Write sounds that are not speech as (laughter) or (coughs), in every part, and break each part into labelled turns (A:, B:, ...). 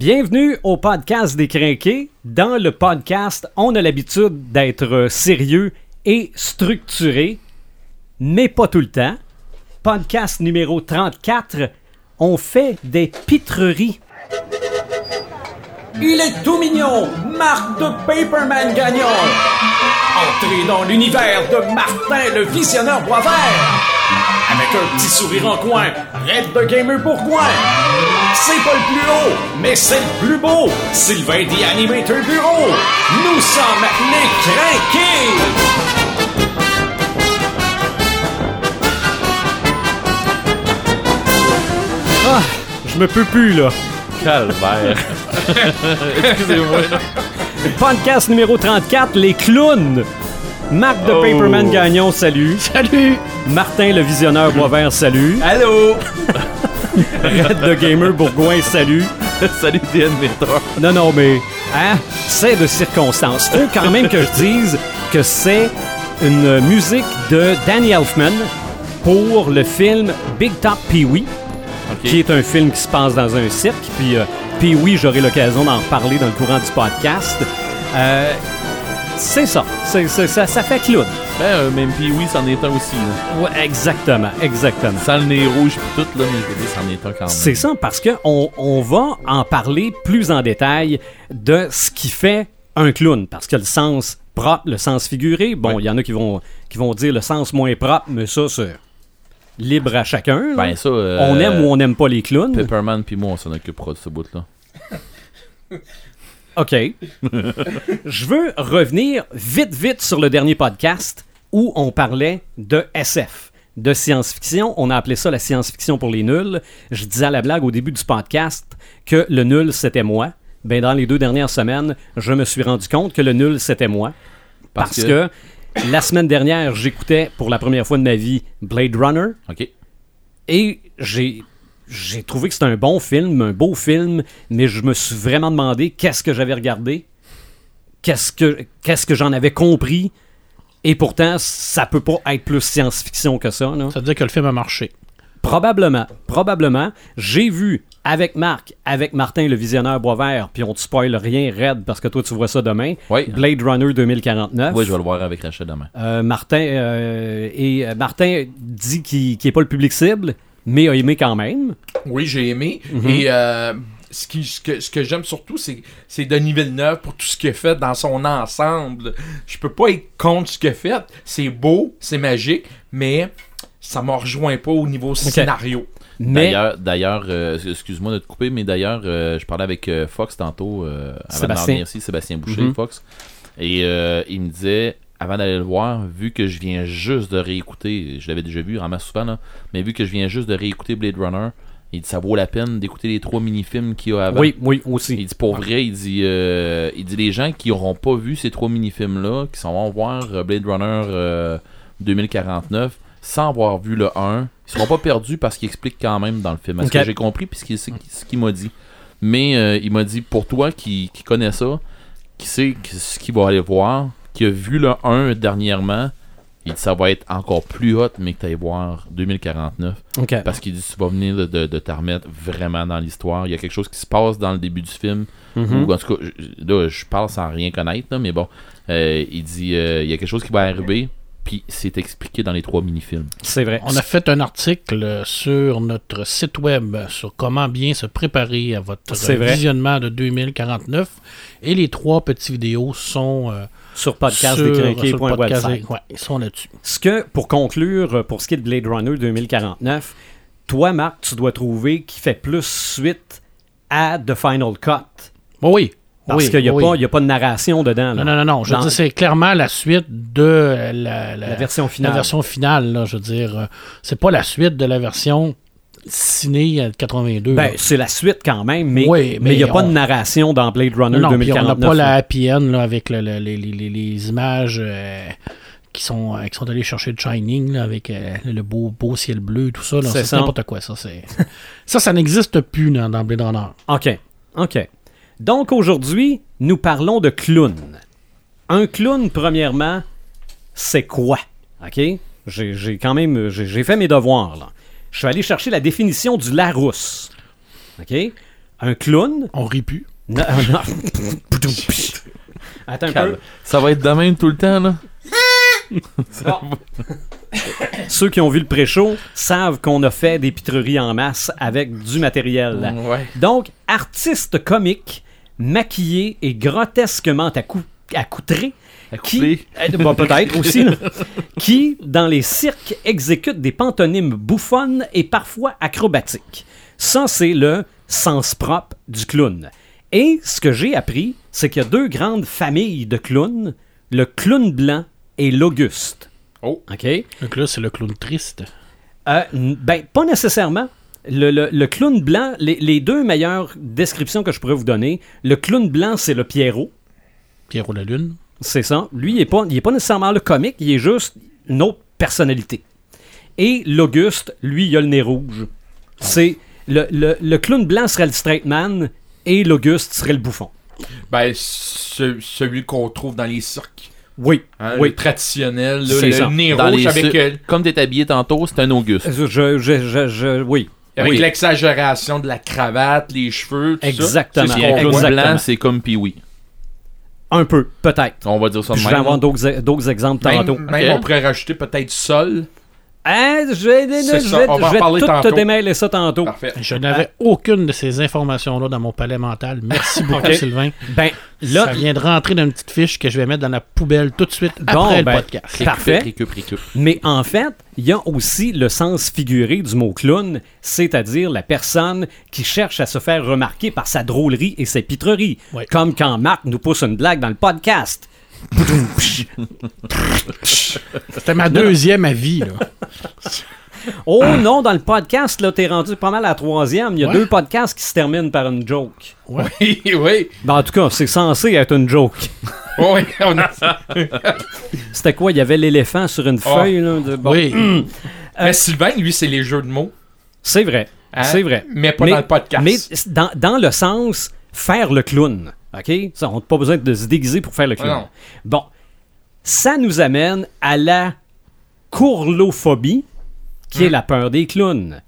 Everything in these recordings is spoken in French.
A: Bienvenue au podcast des Crinqués. Dans le podcast, on a l'habitude d'être sérieux et structuré, mais pas tout le temps. Podcast numéro 34, on fait des pitreries. Il est tout mignon, Marc de Paperman Gagnon. Entrez dans l'univers de Martin le Visionneur Boisvert. Avec un petit sourire en coin, Red de Gamer Bourgoin. C'est pas le plus haut, mais c'est le plus beau. Sylvain The Animator Bureau. Nous sommes les craqués. Ah, je me peux plus là.
B: Calvaire. (laughs) Excusez-moi.
A: Podcast numéro 34, les clowns. Marc de
B: Oh.
A: Paperman Gagnon, salut.
C: Salut!
A: Martin le Visionneur Boisvert, salut.
C: Allô? (laughs)
A: Red de Gamer Bourgoin, salut. (laughs)
B: Salut DN.
A: Non, non, mais, hein, c'est de circonstance. Faut quand même que je dise que c'est une musique de Danny Elfman pour le film Big Top Pee-Wee, qui est un film qui se passe dans un cirque. Puis, euh, Pee-Wee, j'aurai l'occasion d'en reparler dans le courant du podcast. Euh, c'est ça. C'est- c'est- ça. Ça fait clown.
B: Ben, euh, même puis oui, c'en est un aussi. Là.
A: Ouais, exactement, exactement.
B: Sans le nez rouge pis tout, là, mais je veux dire, c'en est un quand même.
A: C'est ça, parce qu'on on va en parler plus en détail de ce qui fait un clown. Parce que le sens propre, le sens figuré, bon, il
B: Ouais.
A: y en a qui vont, qui vont dire le sens moins propre, mais ça, c'est libre à chacun. là.
B: Ben, ça. euh,
A: on aime ou on n'aime pas les clowns.
B: Pepperman pis moi, on s'en occupera de ce bout-là. (laughs)
A: OK. (laughs) Je veux revenir vite, vite sur le dernier podcast où on parlait de SF, de science-fiction. On a appelé ça la science-fiction pour les nuls. Je disais à la blague au début du podcast que le nul, c'était moi. Ben, dans les deux dernières semaines, je me suis rendu compte que le nul, c'était moi. Parce,
B: Parce
A: que... la semaine dernière, j'écoutais pour la première fois de ma vie Blade Runner.
B: Ok.
A: Et j'ai j'ai trouvé que c'était un bon film, un beau film, mais je me suis vraiment demandé qu'est-ce que j'avais regardé, qu'est-ce que qu'est-ce que j'en avais compris, et pourtant ça peut pas être plus science-fiction que ça. là.
C: Ça veut dire que le film a marché.
A: Probablement, probablement. J'ai vu avec Marc, avec Martin le visionneur Boisvert, puis on te spoil rien, Red, parce que toi tu vois ça demain.
B: Oui.
A: Blade Runner 2049.
B: Oui, je vais le voir avec Rachel demain.
A: Euh, Martin euh, et euh, Martin dit qu'il n'est pas le public cible, mais a aimé quand même.
D: Oui, j'ai aimé.
A: Mhm.
D: Et euh, ce, qui, ce que, ce que j'aime surtout, c'est, c'est Denis Villeneuve pour tout ce qu'il a fait dans son ensemble. Je peux pas être contre ce qu'il a fait. C'est beau, c'est magique, mais ça me rejoint pas au niveau scénario.
A: Mais
B: D'ailleurs, d'ailleurs euh, excuse-moi de te couper, mais d'ailleurs, euh, je parlais avec euh, Fox tantôt, euh, avant
A: Sébastien.
B: de venir ici, Sébastien Boucher,
A: Mhm.
B: Fox, et euh, il me disait, avant d'aller le voir, vu que je viens juste de réécouter, je l'avais déjà vu en masse souvent, là, mais vu que je viens juste de réécouter Blade Runner, il dit ça vaut la peine d'écouter les trois mini-films qu'il y a avant.
A: oui, oui,
B: Il
A: aussi.
B: dit pour vrai, il dit, euh, il dit les gens qui n'auront pas vu ces trois mini-films-là, qui s'en vont voir euh, Blade Runner euh, 2049, sans avoir vu le 1, ils seront pas perdus parce qu'il explique quand même dans le film. Est-ce que j'ai compris puis ce qu'il m'a dit? Mais euh, il m'a dit pour toi qui, qui connais ça, qui sait ce qu'il va aller voir, qui a vu le 1 dernièrement, il dit ça va être encore plus hot, mais que tu ailles voir 2049.
A: OK.
B: Parce qu'il dit tu vas venir de, de, de te remettre vraiment dans l'histoire. Il y a quelque chose qui se passe dans le début du film. Ou en tout cas, je- là, je parle sans rien connaître, là, mais bon. euh, il dit euh, il y a quelque chose qui va arriver, puis c'est expliqué dans les trois mini-films.
A: C'est vrai.
C: On a fait un article sur notre site web sur comment bien se préparer à votre
A: vrai.
C: visionnement de 2049. Et les trois petites vidéos sont euh,
A: Sur podcast
C: sur, sur le podcast.
A: podcastdécrinqué.website.
C: Ouais, ils sont là-dessus.
A: Ce que, pour conclure, euh, pour ce qui est de Blade Runner 2049, toi, Marc, tu dois trouver qu'il fait plus suite à The Final Cut.
C: Bon, oui.
A: Parce
C: oui,
A: qu'il n'y a,
C: oui.
A: a pas de narration dedans. là.
C: Non, non, non, non. Je veux dire, c'est clairement la suite de la, la-
A: la version finale.
C: la version finale. Là, je veux dire, euh, c'est pas la suite de la version ciné à 82.
A: Ben, c'est la suite quand même, mais
C: Oui,
A: mais il n'y a pas de narration dans Blade Runner
C: non, puis on n'a
A: 2049.
C: pas la happy end là, avec le- le- les, les- les- images euh, qui, sont, euh, qui sont allées chercher le Shining là, avec euh, le beau, beau ciel bleu, tout ça.
A: C'est
C: n'importe quoi, ça. c'est- (laughs) ça, ça n'existe plus dans, dans Blade Runner.
A: OK. OK. Donc aujourd'hui, nous parlons de clown. Un clown, premièrement, c'est quoi? OK? J'ai quand même j'ai fait mes devoirs. Là. Je suis allé chercher la définition du Larousse. OK? un clown?
C: On rit plus.
A: Non, (laughs) non. Attends un peu.
B: Ça va être de même tout le temps, là.
A: Ceux qui ont vu le pré-show savent qu'on a fait des pitreries en masse avec du matériel.
D: Ouais.
A: Donc, artiste comique, maquillé et grotesquement accou- accoutré, qui, euh, bah, peut-être (laughs) aussi, là, qui, dans les cirques, exécute des pantomimes bouffonnes et parfois acrobatiques. Ça, c'est le sens propre du clown. Et ce que j'ai appris, c'est qu'il y a deux grandes familles de clowns, le clown blanc et l'auguste.
D: Oh.
A: OK?
C: Donc là, c'est le clown triste.
A: Euh, ben, pas nécessairement. Le, le- le clown blanc, les, les deux meilleures descriptions que je pourrais vous donner, le clown blanc, c'est le Pierrot.
C: Pierrot la Lune.
A: C'est ça. Lui, il n'est pas, il est pas nécessairement le comique, il est juste une autre personnalité. Et l'Auguste, lui, il a le nez rouge. C'est le, le- le clown blanc serait le straight man et l'Auguste serait le bouffon.
D: Ben, ce- celui qu'on trouve dans les cirques.
A: Oui.
D: Hein,
A: oui.
D: Le traditionnel, là, le
A: ça.
D: nez
B: Dans
D: rouge avec, euh,
B: Comme t'es habillé tantôt, c'est un Auguste.
A: Je, je, je- je- oui.
D: avec
A: Oui.
D: l'exagération de la cravate, les cheveux, tout
A: Exactement.
D: ça.
A: Exactement.
B: blanc, c'est comme Pee-Wee.
A: Un peu, peut-être.
B: On va dire ça de
A: Je vais
B: même.
A: avoir d'autres d'autres exemples tantôt.
D: Même, on pourrait rajouter peut-être sol.
A: Hein, je vais, je je tout te
D: tantôt.
A: démêler ça tantôt.
D: Parfait.
C: Je n'avais aucune de ces informations-là dans mon palais mental. Merci (laughs) beaucoup. Sylvain.
A: Ben, là,
C: ça vient de rentrer dans une petite fiche que je vais mettre dans la poubelle tout de suite
A: Bon,
C: après
A: ben,
C: le podcast.
B: Récup,
A: Parfait.
B: récup, récup.
A: Mais en fait, il y a aussi le sens figuré du mot clown, c'est-à-dire la personne qui cherche à se faire remarquer par sa drôlerie et ses pitreries. Comme quand Marc nous pousse une blague dans le podcast.
C: C'était ma deuxième avis. Là.
A: Oh non, dans le podcast, là, t'es rendu pas mal à la troisième. Il y a
C: Ouais.
A: deux podcasts qui se terminent par une joke.
D: Oui, oui.
A: Ben, en tout cas, c'est censé être une joke.
D: Oui, on a... (laughs)
A: C'était quoi? Il y avait l'éléphant sur une
D: Oh.
A: feuille. Là, de... bon.
C: Oui. (clears throat)
D: Mais Sylvain, lui, c'est les jeux de mots.
A: C'est vrai.
D: hein,
A: C'est vrai.
D: Mais pas dans le podcast.
A: Mais dans, dans le sens faire le clown. OK? Ça, on n'a pas besoin de se déguiser pour faire le clown.
D: Non.
A: Bon. Ça nous amène à la courlophobie, qui est
D: Hmm.
A: la peur des clowns.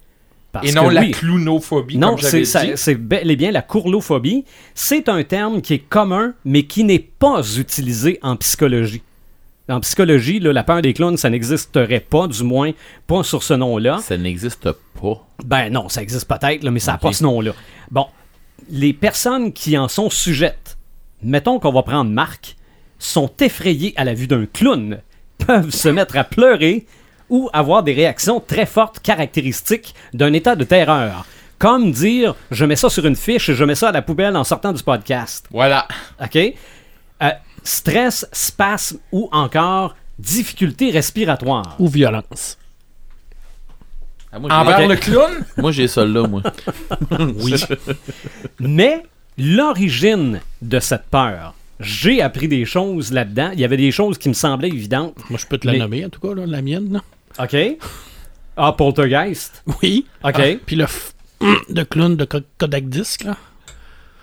A: Parce
D: Et non
A: que
D: la
A: oui,
D: clownophobie,
A: non, c'est c'est bel et bien la courlophobie. C'est un terme qui est commun, mais qui n'est pas utilisé en psychologie. En psychologie, là, la peur des clowns, ça n'existerait pas, du moins pas sur ce nom-là.
B: Ça n'existe pas.
A: Ben non, ça existe peut-être, mais ça n'a pas ce nom-là. Bon, les personnes qui en sont sujettes, mettons qu'on va prendre Marc, sont effrayées à la vue d'un clown, peuvent se mettre à pleurer ou avoir des réactions très fortes caractéristiques d'un état de terreur. Comme dire, je mets ça sur une fiche et je mets ça à la poubelle en sortant du podcast.
D: Voilà.
A: OK? Euh, stress, spasme ou encore difficulté respiratoire.
C: Ou violence.
B: Ah, moi,
D: Envers le clown, (laughs)
B: moi, j'ai ça là, moi. (laughs)
A: Oui. Mais l'origine de cette peur, j'ai appris des choses là-dedans. Il y avait des choses qui me semblaient évidentes.
C: Moi, je peux te la
A: Mais-
C: nommer, en tout cas, là, la mienne. Là.
A: OK? Ah, Poltergeist.
C: Oui.
A: OK.
C: Puis le f- (clears throat) de clown de Kodak Disc, là.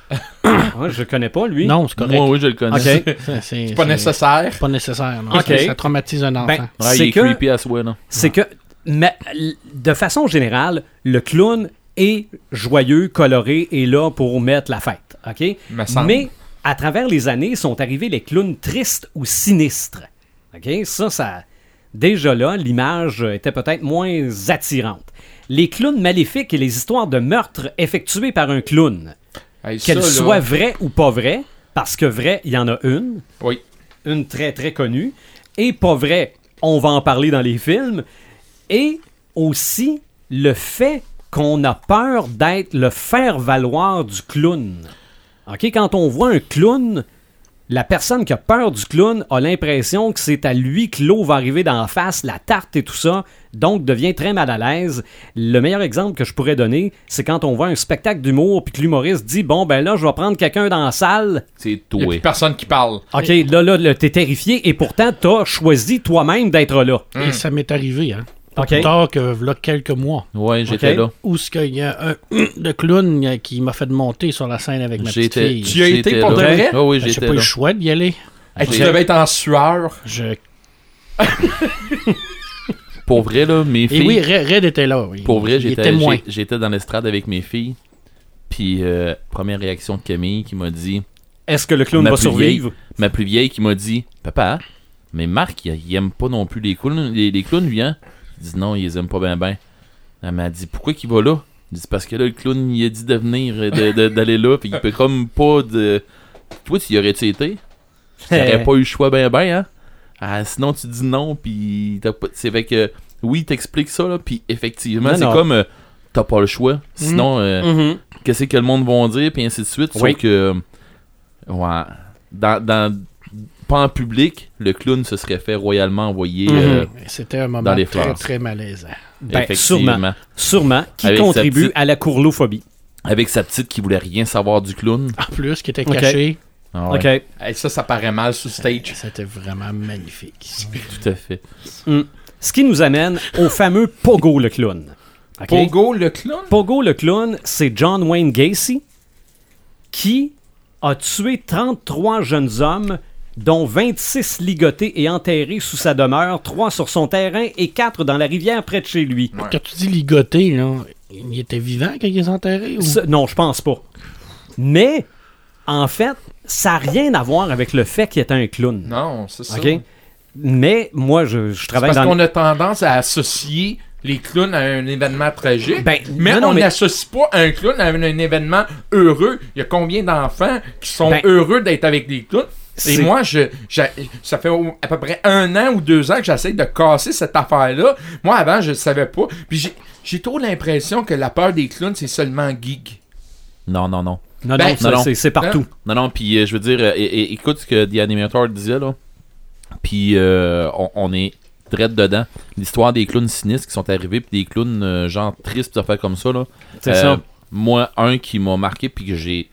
C: (coughs)
A: Ah, je connais pas, lui.
C: Non, c'est correct.
B: Moi, oui, je le connais.
C: C'est
D: pas
C: c'est
D: nécessaire.
C: Pas nécessaire. Non.
A: Ok.
C: Ça, ça traumatise un enfant.
A: Ben,
B: Ouais,
A: c'est
B: il est
A: que,
B: creepy à souhait, là.
A: c'est que mais, de façon générale, le clown est joyeux, coloré et là pour mettre la fête. OK? Mais à travers les années, sont arrivés les clowns tristes ou sinistres. OK? Ça, ça. Déjà là, l'image était peut-être moins attirante. Les clowns maléfiques et les histoires de meurtres effectuées par un clown,
D: Hey,
A: qu'elles
D: là,
A: soient vraies ou pas vraies, parce que vrai, il y en a une,
D: Oui.
A: une très très connue, et pas vrai, on va en parler dans les films, et aussi le fait qu'on a peur d'être le faire-valoir du clown. OK, quand on voit un clown, la personne qui a peur du clown a l'impression que c'est à lui que l'eau va arriver d'en face, la tarte et tout ça, donc devient très mal à l'aise. Le meilleur exemple que je pourrais donner, c'est quand on voit un spectacle d'humour puis que l'humoriste dit bon ben là je vais prendre quelqu'un dans la salle.
B: C'est
D: Il
B: toi.
D: plus personne qui parle.
A: OK, là là, là, t'es terrifié et pourtant t'as choisi toi-même d'être là.
C: Et ça m'est arrivé, hein. Pas
A: OK.
C: plus tard que là, quelques mois.
B: Ouais, j'étais là.
C: Où ce qu'il y a un (clears throat) de clown qui m'a fait monter sur la scène avec ma petite fille.
D: Tu y as été pour
B: là.
D: de vrai?
B: Ah oui,
C: Ben, J'ai
B: j'étais
C: pas eu
B: là.
C: le choix d'y aller.
D: Hey, tu devais être en sueur.
C: Je... (laughs)
B: Pour vrai, là, mes
C: Et
B: filles.
C: oui, Red Red était là, oui.
B: Pour vrai, j'étais dans l'estrade avec mes filles. Puis, euh, première réaction de Camille qui m'a dit
A: Est-ce que le clown va survivre?
B: ma plus vieille qui m'a dit Papa, mais Marc, il, il aime pas non plus les clowns, les, les clowns lui, hein Je dis Non, il les aime pas bien, ben. Elle m'a dit Pourquoi qu'il va là? Dis Parce que là, le clown, il a dit de venir, euh, d'aller là, puis il peut comme pas de. Toi, tu y aurais-tu été T'aurais (laughs) pas eu le choix, ben, ben, hein? Ah, Sinon, tu dis non, puis t'as pas. C'est fait que. Oui, t'expliques ça, là, puis effectivement, c'est comme. euh, T'as pas le choix. Sinon, euh,
A: Mhm.
B: qu'est-ce que le monde va dire, puis ainsi de suite.
A: Oui.
B: Sauf que, ouais, dans, dans- pas en public, le clown se serait fait royalement envoyer.
A: Mhm.
B: euh,
C: C'était un moment
B: Dans les
C: très, très malaisant.
A: Ben,
B: effectivement.
A: sûrement. Sûrement. Qui
B: Avec
A: contribue
B: petite-
A: à la courlophobie.
B: Avec sa petite qui voulait rien savoir du clown.
C: En plus, qui était
A: Ok.
C: caché,
B: Ah ouais,
A: OK.
D: Hey, ça, ça paraît mal sur stage.
C: c'était vraiment magnifique.
B: Tout à fait.
A: Ce qui nous amène au fameux Pogo le clown.
D: Pogo, le clown?
A: Pogo le clown, c'est John Wayne Gacy qui a tué 33 jeunes hommes, dont 26 ligotés et enterrés sous sa demeure, 3 sur son terrain et 4 dans la rivière près de chez lui.
D: Ouais.
C: Quand tu dis ligoté, là, il était vivant quand il est enterré? Ou...
A: Ce- non, je pense pas. Mais, en fait, ça n'a rien à voir avec le fait qu'il était un clown.
D: Non, c'est ça.
A: OK? Mais moi, je, je travaille
D: parce
A: dans...
D: qu'on a tendance à associer les clowns à un événement tragique.
A: Ben,
D: mais
A: non, non,
D: on
A: mais-
D: n'associe pas un clown à un, un événement heureux. Il y a combien d'enfants qui sont
A: Ben,
D: heureux d'être avec des clowns? Et moi, je, j'a- ça fait à peu près un an ou deux ans que j'essaie de casser cette affaire-là. Moi, avant, je ne savais pas. Puis j'ai, j'ai trop l'impression que la peur des clowns, c'est seulement geek.
B: Non, non, non.
A: Non,
D: Ben,
A: non, ça,
B: non, non.
A: c'est- c'est partout.
B: Non, non, puis euh, je veux dire, euh, écoute ce que The Animator disait, là. Puis euh, on, on est direct dedans. L'histoire des clowns sinistres qui sont arrivés, puis des clowns euh, genre tristes, des affaires comme ça, là.
A: C'est
B: Euh,
A: ça.
B: Moi, un qui m'a marqué, puis que j'ai.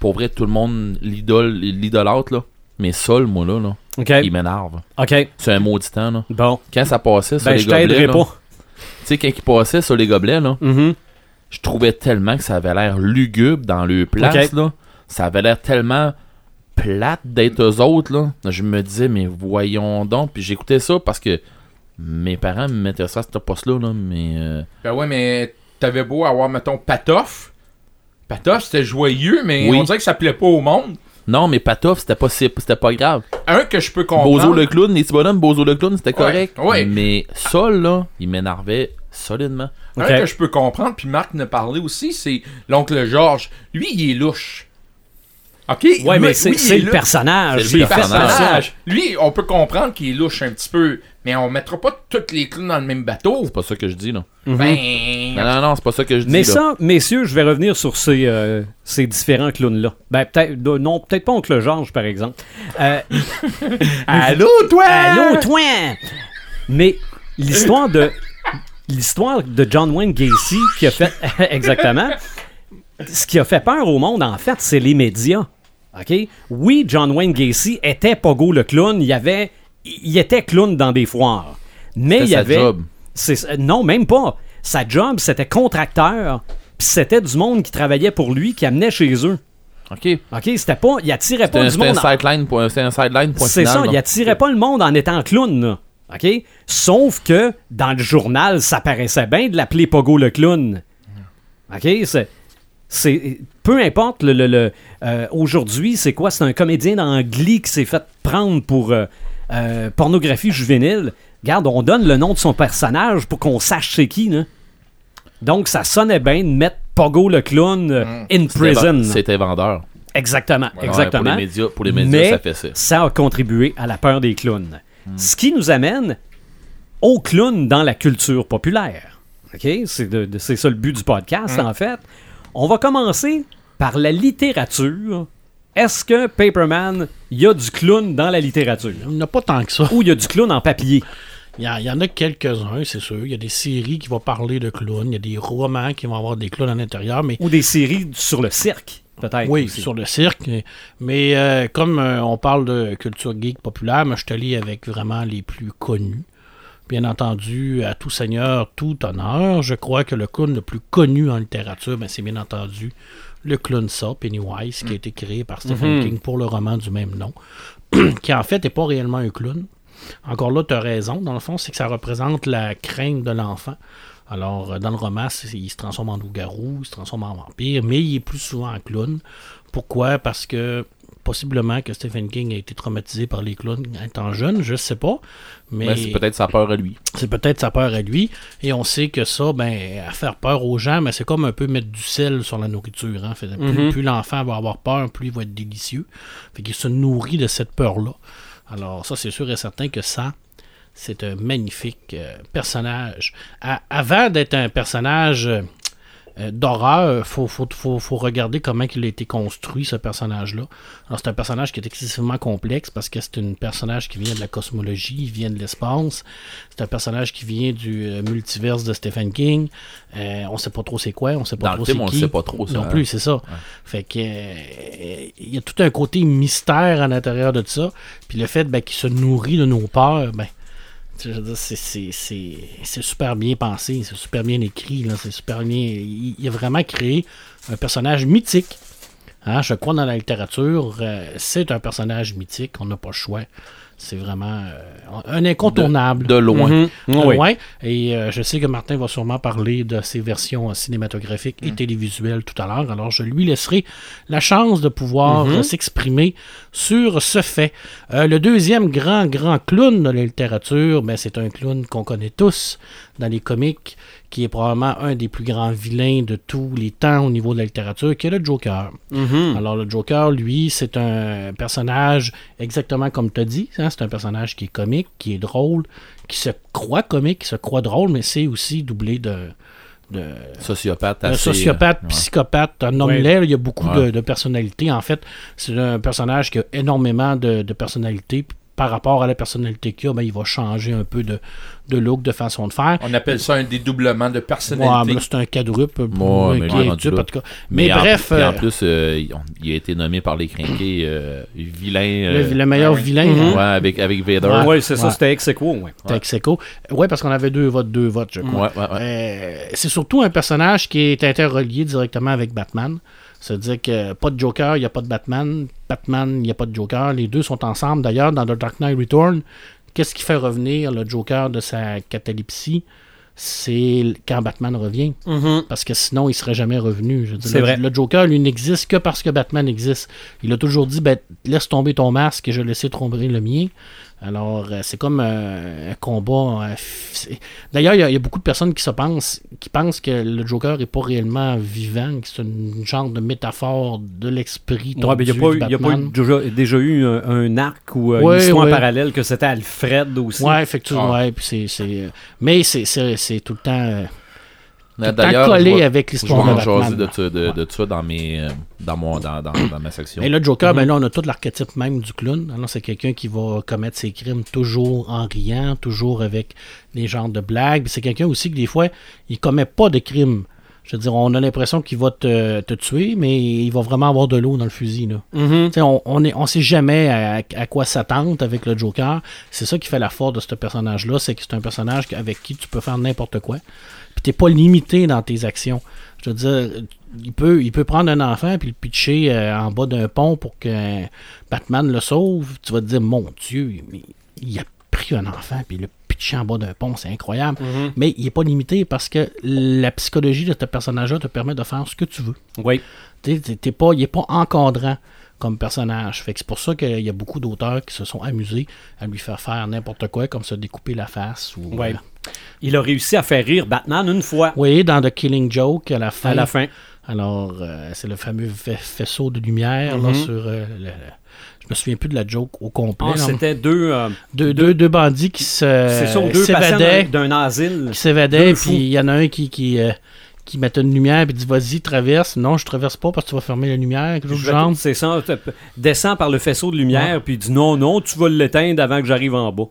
B: Pour vrai, tout le monde l'idole, l'idolâtre, là. Mais Sol, moi, là, là
A: OK.
B: il m'énerve.
A: OK.
B: C'est un maudit temps, là.
A: Bon.
B: Quand ça passait sur
A: Ben,
B: les
A: je
B: gobelets, là,
A: pas.
B: tu sais, quand il passait sur les gobelets, là,
A: Mhm.
B: je trouvais tellement que ça avait l'air lugubre dans le place, là. Ça avait l'air tellement plate d'être eux autres, là. Je me disais, mais voyons donc. Puis j'écoutais ça parce que mes parents me mettaient ça à ce poste-là, là. Mais. euh,
D: Ben ouais, mais t'avais beau avoir, mettons, Patoff. Patoff, c'était joyeux, mais
B: Oui.
D: on dirait que ça plaît pas au monde.
B: Non, mais Patoff, c'était pas, si- c'était pas grave.
D: Un que je peux comprendre.
B: Bozo le clown, les petits bonhommes, Bozo le clown, c'était correct.
D: ouais.
B: Mais Sol, là, il m'énervait solidement.
D: Un que je peux comprendre, puis Marc ne parlait aussi, c'est l'oncle Georges. Lui, il est louche. OK?
A: Ouais,
D: Lui-
A: mais c'est le personnage.
B: C'est le
D: personnage. Lui, on peut comprendre qu'il est louche un petit peu, mais on mettra pas tous les clowns dans le même bateau.
B: C'est pas ça que je dis, là.
A: Mhm.
D: Ben,
B: Non, non, non, c'est pas ça que je dis.
A: Mais
B: là.
A: ça, messieurs, je vais revenir sur ces, euh, ces différents clowns-là. Ben, peut-être, non, peut-être pas Oncle Georges, par exemple. Euh, (laughs)
D: Allô, toi?
A: Allô, toi! Mais l'histoire de l'histoire de John Wayne Gacy qui a fait (laughs) exactement ce qui a fait peur au monde en fait, c'est les médias. OK? Oui, John Wayne Gacy était Pogo le clown, il y avait il était clown dans des foires. Mais il y
B: sa
A: avait
B: job.
A: non, même pas. Sa job, c'était contracteur. Puis c'était du monde qui travaillait pour lui, qui amenait chez eux.
B: OK.
A: OK? C'était pas. Il attirait pas
B: un,
A: du monde.
B: c'était un sideline point
A: c'est ça, il attirait pas le monde en étant clown, là. OK? Sauf que dans le journal, ça paraissait bien de l'appeler Pogo le clown. OK? C'est. c'est- peu importe le, le- le, euh, aujourd'hui c'est quoi? C'est un comédien dans Glee qui s'est fait prendre pour euh, euh, pornographie juvénile regarde on donne le nom de son personnage pour qu'on sache c'est qui là. donc ça sonnait bien de mettre Pogo le clown euh, in
B: C'était
A: prison
B: C'était vendeur.
A: exactement
B: Ouais,
A: exactement
B: pour les médias, pour les médias
A: Mais
B: ça fait ça.
A: ça a contribué à la peur des clowns. Ce qui nous amène aux clowns dans la culture populaire. OK? C'est de- de- c'est ça le but du podcast, en fait. On va commencer par la littérature. Est-ce que Paperman, il y a du clown dans la littérature?
C: Il n'y en a pas tant que ça.
A: Ou il y a du clown en papier?
C: Il y, en- il y en a quelques-uns, c'est sûr. Il y a des séries qui vont parler de clowns. Il y a des romans qui vont avoir des clowns à l'intérieur. Mais
A: Ou des séries sur le cirque, peut-être?
C: oui,
A: aussi.
C: sur le cirque. Mais euh, comme euh, on parle de culture geek populaire, moi, je te lis avec vraiment les plus connus. Bien entendu, à tout seigneur, tout honneur. Je crois que le clown le plus connu en littérature, ben, c'est bien entendu le clown ça, Pennywise, qui a été créé par Stephen
A: Mhm.
C: King pour le roman du même nom, (clears throat) qui en fait n'est pas réellement un clown. Encore là, tu as raison. Dans le fond, c'est que ça représente la crainte de l'enfant. Alors, euh, dans le roman, il se transforme en loup-garou, il se transforme en vampire, mais il est plus souvent en clown. Pourquoi? Parce que possiblement que Stephen King a été traumatisé par les clowns étant jeune, je sais pas. Mais
B: Ben, c'est peut-être sa peur à lui.
C: c'est peut-être sa peur à lui. Et on sait que ça, ben, à faire peur aux gens, mais c'est comme un peu mettre du sel sur la nourriture. Hein. Fait, plus
A: Mhm.
C: plus l'enfant va avoir peur, plus il va être délicieux. Fait qu'il se nourrit de cette peur-là. Alors ça, c'est sûr et certain que ça, c'est un magnifique euh, personnage. À- avant d'être un personnage euh, d'horreur, il faut, faut, faut, faut regarder comment il a été construit, ce personnage-là. Alors, c'est un personnage qui est excessivement complexe parce que c'est un personnage qui vient de la cosmologie, il vient de l'espace. C'est un personnage qui vient du euh, multiverse de Stephen King. Euh, on sait pas trop c'est quoi, on sait pas
B: Dans
C: trop c'est
B: on
C: qui.
B: sait pas trop ça.
C: Non
B: hein.
C: plus, c'est ça. Fait que euh, il y a tout un côté mystère à l'intérieur de ça. Puis le fait ben, qu'il se nourrit de nos peurs, ben, c'est- super bien pensé, c'est super bien écrit, c'est super bien. Il, il a vraiment créé un personnage mythique. Hein, je crois dans la littérature, euh, c'est un personnage mythique, on n'a pas le choix. C'est vraiment euh, un incontournable.
B: De loin.
A: Mhm.
C: De
A: Oui.
C: loin. Et euh, je sais que Martin va sûrement parler de ses versions euh, cinématographiques et télévisuelles tout à l'heure. Alors je lui laisserai la chance de pouvoir
A: Mhm.
C: euh, s'exprimer sur ce fait. Le deuxième grand, grand clown de la littérature, ben, c'est un clown qu'on connaît tous dans les comics, qui est probablement un des plus grands vilains de tous les temps au niveau de la littérature, qui est le Joker.
A: Mhm.
C: Alors, le Joker, lui, c'est un personnage exactement comme tu as dit. hein, c'est un personnage qui est comique, qui est drôle, qui se croit comique, qui se croit drôle, mais c'est aussi doublé de. de
B: Sociopathe
C: un
B: assez,
C: sociopathe,
B: euh, ouais.
C: psychopathe, un homme
A: Ouais.
C: il y a beaucoup de,
B: Ouais.
C: de personnalités. En fait, c'est un personnage qui a énormément de, de personnalités. Par rapport à la personnalité qu'il a, ben, il va changer un peu de, de look, de façon de faire.
D: On appelle ça un dédoublement de personnalité.
C: c'est un quadruple,
B: Ouais,
C: un
B: mais là.
C: en tout cas. Mais,
B: en-
C: bref,
B: puis en,
C: euh,
B: plus, euh, il- on- il a été nommé par les crinqués euh, vilain.
C: le,
B: euh,
C: le meilleur
D: ouais.
C: vilain,
B: ouais, avec, avec Vader.
C: Ouais.
A: Oui, c'est ça,
C: Ouais.
A: c'était ex aequo, ouais.
C: c'était ex aequo. Ouais, parce qu'on avait deux votes, deux votes, je crois.
B: Ouais, ouais, ouais.
C: Euh, c'est surtout un personnage qui est interrelié directement avec Batman. C'est-à-dire que pas de Joker, il n'y a pas de Batman. Batman, il n'y a pas de Joker. Les deux sont ensemble. D'ailleurs, dans The Dark Knight Return, qu'est-ce qui fait revenir le Joker de sa catalepsie? C'est quand Batman revient.
A: Mhm.
C: Parce que sinon, il serait jamais revenu. Je
A: C'est
C: le,
A: vrai.
C: le Joker, lui, n'existe que parce que Batman existe. Il a toujours dit ben, laisse tomber ton masque et je laisserai tomber le mien. Alors, euh, c'est comme euh, un combat. euh, D'ailleurs, il y, a- il y a beaucoup de personnes qui se pensent, qui pensent que le Joker n'est pas réellement vivant, que c'est une genre de métaphore de l'esprit.
A: Ouais, il n'y a pas, eu- déjà, déjà eu un, un arc ou euh,
C: Ouais,
A: une histoire
C: ouais.
A: parallèle que c'était Alfred aussi.
C: Ouais, effectivement.
D: Ah.
C: ouais, c'est, euh, mais c'est tout le temps, euh, tout le temps
B: D'ailleurs,
C: collé avec
B: je vais
C: l'histoire de
B: en
C: Batman.
B: jaser de, de, de ça dans, mes, dans, mon, dans, dans, dans ma section.
C: Et le Joker,
A: Mhm.
C: ben là, on a tout l'archétype même du clown. Alors, c'est quelqu'un qui va commettre ses crimes toujours en riant, toujours avec des genres de blagues. C'est quelqu'un aussi que des fois, il commet pas de crimes. Je veux dire, on a l'impression qu'il va te, te tuer, mais il va vraiment avoir de l'eau dans le fusil. Là.
A: Mhm.
C: Tu sais, on on est, on sait jamais à, à quoi s'attendre avec le Joker. C'est ça qui fait la force de ce personnage-là, c'est que c'est un personnage avec qui tu peux faire n'importe quoi. T'es pas limité dans tes actions. Je veux dire, il peut, il peut prendre un enfant puis le pitcher euh, en bas d'un pont pour que euh, Batman le sauve. Tu vas te dire, mon Dieu, mais il a pris un enfant puis il le pitché en bas d'un pont, c'est incroyable.
A: Mhm.
C: Mais il est pas limité parce que la psychologie de ce personnage-là te permet de faire ce que tu veux.
A: Oui.
C: T'es- t'es pas, il est pas encadrant comme personnage. Fait que c'est pour ça qu'il y a beaucoup d'auteurs qui se sont amusés à lui faire faire n'importe quoi, comme se découper la face. Ou,
A: Ouais.
C: euh,
A: Il a réussi à faire rire Batman une fois
C: oui, dans The Killing Joke, à la fin.
A: à la fin.
C: Alors, euh, c'est le fameux fa- faisceau de lumière là,
A: Mhm.
C: sur euh, le- Je me souviens plus de la joke au complet.
A: Ah, c'était deux. euh,
C: deux, deux, deux bandits qui se
A: c'est ça, deux patients
C: s'évadaient.
A: d'un asile.
C: qui s'évadait,
A: Deux
C: puis il y en a un qui, qui, euh, qui mettait une lumière, puis dit Vas-y, traverse. Non, je traverse pas parce que tu vas fermer la lumière.
A: C'est ça. Descends par le faisceau de lumière, puis dis non, non, tu vas l'éteindre avant que j'arrive en bas.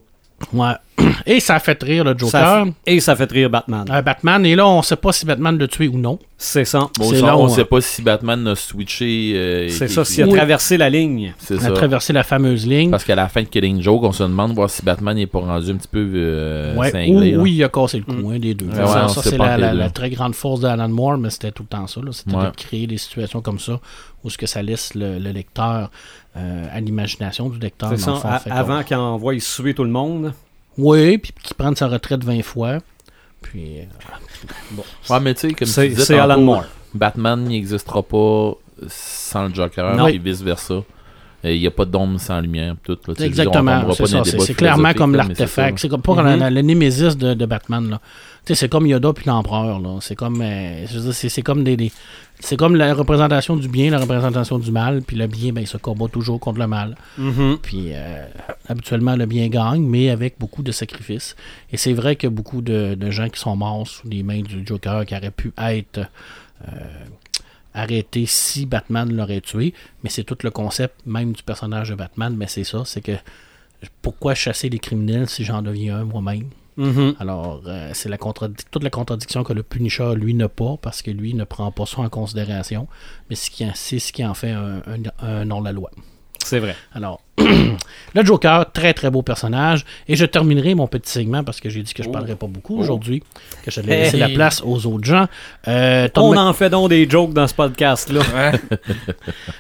C: Ouais. (clears throat) Et ça a fait rire le Joker.
A: Ça fait- et ça fait rire Batman.
C: Euh, Batman, et là, on sait pas si Batman l'a tué ou non.
A: C'est ça.
B: Bon,
C: c'est
B: ça,
C: là
B: on
C: où-
B: sait pas si Batman a switché. euh,
A: C'est ça, s'il a traversé la ligne.
B: C'est
C: On a
B: ça.
C: traversé la fameuse ligne.
B: Parce qu'à la fin de Killing Joke, on se demande voir si Batman n'est pas rendu un petit peu euh,
C: Ouais,
B: cinglé.
C: ou- oui, il a cassé le cou, un des deux.
B: Ouais,
C: ça,
B: ouais,
C: ça, c'est la, très grande force d'Alan Moore, mais c'était tout le temps ça. C'était
B: Ouais.
C: de créer des situations comme ça où ce que ça laisse le, le lecteur euh, à l'imagination du lecteur.
A: C'est ça.
C: fond.
A: a-
C: Fait qu'on-
A: avant qu'il envoie suer tout le monde.
C: Oui, puis qu'il prenne sa retraite 20 fois. Puis, euh, bon.
B: Ouais, mais tu sais, comme tu
A: C'est
B: disais
A: Alan Moore.
B: Batman n'existera pas sans le Joker,
C: Non.
B: et vice-versa. Et Il n'y a pas d'ombre sans lumière. Tout, là.
C: Exactement, c'est clairement comme l'artefact. C'est comme pas
A: Mhm.
C: la, la némésis de, de Batman. là. Tu sais, c'est comme Yoda puis l'empereur. là. C'est comme, euh, je veux dire, c'est comme des, des- c'est comme la représentation du bien, la représentation du mal. Puis le bien, ben, il se combat toujours contre le mal.
A: Mhm.
C: Puis euh, habituellement, le bien gagne, mais avec beaucoup de sacrifices. Et c'est vrai que beaucoup de, de gens qui sont morts sous les mains du Joker, qui auraient pu être euh, arrêtés si Batman l'aurait tué. Mais c'est tout le concept même du personnage de Batman. Mais c'est ça, c'est que pourquoi chasser les criminels si j'en deviens un moi-même?
A: Mhm.
C: Alors, euh, c'est la toute la contradiction que le Punisher, lui, n'a pas, parce que lui ne prend pas ça en considération, mais c'est ce qui en- c'est ce qui en fait un, un, un non-la-loi.
A: C'est vrai.
C: Alors, (clears throat) le Joker, très très beau personnage. Et je terminerai mon petit segment parce que j'ai dit que je
D: Oh.
C: parlerai pas beaucoup
D: Oh.
C: aujourd'hui, que je vais laisser
A: Hey.
C: la place aux autres gens. Euh,
A: On
C: Mc-
A: en fait donc des jokes dans ce podcast-là. (laughs)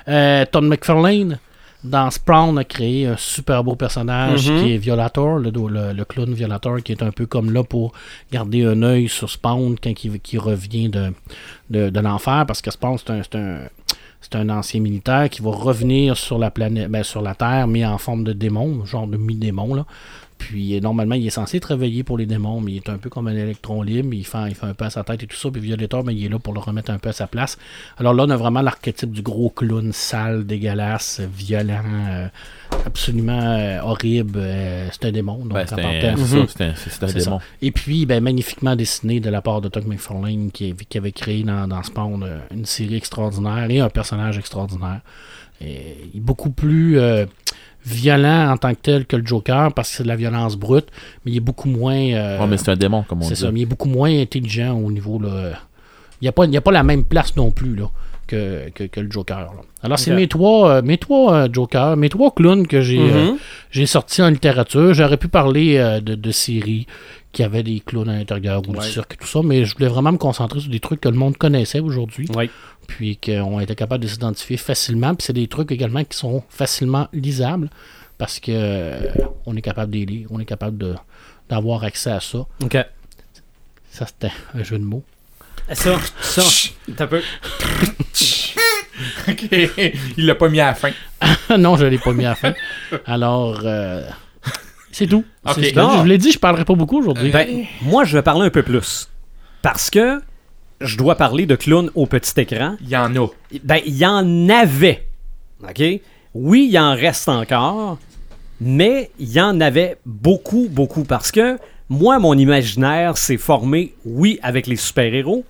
C: Euh, Todd McFarlane, dans Spawn, a créé un super beau personnage
A: Mhm.
C: qui est Violator, le, le, le clown Violator, qui est un peu comme là pour garder un œil sur Spawn quand il, revient de, de, de l'enfer, parce que Spawn, c'est un, c'est un, c'est un ancien militaire qui va revenir sur la planète, ben, sur la Terre, mais en forme de démon, genre de mi-démon. Puis euh, normalement, il est censé travailler pour les démons, mais il est un peu comme un électron libre, il fait, il fait un peu à sa tête et tout ça. Puis Violator, ben, il est là pour le remettre un peu à sa place. Alors là, on a vraiment l'archétype du gros clown sale, dégueulasse, violent, euh, absolument euh, horrible. euh, c'est un démon. Donc,
B: Ben,
C: en
B: c'est un, un, un démon.
C: Et puis, ben, magnifiquement dessiné de la part de Todd McFarlane qui, qui avait créé dans, dans Spawn une série extraordinaire et un personnage extraordinaire. Et il est beaucoup plus euh, violent en tant que tel que le Joker parce que c'est de la violence brute, mais il est beaucoup moins. euh,
B: Ouais, mais c'est un démon, comme on
C: c'est
B: dit.
C: ça, mais il est beaucoup moins intelligent au niveau. Là, il n'y a, a pas la même place non plus là, que, que, que le Joker. là. Alors, c'est mes trois, euh, mes trois euh, Jokers, mes trois clowns que j'ai euh,
A: Mhm.
C: j'ai sortis en littérature. J'aurais pu parler euh, de, de séries qui avaient des clowns à l'intérieur ou
A: Ouais.
C: du cirque et tout ça, mais je voulais vraiment me concentrer sur des trucs que le monde connaissait aujourd'hui,
A: Oui.
C: puis qu'on était capable de s'identifier facilement. Puis c'est des trucs également qui sont facilement lisables parce que euh, on est capable de les lire, on est capable d'avoir accès à ça.
A: OK.
C: Ça, c'était un jeu de mots.
A: Ça, ça, t'as peu. (laughs)
D: Ok. Il l'a pas mis à la fin. (laughs)
C: non, je l'ai pas mis à la fin. Alors, euh, c'est tout. Je, vous l'ai dit, je parlerai pas beaucoup aujourd'hui.
A: Ben, moi, je vais parler un peu plus. Parce que je dois parler de clown au petit écran.
D: Il y en a.
A: Ben, il y en avait. OK? Oui, il en reste encore. Mais il y en avait beaucoup, beaucoup. Parce que moi, mon imaginaire s'est formé, oui, avec les super-héros.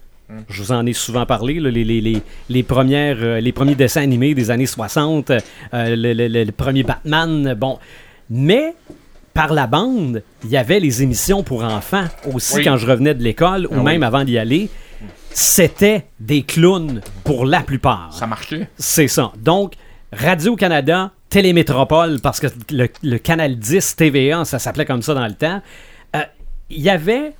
A: Je vous en ai souvent parlé, là, les, les, les, les premières, euh, les premiers dessins animés des années 60, euh, le, le- le- le premier Batman, bon. Mais par la bande, il y avait les émissions pour enfants aussi
D: Oui.
A: quand je revenais de l'école ou
D: Ah
A: même
D: oui.
A: avant d'y aller. C'était des clowns pour la plupart.
D: Ça marchait.
A: C'est ça. Donc, Radio-Canada, Télémétropole, parce que le, le canal 10 TVA, ça s'appelait comme ça dans le temps, euh, il y avait,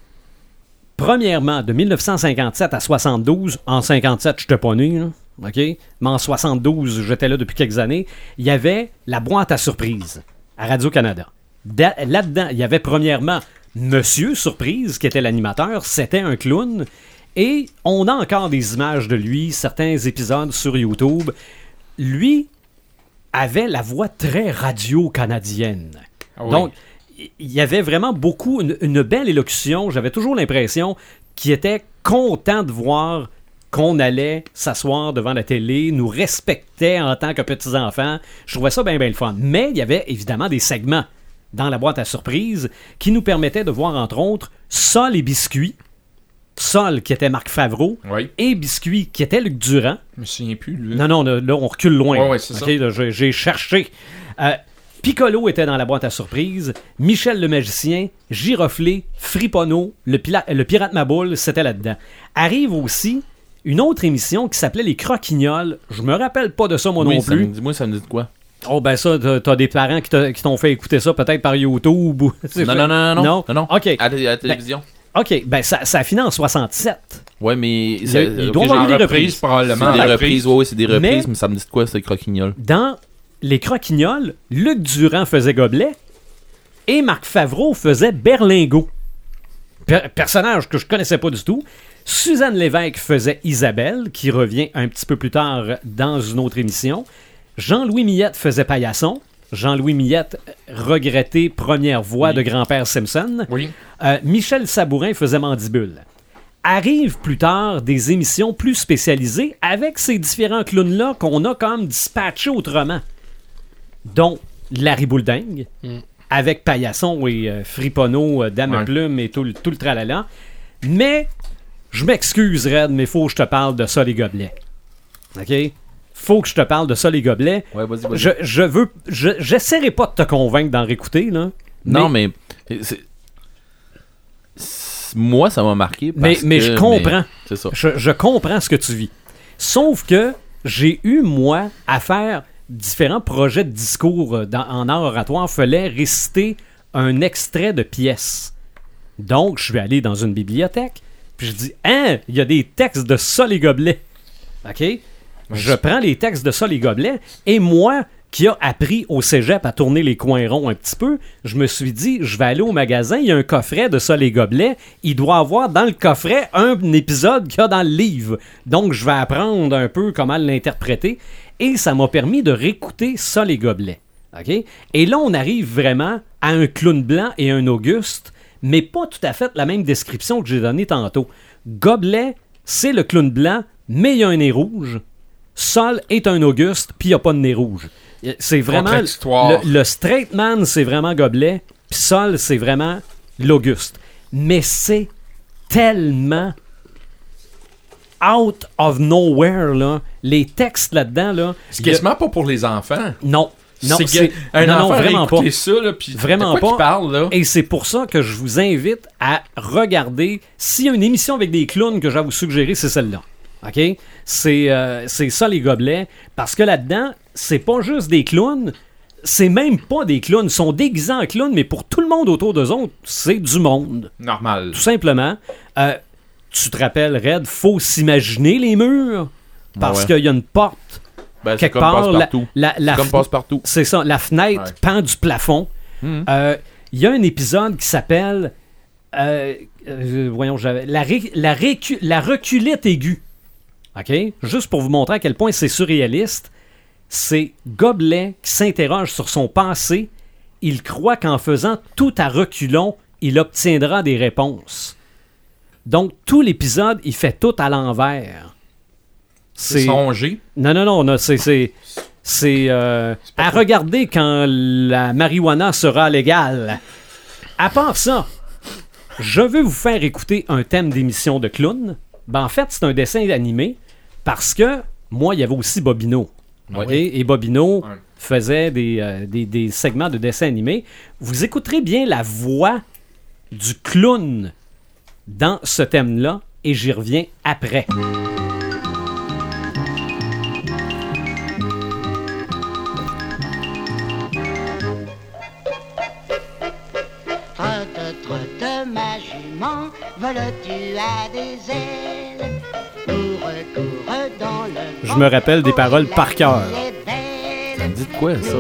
A: premièrement, de 1957 à 72, en 57, je n'étais pas né, là, OK? Mais en 72, j'étais là depuis quelques années, il y avait la boîte à surprise à Radio-Canada. Da- Là-dedans, il y avait premièrement Monsieur Surprise, qui était l'animateur, c'était un clown, et on a encore des images de lui, certains épisodes sur YouTube. Lui avait la voix très radio-canadienne.
D: Ah oui.
A: Donc, il y avait vraiment beaucoup, une, une belle élocution. J'avais toujours l'impression qu'il était content de voir qu'on allait s'asseoir devant la télé, nous respectait en tant que petits-enfants. Je trouvais ça bien, bien le fun. Mais il y avait évidemment des segments dans la boîte à surprise qui nous permettaient de voir, entre autres, Sol et Biscuit. Sol, qui était Marc Favreau,
D: Oui.
A: et Biscuit, qui était Luc Durand.
D: Je me souviens plus, lui.
A: Non, non, là, on recule loin.
D: Ouais, ouais, c'est
A: Ok,
D: ça.
A: là, j'ai, j'ai cherché. Euh, Piccolo était dans la boîte à surprise. Michel le magicien, Giroflé, Fripono, le, pirate Maboule, c'était là-dedans. Arrive aussi une autre émission qui s'appelait Les Croquignoles. Je me rappelle pas de ça, moi
B: Oui,
A: non plus.
B: dit- moi, ça me dit de quoi?
A: Oh, ben ça, t'as, des parents qui, t'ont fait écouter ça peut-être par YouTube ou. (laughs)
B: Non, non, non, non, non.
A: Non?
B: non.
A: OK.
B: À, la- à la télévision.
A: OK, ben ça, ça a fini en 67.
B: Ouais, mais.
A: Il
B: ça-
A: il doit y
B: j'ai-
A: avoir des
D: reprise,
A: reprises.
D: probablement.
B: Des
D: reprise.
B: reprises, ouais, c'est des reprises,
A: Mais-
B: mais, ça me dit de quoi, c'est croquignol?
A: Dans Les Croquignoles, Luc Durand faisait Gobelet et Marc Favreau faisait Berlingot. Per- personnage que je connaissais pas du tout. Suzanne Lévesque faisait Isabelle, qui revient un petit peu plus tard dans une autre émission. Jean-Louis Millette faisait Paillasson. Jean-Louis Millette, regretté première voix
D: Oui.
A: de grand-père Simpson.
D: Oui.
A: Euh, Michel Sabourin faisait Mandibule. Arrivent plus tard des émissions plus spécialisées avec ces différents clowns-là qu'on a comme dispatchés autrement. Dont Larry Boulding, avec Paillasson et euh, Fripono, euh, Dame
D: Ouais.
A: Plume et tout, le- tout le tralala. Mais, je m'excuse, Red, mais faut que je te parle de ça, les gobelets. OK? Faut que je te parle de ça, les gobelets.
B: Ouais, vas-y, vas-y.
A: Je, je veux. je- J'essaierai pas de te convaincre d'en réécouter, là.
B: Non, mais. Moi, ça m'a marqué.
A: Mais,
B: parce
A: mais
B: que-
A: je comprends.
B: C'est ça.
A: Je, je comprends ce que tu vis. Sauf que j'ai eu, moi, à faire différents projets de discours euh, dans- en art oratoire. fallait réciter un extrait de pièce. Donc, je suis allé dans une bibliothèque, puis je dis Hein, il y a des textes de ça, les gobelets. OK? Je prends les textes de ça, les gobelets, et moi, qui a appris au cégep à tourner les coins ronds un petit peu, je me suis dit, je vais aller au magasin, il y a un coffret de ça, les gobelets. Il doit avoir dans le coffret un épisode qu'il y a dans le livre. Donc, je vais apprendre un peu comment l'interpréter. Et ça m'a permis de réécouter ça, les gobelets. OK? Et là, on arrive vraiment à un clown blanc et un Auguste, mais pas tout à fait la même description que j'ai donnée tantôt. Gobelet, c'est le clown blanc, mais il y a un nez rouge. Sol est un Auguste, puis il n'y a pas de nez rouge. C'est vraiment. Le, le straight man, c'est vraiment Gobelet, puis Sol, c'est vraiment l'Auguste. Mais c'est tellement out of nowhere, là. Les textes là-dedans, là.
D: C'est quasiment pas pour les enfants.
A: Non. Non,
D: c'est un
A: non, non, vraiment pas.
D: ça, là, puis
A: Vraiment pas.
D: parle, là?
A: Et c'est pour ça que je vous invite à regarder. S'il y a une émission avec des clowns que j'ai à vous suggérer, c'est celle-là. OK? C'est euh, c'est ça, les gobelets. Parce que là-dedans, c'est pas juste des clowns. C'est même pas des clowns. Ils sont déguisés en clowns, mais pour tout le monde autour d'eux autres, c'est du monde.
D: Normal.
A: Tout simplement. Euh, tu te rappelles, Red, faut s'imaginer les murs. Parce
B: Ouais.
A: qu'il y a une porte
B: Ben,
A: quelque
B: comme
A: part. La,
B: passe-partout.
A: la- la
B: C'est comme passe-partout.
A: c'est ça, la fenêtre
D: Ouais.
A: pend du plafond.
B: Mhm.
A: Euh, Il y a un épisode qui s'appelle. euh, euh, voyons, j'avais. La, ré- la, récu- la reculite aiguë. OK? Juste pour vous montrer à quel point c'est surréaliste. C'est Gobelet qui s'interroge sur son passé. Il croit qu'en faisant tout à reculons, il obtiendra des réponses. Donc, tout l'épisode, il fait tout à l'envers.
D: C'est songé.
A: Non, non, non, non, c'est. C'est, c'est, euh, à regarder quand la marijuana sera légale. À part ça, je veux vous faire écouter un thème d'émission de clown. Ben, en fait, c'est un dessin animé parce que moi, il y avait aussi Bobino.
B: Ouais.
A: OK? Et Bobino faisait des, euh, des, des segments de dessins animés. Vous écouterez bien la voix du clown dans ce thème-là et j'y reviens après.
E: Trotte, trotte, ma jument, vole-tu à des ailes? Cours, cours dans le
A: Je me rappelle des paroles par cœur.
B: Ça me dit de quoi, ça?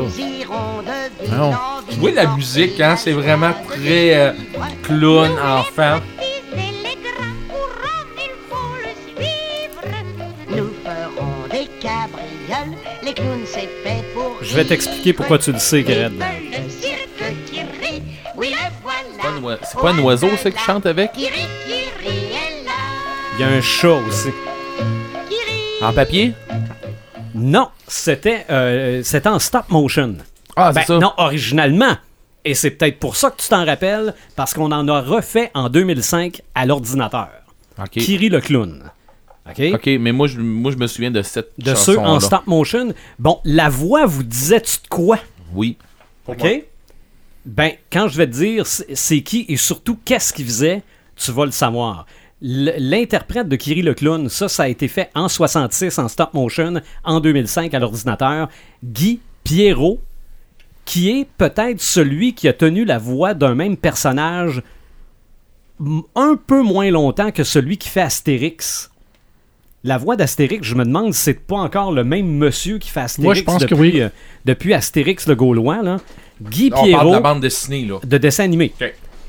B: Non.
D: Oui, la musique, hein, c'est vraiment très euh, clown, enfant.
A: Je vais t'expliquer pourquoi tu le sais, Gred.
B: C'est pas un oiseau, ça, qui chante avec?
A: Il y a un chat aussi.
B: En papier?
A: Non, c'était euh, c'était en stop motion.
B: Ah,
A: Ben,
B: c'est ça.
A: non, originalement. Et c'est peut-être pour ça que tu t'en rappelles, parce qu'on en a refait en 2005 à l'ordinateur. Kiri le clown. OK?
B: OK, mais moi je, moi, je me souviens de cette
A: De ceux en stop motion. Bon, la voix vous disait-tu de quoi?
B: Oui.
A: OK? Ben, quand je vais te dire c'est qui et surtout qu'est-ce qu'il faisait, tu vas le savoir. L'interprète de Kiri le clown, ça, ça a été fait en 66 en stop motion, en 2005 à l'ordinateur. Guy Pierrot, qui est peut-être celui qui a tenu la voix d'un même personnage un peu moins longtemps que celui qui fait Astérix. La voix d'Astérix, je me demande si c'est pas encore le même monsieur qui fait Astérix
C: Moi, je pense que
A: depuis,
C: oui.
A: euh, depuis Astérix le Gaulois. Là. Guy
D: On parle de
A: Pierrot
D: la bande dessinée, là.
A: de dessin animé.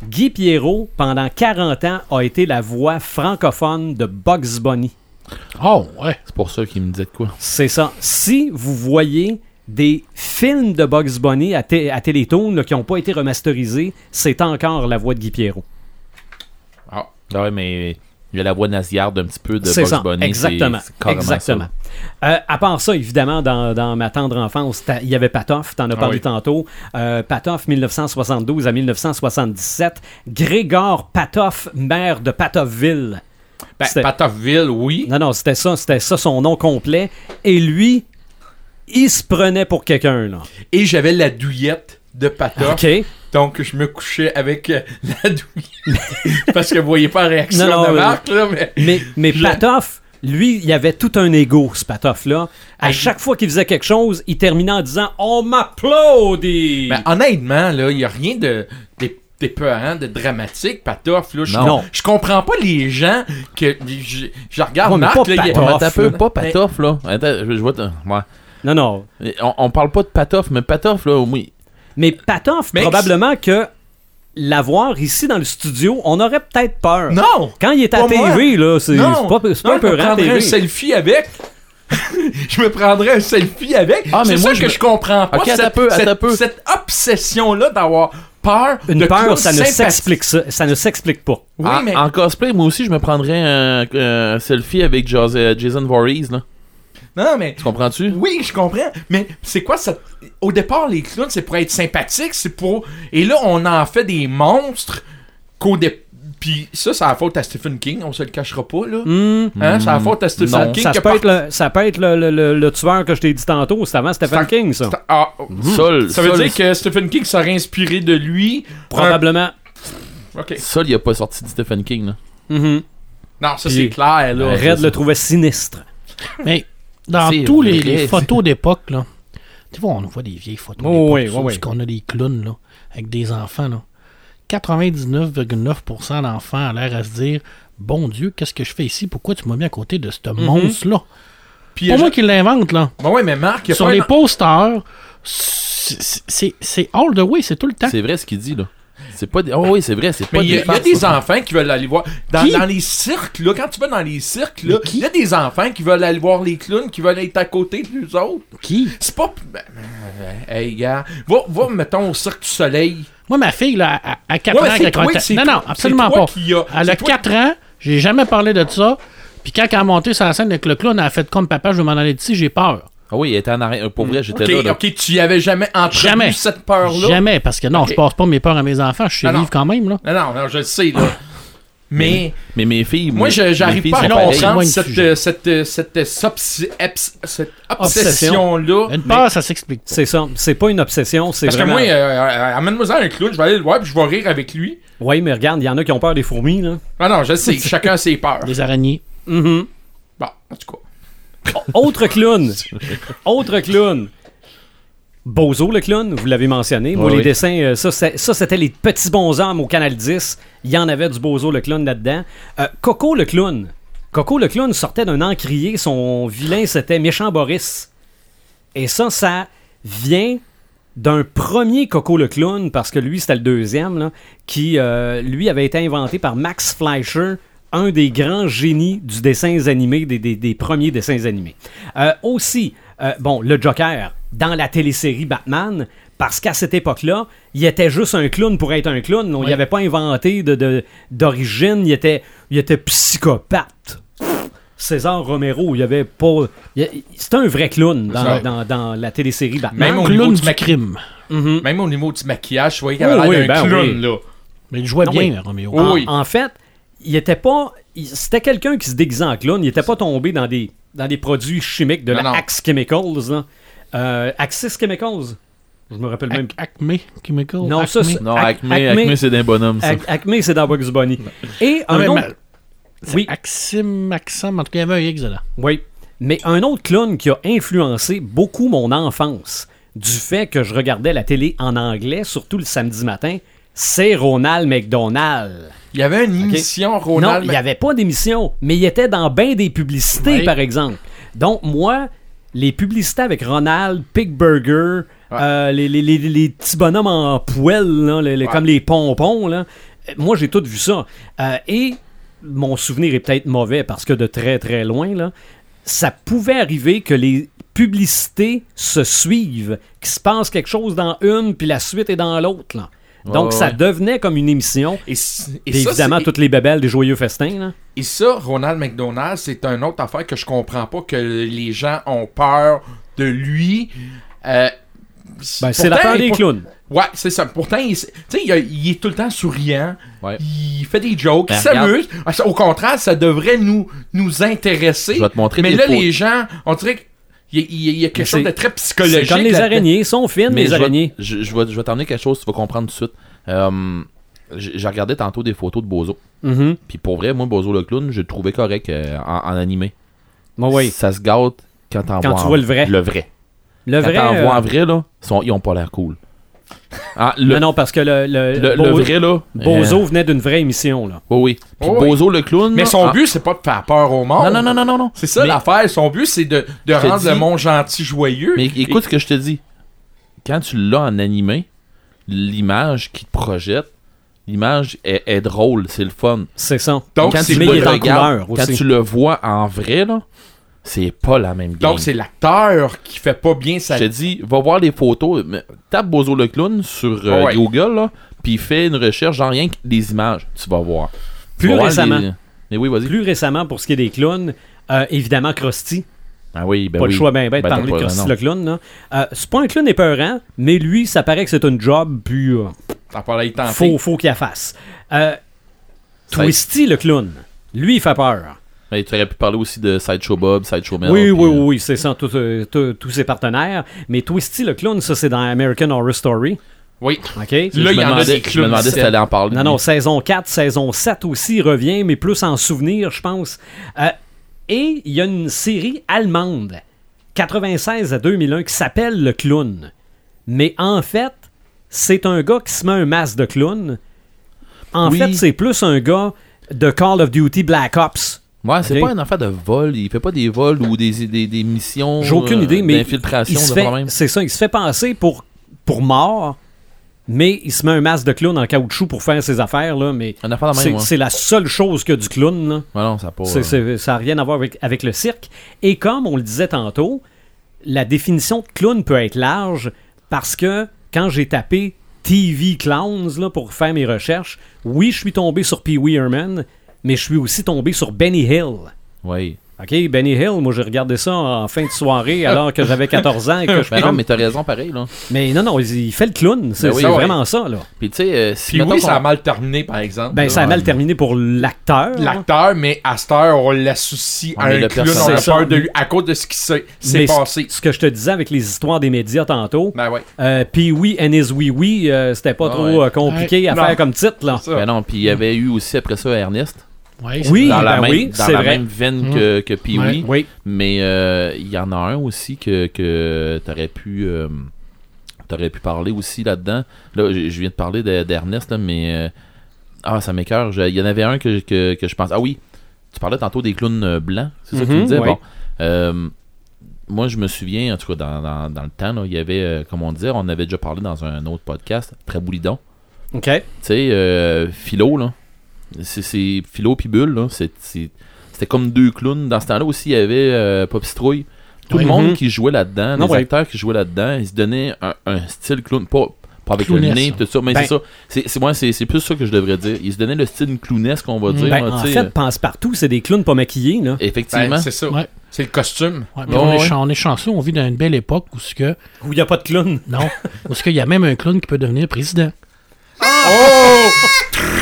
A: Guy Pierrot, pendant 40 ans, a été la voix francophone de Bugs Bunny.
C: Oh, ouais.
B: C'est pour ça qu'il me disait de quoi.
A: C'est ça. Si vous voyez des films de Bugs Bunny à, té- à Télétoon là, qui n'ont pas été remasterisés, c'est encore la voix de Guy Pierrot.
B: Ah ouais, mais il y a la voix nasillarde un petit peu de Bugs
A: ça,
B: Bunny.
A: exactement. exactement.
B: ça.
A: Euh, à part ça, évidemment, dans, dans ma tendre enfance, il y avait Patoff, t'en as parlé
D: oui.
A: tantôt. Euh, Patoff, 1972 à 1977. Grégor Patoff, maire de Patoffville.
D: Ben,
A: C'était-
D: Patoffville, oui.
A: Non, non, c'était ça, c'était ça son nom complet. Et lui, il se prenait pour quelqu'un, là.
D: Et j'avais la douillette de Patoff.
A: OK.
D: Donc, je me couchais avec euh, (laughs) la douillette. Parce que vous voyez pas la réaction
A: Non, non,
D: de
A: mais-
D: Marc, là, mais...
A: Mais, mais
D: Je-
A: Patoff, lui, il avait tout un ego, ce Patoff-là. À chaque fois qu'il faisait quelque chose, il terminait en disant On m'applaudit
D: Ben, honnêtement, là, il n'y a rien de, de, d'épeurant, de dramatique, Patoff, là. Je,
A: Non.
D: je comprends pas les gens que... Je, je regarde
A: Ouais,
D: Marc,
A: pas
D: là, il-
A: Patoff.
B: Peu,
A: là.
B: pas Patoff, là. Attends, je, je vois. ta- Ouais.
A: Non, non.
B: On, on parle pas de Patoff, mais Patoff, là, oui.
A: Mais Patoff,
D: Mais-
A: probablement que l'avoir ici dans le studio, on aurait peut-être peur.
D: Non!
A: Quand il est à
D: Pas moi.
A: TV, là, c'est
D: Non!
A: pas, c'est pas
D: Non,
A: un
D: je me
A: peu rare
D: prendrais
A: TV.
D: un selfie avec. (laughs) je me prendrais un selfie avec.
B: Ah, mais
D: c'est
B: moi,
D: ça
B: je
D: que
B: me-
D: je comprends pas.
B: Ok, attends
D: cette,
B: un peu, attends
D: cette-
B: un peu.
D: cette obsession-là d'avoir peur
A: Une
D: de
A: peur, ça ne s'explique ça, ça ne s'explique pas.
D: Oui,
B: en,
D: mais...
B: en cosplay, moi aussi, je me prendrais un, un selfie avec euh, Jason Voorhees, là.
D: Non, mais...
B: Tu comprends-tu?
D: Oui, je comprends. Mais c'est quoi ça? Au départ, les clowns, c'est pour être sympathique, c'est pour... Et là, on en fait des monstres qu'au départ... Puis ça, c'est la faute à Stephen King, on se le cachera pas, là.
A: Hmm.
D: Hein? C'est la faute à Stephen
B: Non.
D: King
A: Ça, peut être le, ça peut être le, le- le- le tueur que je t'ai dit tantôt. C'est avant Stephen King, ça.
D: Ah,
B: Sol,
D: ça veut
B: Sol-
D: dire que Stephen King serait inspiré de lui.
A: Probablement.
D: Un- Ok.
B: Sol, il a pas sorti de Stephen King, là.
A: Mhm.
D: Non, ça c'est clair, là.
A: Red le trouvait sinistre.
C: Mais dans tous les, photos d'époque, là, tu vois, on voit des vieilles photos
A: Oh,
C: d'époque,
A: oui, oui,
C: qu'on a des clowns, là, avec des enfants, là. 99,9% d'enfants a l'air à se dire Bon Dieu, qu'est-ce que je fais ici? Pourquoi tu m'as mis à côté de ce monstre-là?
D: Puis,
C: Pas
D: euh,
C: moi qui l'invente, là.
D: Ouais, mais Marc, a
C: Sur
D: pas
C: les
D: un-
C: posters, c'est all the way, c'est tout le temps.
B: C'est vrai ce qu'il dit, là. C'est pas des... Oh oui, c'est vrai, c'est pas
D: Mais il y, a-
B: des
D: il y a des enfants qui veulent aller voir. Dans,
C: Qui?
D: dans les cirques, là, quand tu vas dans les cirques, là, il y a des enfants qui veulent aller voir les clowns, qui veulent être à côté des autres.
C: Qui?
D: C'est pas. ben, euh, hey, gars. Va, va, mettons, au Cirque du Soleil.
C: Moi, ma fille, là, à, à 4
D: Ouais, mais
C: ans,
D: c'est
C: elle
D: toi- c'est
C: Non,
D: toi-
C: non,
D: c'est
C: absolument
D: toi
C: pas.
D: qui a-
C: Elle
D: c'est
C: a
D: toi-
C: 4 ans, j'ai jamais parlé de ça. Puis quand elle a monté sur la scène avec le clown, elle a fait comme papa, je vais m'en aller d'ici, j'ai peur.
B: Ah oui, il était en arrière. Pour vrai, j'étais là, là.
D: ok, tu y avais jamais entrevu
C: Jamais.
D: cette peur-là?
C: Jamais, parce que non,
D: Ok.
C: je passe pas mes peurs à mes enfants, je suis vivre quand même, là.
D: Non, non, non, je le sais, là. Mais.
B: Mais mes filles.
D: Moi, j'arrive
B: filles
D: pas à comprendre cette, euh, cette, euh, cette, euh, cette
A: Obsession.
D: obsession-là.
C: Une peur, ça s'explique pas.
A: C'est ça. C'est pas une obsession. C'est
D: Parce
A: vraiment...
D: que moi, euh, amène-moi un clown, je vais aller le voir, puis je vais rire avec lui.
A: Oui, mais regarde, il y en a qui ont peur des fourmis, là.
D: Ah non, je sais, (laughs) chacun a ses peurs.
C: Les araignées.
A: Mhm.
D: Bon, en tout cas.
A: Autre clown. Autre clown. Bozo le clown, vous l'avez mentionné. Moi, les dessins, euh, ça, ça, c'était les petits bonshommes au Canal 10. Il y en avait du Bozo le clown là-dedans. Euh, Coco le clown. Coco le clown sortait d'un encrier. Son vilain, c'était Méchant Boris. Et ça, ça vient d'un premier Coco le clown, parce que lui, c'était le deuxième, là, qui, euh, lui, avait été inventé par Max Fleischer, un des grands génies du dessin animé, des, des- des premiers dessins animés. Euh, aussi, euh, bon, le Joker, dans la télésérie Batman, parce qu'à cette époque-là, il était juste un clown pour être un clown. On n'y
C: Oui.
A: avait pas inventé de- de- d'origine, il, était, il était psychopathe. César Romero, il y avait pas. il- C'était un vrai clown dans, dans- dans la télésérie Batman.
D: Même au niveau
C: Clown
D: du
C: du.
D: Même au niveau du maquillage, je voyais qu'il avait
A: Oh
D: l'air
A: oui,
D: d'un
A: ben
D: clown,
A: oui.
D: là.
C: Mais il jouait
A: Non,
C: bien,
A: oui.
C: Roméo.
A: En,
D: oui.
A: en fait, il était pas. C'était quelqu'un qui se déguisait en clown. Il était pas tombé dans des, dans des produits chimiques de
D: Non,
A: la
D: non.
A: Axe Chemicals. Là. Euh, Axis Chemicals. Je me rappelle même.
C: Ac- Acme Chemical.
A: Non, ça,
C: Acme?
A: c'est-
B: Non,
A: Ac-
B: Acme,
A: Acme-
B: Acme, c'est d'un bonhomme, ça.
A: Ac- Acme, c'est dans Bugs Bunny. Et un autre. Oui.
C: Axim, en tout cas, il y avait un X dedans.
A: Oui. Mais un autre clown qui a influencé beaucoup mon enfance, du fait que je regardais la télé en anglais, surtout le samedi matin, c'est Ronald McDonald.
D: Il y avait une émission, Ronald.
A: non, il n'y avait pas d'émission, mais il était dans bien des publicités,
C: Oui.
A: par exemple. Donc, moi, les publicités avec Ronald, Pig Burger,
D: Ouais.
A: euh, les, les- les- les petits bonhommes en poêle, là,
D: Ouais.
A: comme les pompons, là, moi, j'ai tout vu ça. Euh, et mon souvenir est peut-être mauvais parce que de très très loin, là, ça pouvait arriver que les publicités se suivent, qu'il se passe quelque chose dans une, puis la suite est dans l'autre. Donc,
B: Ouais,
A: ça devenait comme une émission.
D: Et, ça,
A: évidemment, toutes les bébelles des joyeux festins. Là.
D: Et ça, Ronald McDonald, c'est une autre affaire que je comprends pas que les gens ont peur de lui. Euh,
A: Ben, c'est la peur des
D: pour-
A: clowns.
D: Ouais, c'est ça. Pourtant, il, s- tu sais, il, a- il est tout le temps souriant.
B: Ouais.
D: Il fait des jokes,
B: Ben,
D: il s'amuse. Ah, Au contraire, ça devrait nous, nous intéresser.
B: Je vais te montrer
D: Mais là,
B: photos.
D: les gens, on dirait a- il y a- il y a quelque
A: Mais
D: chose de très psychologique.
A: comme les araignées. Ils sont fines,
B: Mais
A: les
B: je vais-
A: araignées.
B: Je, je vais, je vais t'emmener quelque chose, tu vas comprendre tout de suite. Euh, j'ai regardé tantôt des photos de Bozo.
A: Mhm.
B: Puis pour vrai, moi, Bozo le clown, je le trouvais correct euh, en, en animé.
A: Bon, oui.
B: Ça se gâte quand t'en
A: Quand
B: vois
A: tu
B: en-
A: vois le vrai.
B: Le vrai.
A: Le
B: quand
A: vrai.
B: t'en
A: euh,
B: vois en vrai, là, sont- ils ont pas l'air cool. Ah, le,
A: Non, non, parce que le, le,
B: le- vrai, là.
A: Bozo
B: euh,
A: venait d'une vraie émission. Là.
B: oui, oui. Puis
D: Oh, oui.
B: Bozo le clown.
D: Mais son
B: ah,
D: but, c'est pas de faire peur au monde.
B: Non, non, non, non, non. non.
D: C'est ça
B: Mais-
D: l'affaire. Son but, c'est de, de rendre le monde gentil, joyeux.
B: Mais écoute ce que je te dis. Quand tu l'as en animé, l'image qui te projette, l'image est, est drôle, c'est le fun.
A: C'est ça.
D: Donc,
B: quand tu le
A: il est en
B: regardes, quand
A: aussi.
B: tu le vois en vrai, là, c'est pas la même game.
D: Donc, c'est l'acteur qui fait pas bien sa
B: Je te dis, va voir les photos. mais Tape Bozo le clown sur euh,
D: Ouais.
B: Google, là, puis fais une recherche, genre rien que des images, tu vas voir.
A: Plus
B: vas voir
A: récemment.
B: les- Mais oui, vas-y.
A: Plus récemment, pour ce qui est des clowns, euh, évidemment, Krusty.
B: Ah oui, ben
A: pas
B: oui.
A: le choix ben ben de
B: Ben,
A: parler de Krusty le clown. là. Euh, c'est pas un clown épeurant, mais lui, ça paraît que c'est un job, puis euh,
D: T'en parlais tenté.
A: faut, faut qu'il la fasse. Euh, Twisty le clown, lui, il fait peur.
B: Mais tu aurais pu parler aussi de Sideshow Bob, Sideshow Mel.
A: oui, oui,
B: euh,
A: oui, c'est ça, euh, tous ses partenaires. Mais Twisty le clown, ça, c'est dans American Horror Story.
D: Oui.
A: OK?
D: Là, il y en a des
B: Je me demandais si t'allais en parler.
A: Non, non, saison 4, saison 7 aussi revient, mais plus en souvenir, je pense. Euh, et il y a une série allemande, 96 à 2001, qui s'appelle Le Clown. Mais en fait, c'est un gars qui se met un masque de clown. En
B: Oui.
A: fait, c'est plus un gars de Call of Duty Black Ops.
B: Ouais, c'est pas une affaire de vol. Il fait pas des vols ou des, des, des missions
A: J'ai aucune
B: euh,
A: idée, mais
B: d'infiltration, problème.
A: C'est ça, il se fait passer pour, pour mort, mais il se met un masque de clown en caoutchouc pour faire ses affaires, là, mais
B: Une affaire de
A: c'est la seule chose que du clown, là.
B: Ouais, non, ça a pas.
A: C'est-
B: euh,
A: n'a rien à voir avec, avec le cirque. Et comme on le disait tantôt, la définition de clown peut être large parce que quand j'ai tapé TV Clowns là, pour faire mes recherches, oui, je suis tombé sur Pee Wee Herman, mais je suis aussi tombé sur Benny Hill.
B: Ouais.
A: OK, Benny Hill, moi j'ai regardé ça en fin de soirée alors que j'avais 14 ans et que je (laughs)
B: Ben non, mais t'as raison, pareil, là.
A: Mais non, non, il il fait le clown. C'est
B: Ben oui, ouais.
A: vraiment ça, là.
B: Puis tu sais, euh, si
D: oui, ça a mal terminé, par exemple.
A: Ben,
D: là.
A: ça a mal terminé pour l'acteur.
D: L'acteur, mais à cette heure, on l'associe à un clown, on a
A: ça.
D: peur de lui à cause de ce qui s'est passé.
A: Ce que je te disais avec les histoires des médias tantôt,
D: Ben ouais.
A: Euh, Puis oui, and his oui oui, euh, c'était pas
B: Ah
A: trop
B: ouais.
A: euh, compliqué à
D: Non.
A: faire comme titre là.
B: Ben non, puis il y avait eu aussi après ça Ernest.
C: Ouais,
A: Oui,
B: dans la
A: ben
B: même,
A: oui,
B: dans
A: c'est
B: la même veine
C: Mm.
B: que, que Pee-wee.
C: Ouais.
A: Oui.
B: Mais euh, il y en a un aussi que, que t'aurais pu euh, t'aurais pu parler aussi là-dedans. Là, je je viens de parler de- d'Ernest, là, mais euh, ah, ça m'écœure. Il y en avait un que, que, que je pense. Ah oui, tu parlais tantôt des clowns euh, blancs, c'est ça que tu me disais?
A: ouais.
B: Bon, Euh, moi, je me souviens, en tout cas, dans, dans, dans le temps, là, il y avait, euh, comme on disait, on avait déjà parlé dans un autre podcast, très boulidon.
A: OK.
B: Tu sais, euh, Philo, là. C'est- Philo puis Bulle, là. C'était comme deux clowns. Dans ce temps-là aussi, il y avait euh, Pop Citrouille. Tout
C: Oui.
B: le monde
A: Mhm.
B: qui jouait là-dedans, les
A: ouais.
B: acteurs qui jouaient là-dedans, ils se donnaient un, un style clown. Pas, pas avec le nez tout ça, mais
A: Ben-
B: c'est ça. C'est moi, plus ça que je devrais dire. Ils se donnaient le style clownesque, on va dire.
A: Ben,
B: là,
A: en fait, pense partout, c'est des clowns pas maquillés là.
B: euh, effectivement.
D: Ben, c'est ça.
C: Ouais.
D: C'est le costume.
C: Ouais, on, est
B: ouais.
C: chan- on est chanceux, on vit dans une belle époque où ce que
A: Où il n'y a pas de clown.
C: non, où ce qu'il y a même un clown qui peut devenir président.
D: Oh!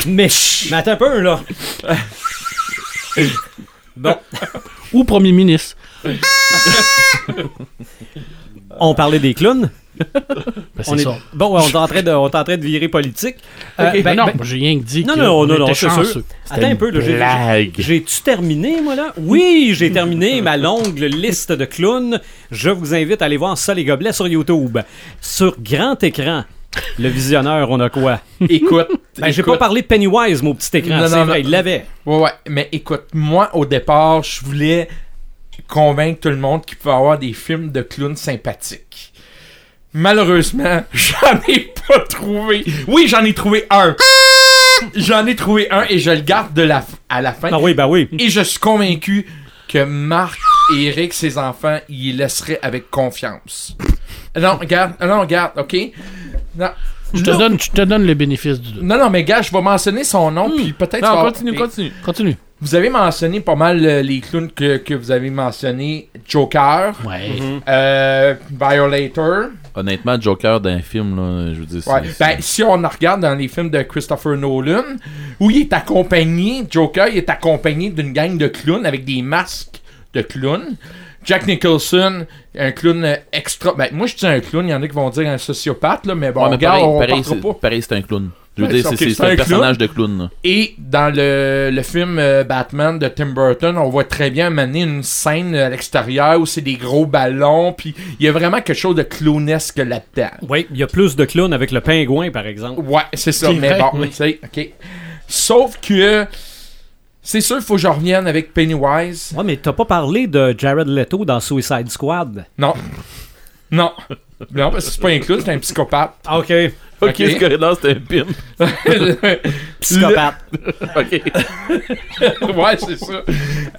A: Mais, mais attends un peu là. bon,
C: Ou premier ministre.
A: on parlait des clowns?
C: Ben, c'est
A: On est...
C: ça.
A: Bon, on est en train de, on est en train de virer politique. Euh,
C: Ok,
A: ben-
C: non,
A: ben-
C: j'ai rien que dit
A: non,
C: que
A: non,
C: on
A: non, non, c'est sûr. Attends un peu, là, j'ai-. J'ai-tu terminé, moi, là? Oui, j'ai (laughs) terminé ma longue liste de clowns. Je vous invite à aller voir ça, les gobelets, sur YouTube. Sur grand écran, le visionneur, on a quoi? (laughs)
D: Écoute.
A: Ben, j'ai pas parlé de Pennywise, mon petit écran.
D: Non, non,
A: vrai,
D: non.
A: il l'avait.
D: Ouais, ouais. Mais écoute, moi, au départ, je voulais convaincre tout le monde qu'il pouvait avoir des films de clowns sympathiques. Malheureusement, (laughs) j'en ai pas trouvé. Oui, j'en ai trouvé un. J'en ai trouvé un et je le garde de la, à la fin.
A: Ah oui, ben oui.
D: Et je suis convaincu que Marc et Eric, ses enfants, ils laisseraient avec confiance. Non, regarde, non, regarde, ok? Non,
C: Je te, donne, je te donne le bénéfice du doute.
D: non, non, mais gars, je vais mentionner son nom, puis peut-être... tu
B: Non,
D: vas-
B: continue, continue.
C: Continue.
D: Vous avez mentionné pas mal euh, les clowns que, que vous avez mentionnés. Joker,
C: Ouais.
D: euh, Violator.
B: Honnêtement, Joker d'un film, là, je veux dire, c'est-
D: Ouais. Ben, si on en regarde dans les films de Christopher Nolan, où il est accompagné, Joker, il est accompagné d'une gang de clowns avec des masques de clowns. Jack Nicholson, un clown extra. Ben, moi, je dis un clown, il y en a qui vont dire un sociopathe, là, mais bon,
B: Ouais, mais
D: regarde,
B: pareil,
D: on
B: pareil, c'est-
D: pas.
B: pareil, c'est un clown. Je veux
D: Ouais,
B: dire,
D: c'est- un
B: un personnage de clown. là.
D: Et dans le, le film euh, Batman de Tim Burton, on voit très bien mener une scène à l'extérieur où c'est des gros ballons, puis il y a vraiment quelque chose de clownesque là-dedans.
A: Oui, il y a plus de clowns avec le pingouin, par exemple.
D: Ouais, c'est ça,
C: C'est
D: mais
C: vrai,
D: bon,
C: oui.
D: tu sais, ok. Sauf que c'est sûr, il faut que je revienne avec Pennywise.
A: Ouais, mais t'as pas parlé de Jared Leto dans Suicide Squad.
D: Non. Non. Non, parce que c'est pas un clown, c'est un psychopathe.
A: Ah, OK.
B: Ok,
D: Ok.
B: ce corridor, c'était un pin. (laughs)
A: Psychopathe.
B: Ok. (laughs)
D: ouais, c'est ça.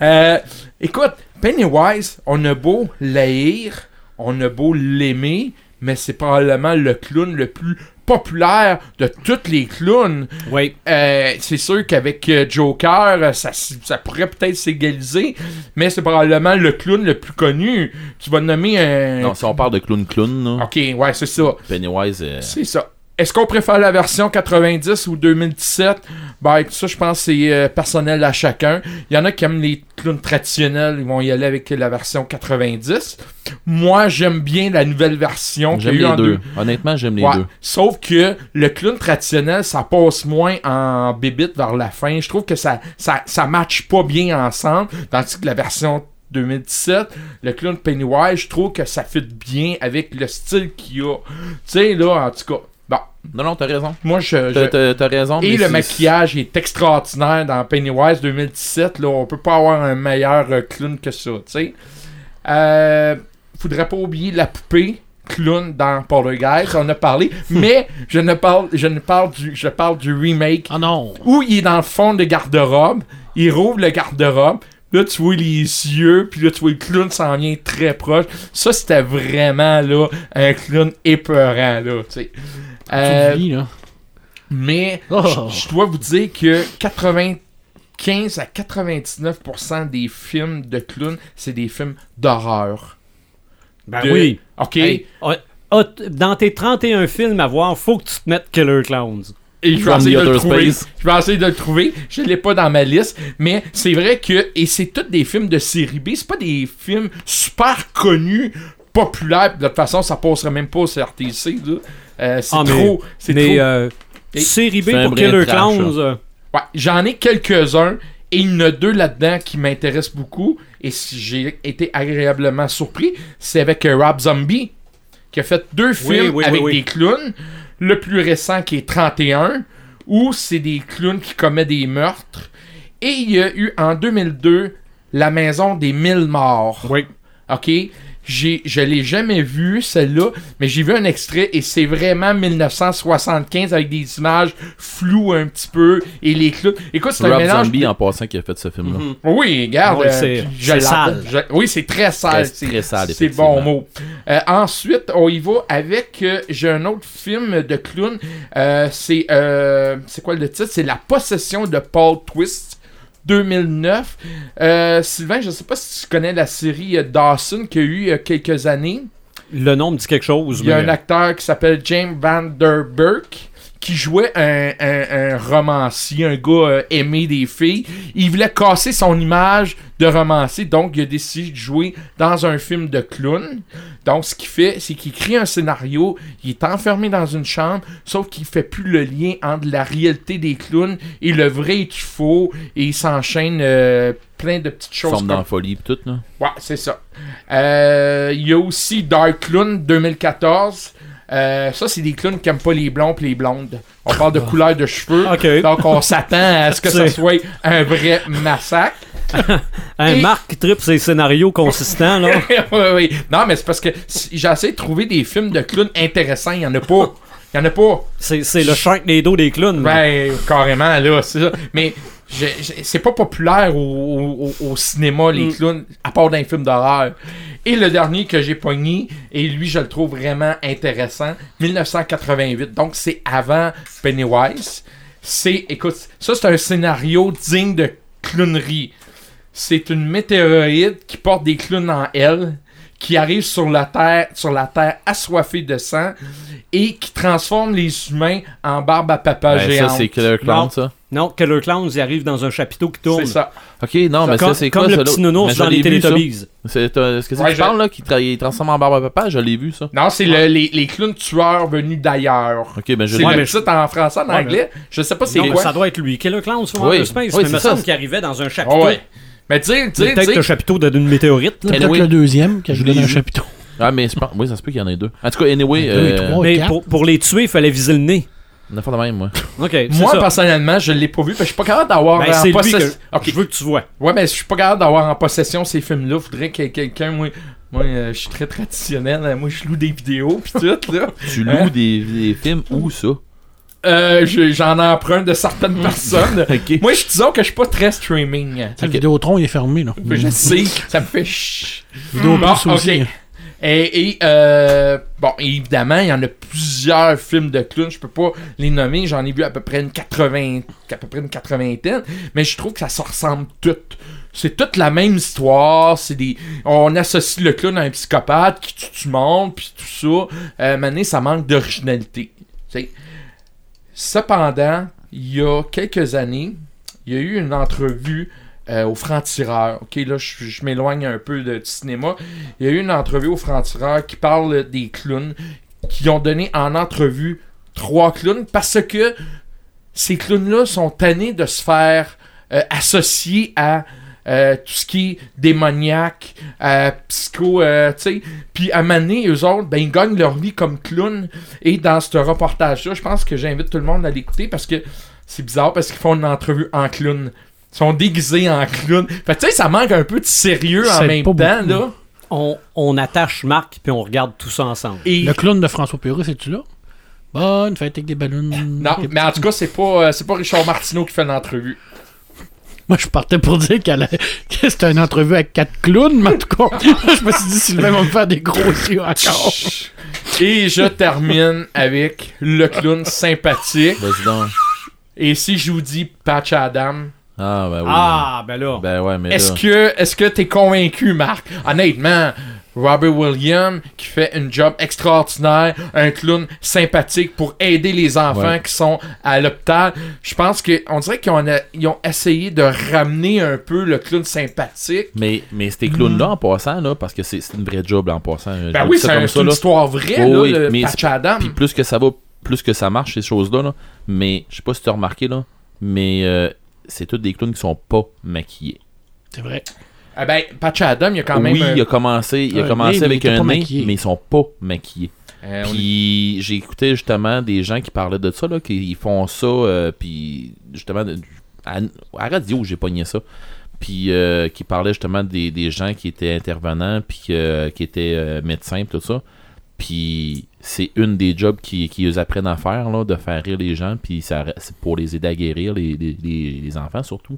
D: Euh, écoute, Pennywise, on a beau l'haïr, on a beau l'aimer, mais c'est probablement le clown le plus populaire de tous les clowns.
A: Oui.
D: Euh, c'est sûr qu'avec euh, Joker, euh, ça, ça pourrait peut-être s'égaliser, mais c'est probablement le clown le plus connu. Tu vas nommer un...
B: Non, si on parle de clown-clown, là,
D: Ok, ouais, c'est ça.
B: Pennywise, euh,
D: C'est ça. Est-ce qu'on préfère la version 90 ou 2017? Ben, ça, je pense que c'est euh, personnel à chacun. Il y en a qui aiment les clowns traditionnels, ils vont y aller avec la version 90. Moi, j'aime bien la nouvelle version
B: j'aime les
D: en
B: deux.
D: deux.
B: Honnêtement, j'aime les
D: Ouais.
B: deux.
D: Sauf que le clown traditionnel, ça passe moins en bébite vers la fin. Je trouve que ça, ça, ça matche pas bien ensemble. Tandis que la version 2017, le clown Pennywise, je trouve que ça fit bien avec le style qu'il a. Tu sais, là, en tout cas.
B: Non, non, t'as raison.
D: moi, je.
B: T'as raison.
D: Et le maquillage est extraordinaire dans Pennywise 2017. Là, on peut pas avoir un meilleur euh, clown que ça, tu sais. Euh, faudrait pas oublier la poupée clown dans Poltergeist, on a parlé, (laughs) mais je ne parle je ne parle du je parle du remake
C: Ah non.
D: où il est dans le fond de garde-robe, il rouvre le garde-robe, là tu vois les yeux, puis là tu vois le clown s'en vient très proche. Ça c'était vraiment là un clown épeurant là, tu sais. Euh,
C: là.
D: mais
C: Oh.
D: je dois vous dire que 95 à 99% des films de clowns, c'est des films d'horreur.
A: Ben
D: De-
A: oui.
D: OK?
A: Hey, ah, t- dans tes 31 films à voir, faut que tu te mettes Killer Clowns.
D: Et je vais essayer de le trouver.
B: Space.
D: Je vais essayer de le trouver. Je l'ai pas dans ma liste. Mais c'est vrai que. Et c'est tous des films de série B. C'est pas des films super connus, populaires. De toute façon, ça passerait même pas au CRTC. Euh, c'est
A: Ah,
D: trop. C'est
A: Mais
D: trop.
A: euh,
D: Et-
A: série B pour Killer
B: trash,
A: Clowns. euh,
D: Ouais, j'en ai quelques-uns et il y en a deux là-dedans qui m'intéressent beaucoup et si j'ai été agréablement surpris, c'est avec euh, Rob Zombie qui a fait deux
A: Oui,
D: films
A: oui,
D: avec
A: oui, oui.
D: des clowns. Le plus récent qui est 31 où c'est des clowns qui commettent des meurtres et il y a eu en 2002 La maison des mille morts.
A: Oui.
D: OK? J'ai, je l'ai jamais vu, celle-là, mais j'ai vu un extrait et c'est vraiment 1975 avec des images floues un petit peu et les clous. Écoute, c'est un
B: Rob
D: mélange.
B: Zombie
D: de-
B: en passant qui a fait ce film-là.
A: Mhm.
D: Oui, regarde. Euh,
A: C'est sale.
D: Je- Oui, c'est très sale. C'est,
B: très sale,
D: C'est le bon mot. Euh, ensuite, on y va avec. euh, j'ai un autre film de clown. Euh, c'est. euh, c'est quoi le titre? C'est La possession de Paul Twist. 2009. Euh, Sylvain, je sais pas si tu connais la série euh, Dawson qu'il y a eu il y a quelques années.
A: Le nom me dit quelque chose.
D: Il y a
A: mais-
D: un acteur qui s'appelle James Van Der Burk qui jouait un, un- un romancier, un gars euh, aimé des filles. Il voulait casser son image de romancier, donc il a décidé de jouer dans un film de clown. Donc ce qu'il fait, c'est qu'il écrit un scénario, il est enfermé dans une chambre, sauf qu'il fait plus le lien entre la réalité des clowns et le vrai et du faux, et il s'enchaîne euh, plein de petites choses.
B: Forme
D: comme-
B: pis tout, là.
D: Ouais, c'est ça. Euh, Il y a aussi Dark Clown 2014. Euh, ça, c'est des clowns qui aiment pas les blonds et les blondes. On parle de couleur de cheveux. Donc, on s'attend à ce que ça (laughs) soit un vrai massacre. (laughs)
A: Un
D: Et-
A: Marc qui tripe ses scénarios consistants, là. (laughs)
D: oui, oui. Non, mais c'est parce que si- j'ai essayé de trouver des films de clowns intéressants. Il y en a pas. Il y en a pas.
A: C'est le Sharknado des clowns. là.
D: Ben, carrément, là, c'est ça. Mais c'est pas populaire au, au- au cinéma, les
A: Mm.
D: clowns, à part dans les films d'horreur. Et le dernier que j'ai pogné, et lui, je le trouve vraiment intéressant, 1988. Donc, c'est avant Pennywise. C'est, écoute, ça, c'est un scénario digne de clownerie. C'est une météorite qui porte des clowns en elle, qui arrive sur la Terre, sur la Terre assoiffée de sang, et qui transforme les humains en barbe à papa
B: Ben,
D: géante.
B: ça, c'est Killer Clown,
A: Non.
B: ça?
A: Non, Killer Clowns, il arrive dans un chapiteau qui tourne.
D: C'est ça.
B: Ok, non, mais
A: comme
B: ça, c'est
A: comme
B: quoi,
A: le
B: ça,
A: petit nounours
B: Mais
A: dans les. Teletubbies.
B: C'est euh, ce que c'est
D: Ouais,
B: que tu
D: je-
B: parles, là, qui tra- transforme en barbe à papa? Je l'ai vu, ça.
D: Non, c'est le- les, les clowns tueurs venus d'ailleurs.
B: Ok, ben je
D: C'est
B: l'ai
A: Ouais,
D: le
A: mais-
D: titre en français, en
A: Ouais,
D: anglais. Je sais pas c'est
A: Non,
D: quoi.
A: ça doit être lui. Killer Clowns from
B: Oui,
A: Outer Space.
B: oui,
A: mais me
B: ça.
A: semble qu'il arrivait dans un chapiteau.
D: Mais tu sais, tu sais, tu
A: Peut-être le chapiteau d'une météorite. là.
C: Peut-être le deuxième qui a
B: Je
C: dans un chapiteau.
B: Ah, mais je pense... oui, ça se peut qu'il y en ait deux. En tout cas, anyway,
C: Deux et
B: euh,
C: trois.
A: Mais pour, pour les tuer, il fallait viser le nez.
B: on a fait de même, moi.
D: Moi
A: ça.
D: personnellement, je l'ai pas vu parce que je suis pas capable d'avoir
A: Ben,
D: en
A: lui que
D: possession. Ok.
A: je veux que tu vois.
D: Ouais, mais je suis pas capable d'avoir en possession ces films-là. Faudrait que quelqu'un, moi, moi, euh, je suis très traditionnel. Moi, je loue des vidéos pis tout là.
B: Tu loues
D: Hein?
B: des, des films où ça?
D: Euh, je- j'en emprunte de certaines (laughs) personnes. Moi, je disons que je suis pas très streaming.
C: Le Vidéotron, il est fermé, là.
D: Je sais, (laughs) ça me fait ch...
C: Vidéo
D: Bon,
C: Plus aussi.
D: ok. Et, et, euh, bon, évidemment, il y en a plusieurs films de clowns. Je peux pas les nommer. J'en ai vu à peu près une 80, à peu près une quatre-vingtaine. Mais je trouve que ça se ressemble toutes. C'est toute la même histoire. C'est des, on associe le clown à un psychopathe qui tue tout le monde, puis tout ça. Euh, maintenant, ça manque d'originalité. Cependant, il y a quelques années, il y a eu une entrevue euh, au franc-tireur. Ok, là, je, m'éloigne un peu du cinéma. Il y a eu une entrevue au franc-tireur qui parle des clowns qui ont donné en entrevue trois clowns parce que ces clowns-là sont tannés de se faire euh, associer à euh, tout ce qui est démoniaque, euh, psycho, euh, tu sais. Puis à Mané, eux autres, ben, ils gagnent leur vie comme clowns. Et dans ce reportage-là, je pense que j'invite tout le monde à l'écouter parce que c'est bizarre parce qu'ils font une entrevue en clown. Ils sont déguisés en clown. Fait que tu sais, ça manque un peu de sérieux en même temps,
C: beaucoup.
D: là.
A: On, on attache Marc puis on regarde tout ça ensemble.
D: Et
C: Le clown de François Perreux, c'est-tu là? Bonne fête avec des ballons.
D: Non, mais en tout cas, c'est pas, euh, c'est pas Richard Martineau qui fait l'entrevue.
C: Moi, je partais pour dire qu'elle a- (laughs) que c'était une entrevue avec quatre clowns, mais en tout cas, (laughs) je me suis dit, Sylvain va me faire des gros yeux encore. (laughs)
D: Et je termine avec le clown sympathique.
B: Vas-y donc.
D: Et si je vous dis Patch Adam,
B: Ah, ben oui.
A: Ah, ben là.
B: Ben ouais, mais
D: est-ce
B: là...
D: que est-ce que t'es convaincu, Marc? Honnêtement, Robert Williams qui fait un job extraordinaire, un clown sympathique pour aider les enfants
B: Ouais.
D: qui sont à l'hôpital. Je pense que on dirait qu'ils ont, ils ont essayé de ramener un peu le clown sympathique.
B: Mais, mais ces clowns-là, en passant, là, parce que c'est une vraie job, là, en passant.
D: Ben oui, c'est un- une
B: là.
D: histoire vraie,
B: Oh
D: là,
B: oui,
D: le
B: mais
D: Patch
B: c'est-
D: Adam.
B: Puis plus que ça va, plus que ça marche, ces choses-là, là. Mais, je sais pas si tu as remarqué, là, mais euh, c'est tous des clowns qui sont pas maquillés.
C: C'est vrai.
D: Ah ben, Patch Adam, il y a quand même.
B: oui, il a commencé, il a commencé
C: nez,
B: avec un nez,
C: maquillé.
B: mais ils sont pas maquillés.
D: Euh, est-
B: Puis j'ai écouté justement des gens qui parlaient de ça, là, qui font ça, euh, puis justement, à, à radio, j'ai pogné ça. Puis euh, qui parlaient justement des, des gens qui étaient intervenants, puis qui étaient médecins, tout ça. Puis c'est une des jobs qui, qui eux apprennent à faire, là, de faire rire les gens, puis ça, c'est pour les aider à guérir, les, les, les- les enfants surtout.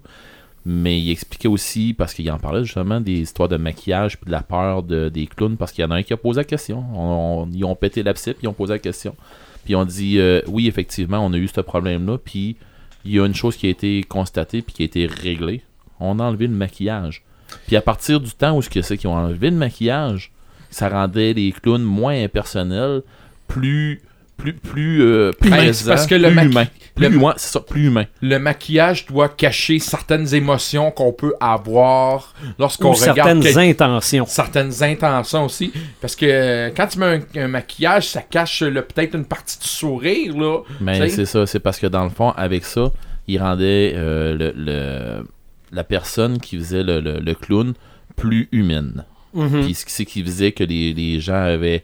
B: Mais il expliquait aussi, parce qu'il en parlait justement des histoires de maquillage puis de la peur de, des clowns, parce qu'il y en a un qui a posé la question. On- on- ils ont pété l'abcès, puis ils ont posé la question. Puis ont dit euh, oui, effectivement, on a eu ce problème-là, puis il y a une chose qui a été constatée puis qui a été réglée. On a enlevé le maquillage. Puis à partir du temps où ce que c'est qu'ils ont enlevé le maquillage, ça rendait les clowns moins impersonnels, plus plus plus euh,
D: Ben,
B: présents,
D: parce que le
B: plus humain. Plus
D: le-
B: humain, c'est ça, plus humain.
D: le maquillage doit cacher certaines émotions qu'on peut avoir lorsqu'on
A: Ou
D: regarde
A: certaines
D: quel-
A: intentions.
D: certaines intentions aussi. Parce que euh, quand tu mets un, un maquillage, ça cache le- peut-être une partie du sourire, là.
B: Mais
D: T'sais?
B: c'est ça, c'est parce que dans le fond, avec ça, il rendait euh, le, le- la personne qui faisait le, le- le clown plus humaine.
A: Mhm.
B: Puis ce qui c'est qui faisait que les, les gens avaient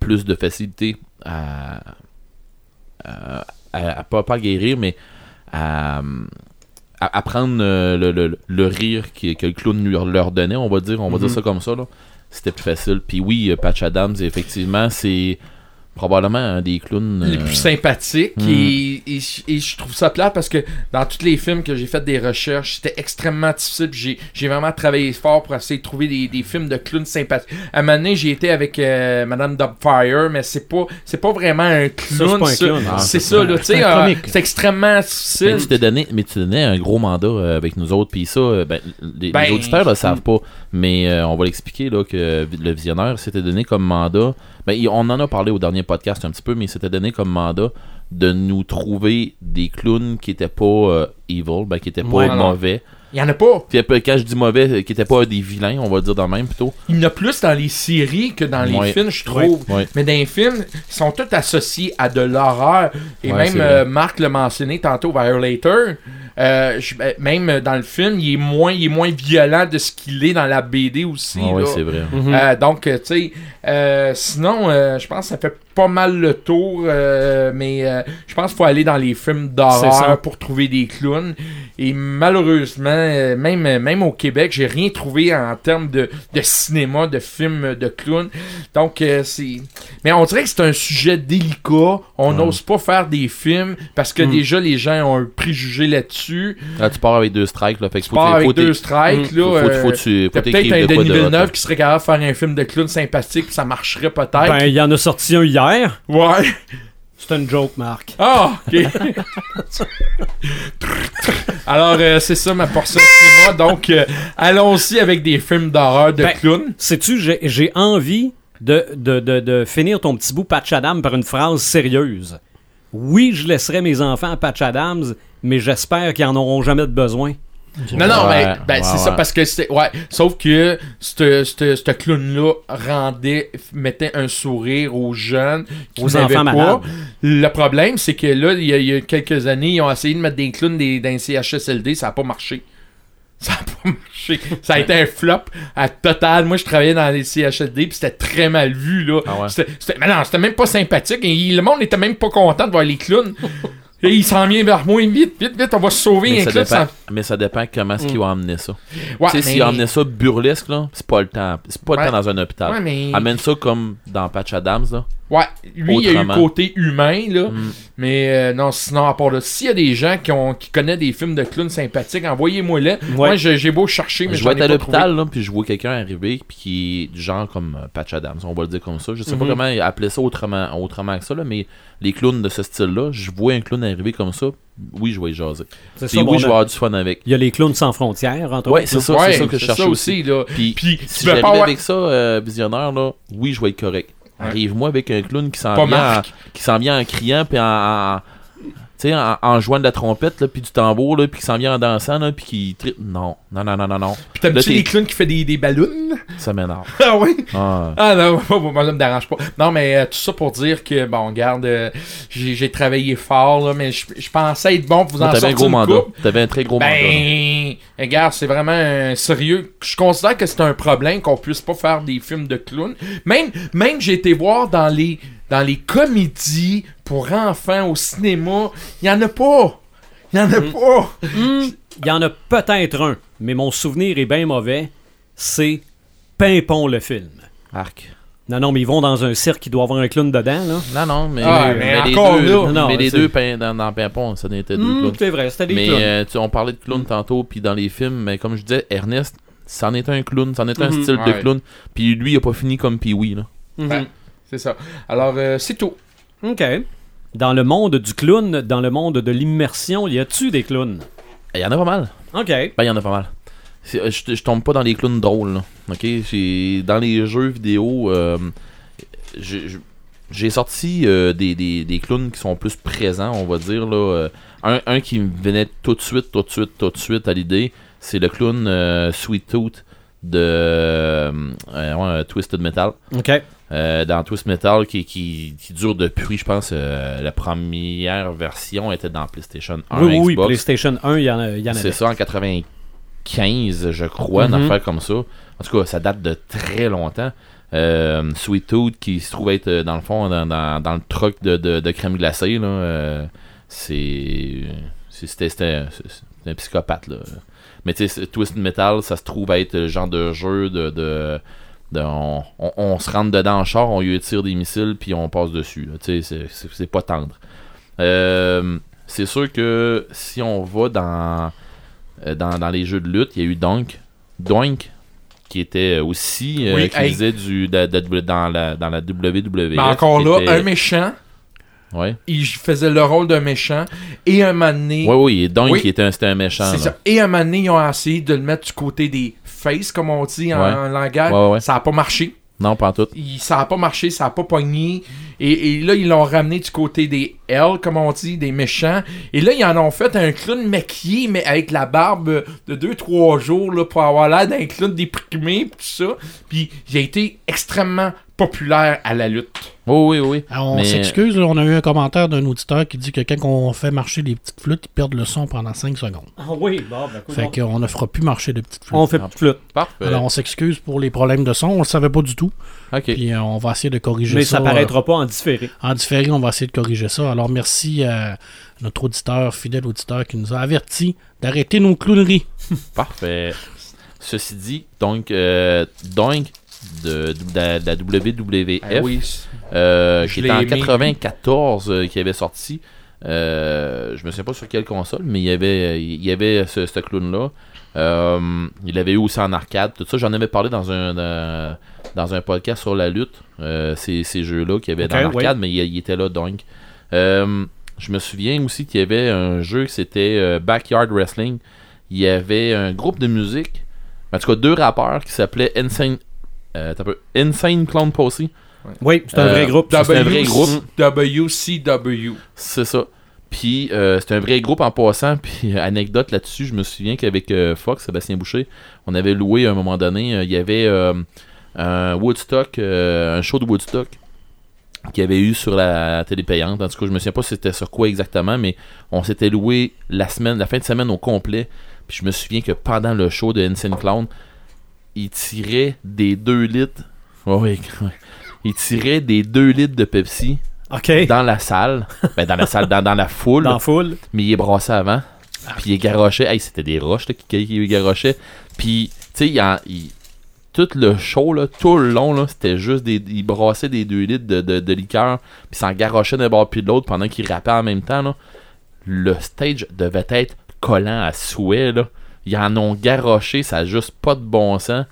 B: plus de facilité à, à, à- à pas, pas guérir, mais à, prendre euh, le, le- le rire qui- que le clown leur donnait, on va dire, on va dire ça comme ça. là. C'était plus facile. Puis oui, euh, Patch Adams, effectivement, c'est probablement un des clowns.
D: les
B: euh,
D: plus sympathiques
B: hmm.
D: et, et, et je trouve ça plate parce que dans tous les films que j'ai fait des recherches c'était extrêmement difficile j'ai, j'ai vraiment travaillé fort pour essayer de trouver des, des films de clowns sympathiques à un moment donné j'ai été avec euh, Madame Dubfire mais c'est pas c'est pas vraiment un clown
B: ah,
D: c'est
B: c'est
D: ça là tu
C: C'est
D: euh, c'est extrêmement
B: Mais
D: difficile
B: tu t'es donné, mais tu donnais un gros mandat euh, avec nous autres, puis ça, euh, ben, les, les
D: Ben,
B: auditeurs le savent pas, mais euh, on va l'expliquer là que le visionnaire s'était donné comme mandat. Ben, on en a parlé au dernier podcast un petit peu, mais il s'était donné comme mandat de nous trouver des clowns qui étaient pas euh, evil, ben, qui étaient pas
A: Ouais,
B: mauvais.
D: il y en a pas
B: Puis après, quand je dis mauvais, euh, qui étaient pas des vilains, on va dire dans le même plutôt.
D: il y en a plus dans les séries que dans les
B: Ouais.
D: films je trouve
B: Ouais.
D: Mais dans les films, ils sont tous associés à de l'horreur. Et même euh, Marc l'a mentionné tantôt, Violator. Euh, je- ben, même dans le film, il est moins, il est moins violent de ce qu'il est dans la BD aussi.
B: Ah
D: là.
B: c'est vrai.
A: Mhm.
D: Euh, donc, tu sais, euh, sinon, euh, je pense que ça fait pas mal le tour, euh, mais euh, je pense qu'il faut aller dans les films d'horreur pour trouver des clowns. Et malheureusement, euh, même, même au Québec, j'ai rien trouvé en termes de, de cinéma, de films de clowns. Donc, euh, c'est. Mais on dirait que c'est un sujet délicat. On n'ose pas faire des films parce que
A: Mm.
D: déjà, les gens ont un préjugé là-dessus.
B: Là, tu pars avec deux strikes, là. Fait que
D: Tu
B: faut
D: pars avec
B: faut
D: deux strikes,
A: Mm.
D: là.
B: faut, faut, faut, tu- faut
D: T'as
B: t'écrire
D: peut-être un
B: de
D: Denis
B: de.
D: Villeneuve qui serait capable de faire un film de clown sympathique, ça marcherait peut-être.
A: Ben, il y en a sorti un hier.
D: Ouais.
A: C'est une joke, Marc.
D: Ah, ok. Alors, euh, c'est ça ma portion de cinéma. Donc, euh, allons-y avec des films d'horreur de
A: Ben,
D: clown.
A: Sais-tu, j'ai j'ai envie de, de, de, de finir ton petit bout Patch Adams par une phrase sérieuse. Oui, je laisserai mes enfants à Patch Adams, mais j'espère qu'ils en auront jamais de besoin.
D: Non, non,
B: Ouais,
D: mais ben,
B: ouais,
D: c'est ça parce que c'est. Ouais, sauf que ce ce- ce clown-là rendait, mettait un sourire aux jeunes qui
A: Aux
D: n'avaient
A: enfants
D: pas.
A: malades.
D: Le problème, c'est que là, il y, a, il y a quelques années, ils ont essayé de mettre des clowns des, dans les CHSLD, ça n'a pas marché. (laughs) Ça n'a pas marché. Ça a été un flop à total. Moi, je travaillais dans les CHSLD, puis c'était très mal vu, là.
B: Ah ouais.
D: C'était- mais non, c'était même pas sympathique. Et le monde n'était même pas content de voir les clowns. Et il s'en vient vers moi, vite, vite, vite, on va se sauver
B: Mais ça, dépend, mais ça dépend comment est-ce qu'ils vont amener ça.
D: Ouais,
B: tu sais, s'ils
D: mais-
B: amenaient ça burlesque, là, c'est pas le temps. C'est pas le
D: Ouais.
B: temps dans un hôpital.
D: Ouais, mais...
B: Amène ça comme dans Patch Adams, là.
D: Ouais, lui, il y a eu le
B: Autrement.
D: côté humain, là.
B: Mm.
D: Mais euh, non, sinon, à part là, s'il y a des gens qui, ont, qui connaissent des films de clowns sympathiques, envoyez-moi là. Moi, je- j'ai beau chercher, mais
B: je vais
D: ai
B: être à l'hôpital, là, puis je vois quelqu'un arriver, puis qui est du genre comme euh, Patch Adams, on va le dire comme ça. Je sais pas
A: Mhm.
B: comment appeler ça autrement, autrement que ça, là, mais les clowns de ce style-là, je vois un clown arriver comme ça, oui, je vais y jaser.
A: C'est
B: Puis
A: ça, bon,
B: oui, je vais
A: on a-
B: avoir du fun avec.
A: Il y a les clowns sans frontières, entre
B: Ouais,
A: autres.
B: c'est
A: là.
B: ça,
D: Ouais,
B: c'est ça que je
D: ça
B: aussi.
D: aussi, là.
B: Puis,
D: Puis,
B: si
D: tu veux
B: j'arrive
D: avoir-
B: avec ça, euh, visionnaire, là, oui, je vais être correct. Arrive-moi avec un clown qui s'en vient, en, qui s'en vient en criant, puis en, en- sais, en, en jouant de la trompette, là, puis du tambour, là, puis qui s'en vient en dansant, là, puis qui tripe. Non, non, non, non, non, non.
D: Puis t'aimes-tu les clowns qui fait des, des ballons?
B: Ça m'énerve. (laughs)
D: Ah oui?
B: Ah.
D: Ah non, (laughs) moi, ça me dérange pas. Non, mais euh, tout ça pour dire que, bon, regarde, euh, j'ai travaillé fort, là, mais je pensais être bon pour vous en
B: T'avais un
D: sortir
B: gros mandat. T'avais un très gros mandat.
D: Ben, regarde, c'est vraiment un sérieux. Je considère que c'est un problème qu'on puisse pas faire des films de clowns. Même, même j'ai été voir dans les, dans les comédies pour enfants au cinéma, il y en a pas. Il y en a
B: Mm.
D: pas.
A: Hmm, Il y en a peut-être un, mais mon souvenir est bien mauvais. C'est Pimpon le film.
B: Arc.
A: Non, non, mais ils vont dans un cirque qui doit avoir un clown dedans, là.
B: Non, non, mais,
D: Ah,
B: mais
D: mais
B: les
D: encore
B: deux,
D: là.
A: Non,
B: mais les deux dans, dans Pimpon, ça n'était deux clowns.
A: c'est vrai, c'était des
B: Mais
A: clowns.
B: euh, tu- on parlait de clown tantôt, puis dans les films, mais comme je disais, Ernest, c'en est un clown, c'en est un
A: Mhm.
B: style de clown. Puis lui, il a pas fini comme Pee-Wee, là.
A: Mhm.
D: Ben, C'est ça. Alors, euh, c'est tout.
A: OK. Dans le monde du clown, dans le monde de l'immersion, y a-tu des clowns?
B: Il y en a pas mal.
A: OK.
B: Ben, il y en a pas mal. Euh, Je, je tombe pas dans les clowns drôles, là. Ok? Dans les jeux vidéo, euh, j'ai sorti euh, des, des, des clowns qui sont plus présents, on va dire. Là, un, un qui me venait tout de suite, tout de suite, tout de suite à l'idée, c'est le clown euh, Sweet Tooth de Twisted Metal.
A: OK.
B: Euh, dans Twist Metal qui, qui, qui dure depuis, je pense, euh, la première version était dans PlayStation 1,
A: Oui, oui,
B: Xbox.
A: PlayStation 1, il y en, a, il y en
B: C'est ça, en 95, je crois, une
A: Mhm.
B: affaire comme ça. En tout cas, ça date de très longtemps. Euh, Sweet Tooth, qui se trouve être, euh, dans le fond, dans, dans, dans le truc de, de, de crème glacée, là, c'est... C'était un psychopathe, là. Mais tu sais, Twist Metal, ça se trouve être le genre de jeu de... de de- on, on- on se rentre dedans en char, on lui tire des missiles, puis on passe dessus. c'est- pas tendre. Euh, c'est sûr que si on va dans, euh, dans, dans les jeux de lutte, il y a eu Donk, Doink, qui était aussi, euh,
D: Oui,
B: qui
D: hey.
B: faisait du, de- de- dans, la, dans la WWE.
D: Mais encore là,
B: était-
D: un méchant,
B: Ouais.
D: il faisait le rôle d'un méchant. Et un moment donné,
B: Ouais, oui, et
D: Oui.
B: qui était un, c'était un méchant.
D: c'est
B: là.
D: ça. Et un moment donné, ils ont essayé de le mettre du côté des faces, comme on dit en,
B: Ouais.
D: en langage.
B: Ouais, ouais.
D: Ça n'a pas marché.
B: Non, pas en tout.
D: Il- ça n'a pas marché, ça n'a pas pogné. Et, et là, ils l'ont ramené du côté des L, comme on dit, des méchants. Et là, ils en ont fait un clown maquillé, mais avec la barbe de 2-3 jours, là, pour avoir l'air d'un clown déprimé, tout ça. Puis, il a été extrêmement populaire à la lutte.
B: Oui, oui, oui.
C: Alors, on
B: Mais-
C: s'excuse, là, on a eu un commentaire d'un auditeur qui dit que quand on fait marcher les petites flûtes, ils perdent le son pendant 5 secondes.
A: Ah oui, bon, ben, écoute,
C: Fait
A: on-
C: qu'on ne fera plus marcher de petites flûtes.
A: on fait plus de flûte.
B: Parfait.
C: Alors on s'excuse pour les problèmes de son, on le savait pas du tout.
B: Ok.
C: Puis euh, on va essayer de corriger
A: Mais
C: ça.
A: ça paraîtra pas en différé.
C: euh, en différé, on va essayer de corriger ça. Alors merci à notre auditeur, fidèle auditeur, qui nous a averti d'arrêter nos clowneries. (laughs)
B: Parfait. Ceci dit, donc, euh, Doink de, de la- de la WWF,
D: Ah oui.
B: euh, qui était en
D: aimé.
B: 94, euh, qui avait sorti. Euh, je me souviens pas sur quelle console, mais il y avait, il y avait ce, ce clown-là. Euh, il l'avait eu aussi en arcade, tout ça. J'en avais parlé dans un, dans un podcast sur la lutte, euh, ces, ces jeux-là qu'il y avait dans l'arcade, mais il, il était là, Doink. Euh, je me souviens aussi qu'il y avait un jeu qui c'était euh, Backyard Wrestling. Il y avait un groupe de musique, en tout cas deux rappeurs qui s'appelaient Insane, euh, Insane Clown Posse.
A: Oui, c'est un
B: Euh,
A: vrai groupe.
B: W- C'est un vrai groupe.
D: WCW.
B: C'est ça. Puis euh, c'est un vrai groupe en passant. Puis euh, anecdote là-dessus, je me souviens qu'avec euh, Fox, Sébastien Boucher, on avait loué à un moment donné, euh, il y avait un Woodstock, un show de Woodstock qu'il y avait eu sur la télé payante. En tout cas, je me souviens pas c'était sur quoi exactement, mais on s'était loué la semaine, la fin de semaine au complet. Puis je me souviens que pendant le show de Insane Clown, il tirait des 2 litres. Ouais, ouais. (laughs) Il tirait des 2 litres de Pepsi
A: OK.
B: dans la salle, ben dans la salle, dans, dans la foule,
A: Dans la foule.
B: mais il est brassé avant. Puis il est garoché. Hey, c'était des roches là, qui, qui garochait. Puis, tu sais, il, en- il- tout le show, là, tout le long, là, c'était juste des. Il brassait des 2 litres de, de, de liqueur. Puis s'en garochait d'un bord puis de l'autre pendant qu'il rappait en même temps. Là. Le stage devait être collant à souhait. Là. Ils en ont garoché, ça a juste pas de bon sens.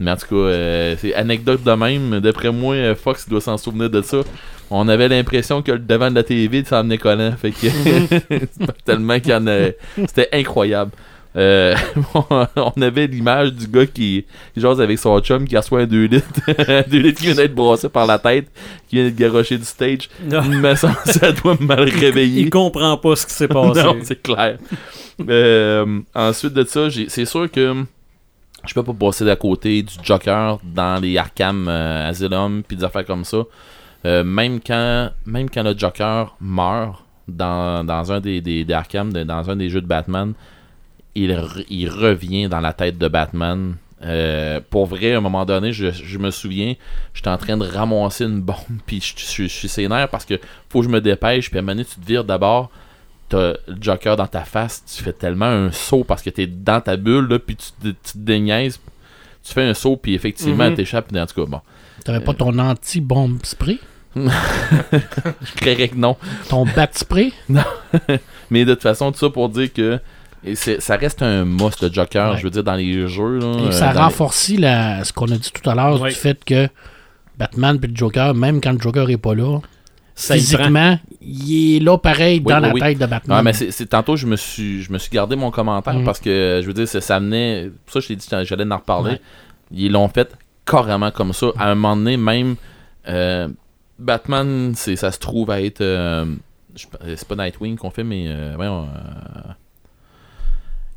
B: Mais en tout cas, euh, c'est anecdote de même. D'après moi, euh, Fox doit s'en souvenir de ça. On avait l'impression que le devant de la TV s'en venait collant. Fait que (laughs) (laughs) tellement qu'il y en a. C'était incroyable. Euh, (laughs) on avait l'image du gars qui, qui jase avec son chum qui reçoit un 2 litres. 2 litres qui vient d'être brassé par la tête, qui vient d'être garoché du stage. Mais ça, ça doit me mal réveiller.
A: Il comprend pas ce qui s'est passé.
B: Non, c'est clair. Euh, ensuite de ça, c'est sûr que je peux pas passer d'à côté du Joker dans les Arkham euh, Asylum puis des affaires comme ça. Euh, même quand même quand le Joker meurt dans, dans un des, des, Arkham, dans un des jeux de Batman, il, il revient dans la tête de Batman. Euh, pour vrai, à un moment donné, je, je me souviens, j'étais en train de ramasser une bombe, (laughs) puis je, je, je suis sénère parce que faut que je me dépêche, puis à un moment donné, tu te vires d'abord, t'as le Joker dans ta face, tu fais tellement un saut parce que t'es dans ta bulle, là, puis tu, te- tu te déniaises, tu fais un saut, puis effectivement,
A: Mhm.
B: t'échappes, puis en tout cas, bon,
C: T'avais pas ton anti-bombe spray? (laughs)
B: je créerais que non.
C: Ton bat spray? (laughs)
B: Mais de toute façon, tout ça pour dire que et c'est- ça reste un must, le Joker,
C: Ouais.
B: je veux dire, dans les jeux. Là,
C: Et
B: euh,
C: ça
B: les-
C: renforcit la, ce qu'on a dit tout à l'heure du fait que Batman et le Joker, même quand le Joker est pas là,
A: Ça
C: physiquement, il est là pareil
B: Oui,
C: dans
B: oui,
C: la
B: oui.
C: tête de Batman.
B: Ouais, mais c'est tantôt je me suis je me suis gardé mon commentaire
C: Mhm.
B: parce que je veux dire ça, ça venait pour ça je t'ai dit j'allais en reparler.
C: Ouais.
B: Ils l'ont fait carrément comme ça. À un moment donné même euh, Batman c'est ça se trouve à être euh, c'est pas Nightwing qu'on fait mais euh, voyons, euh,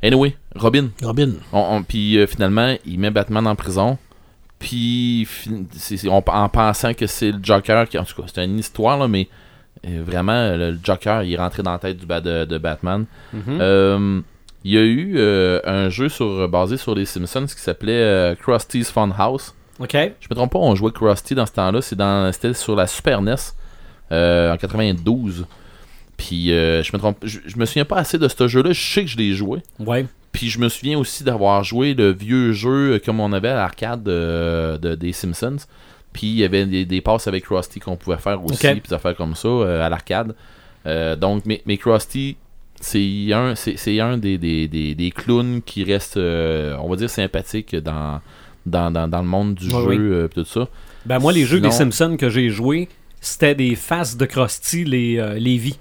B: Anyway, Robin.
C: Robin.
B: On, on- puis finalement, il met Batman en prison. Puis en pensant que c'est le Joker qui en tout cas c'est une histoire là, mais euh, vraiment le Joker il est rentré dans la tête du ba- de, de Batman.
A: Mhm.
B: Euh, il y a eu euh, un jeu sur, basé sur les Simpsons qui s'appelait euh, Krusty's Fun House.
A: OK.
B: Je me trompe pas, on jouait Krusty dans ce temps-là. C'était sur la Super NES en 92. Puis euh, je me trompe, je, je me souviens pas assez de ce jeu-là. Je sais que je l'ai joué.
A: Ouais.
B: Puis je me souviens aussi d'avoir joué le vieux jeu comme on avait à l'arcade de, de- des Simpsons. Puis il y avait des, des passes avec Krusty qu'on pouvait faire aussi, puis des affaires comme ça euh, à l'arcade. Euh, donc, mais, mais Krusty, c'est un, c'est, c'est un des, des, des, des clowns qui reste, euh, on va dire, sympathique dans, dans, dans, dans le monde du
A: Ouais,
B: jeu,
A: oui.
B: euh, tout ça.
A: Ben moi, les jeux des Simpsons que j'ai joués, c'était des faces de Krusty, les, euh, les vies.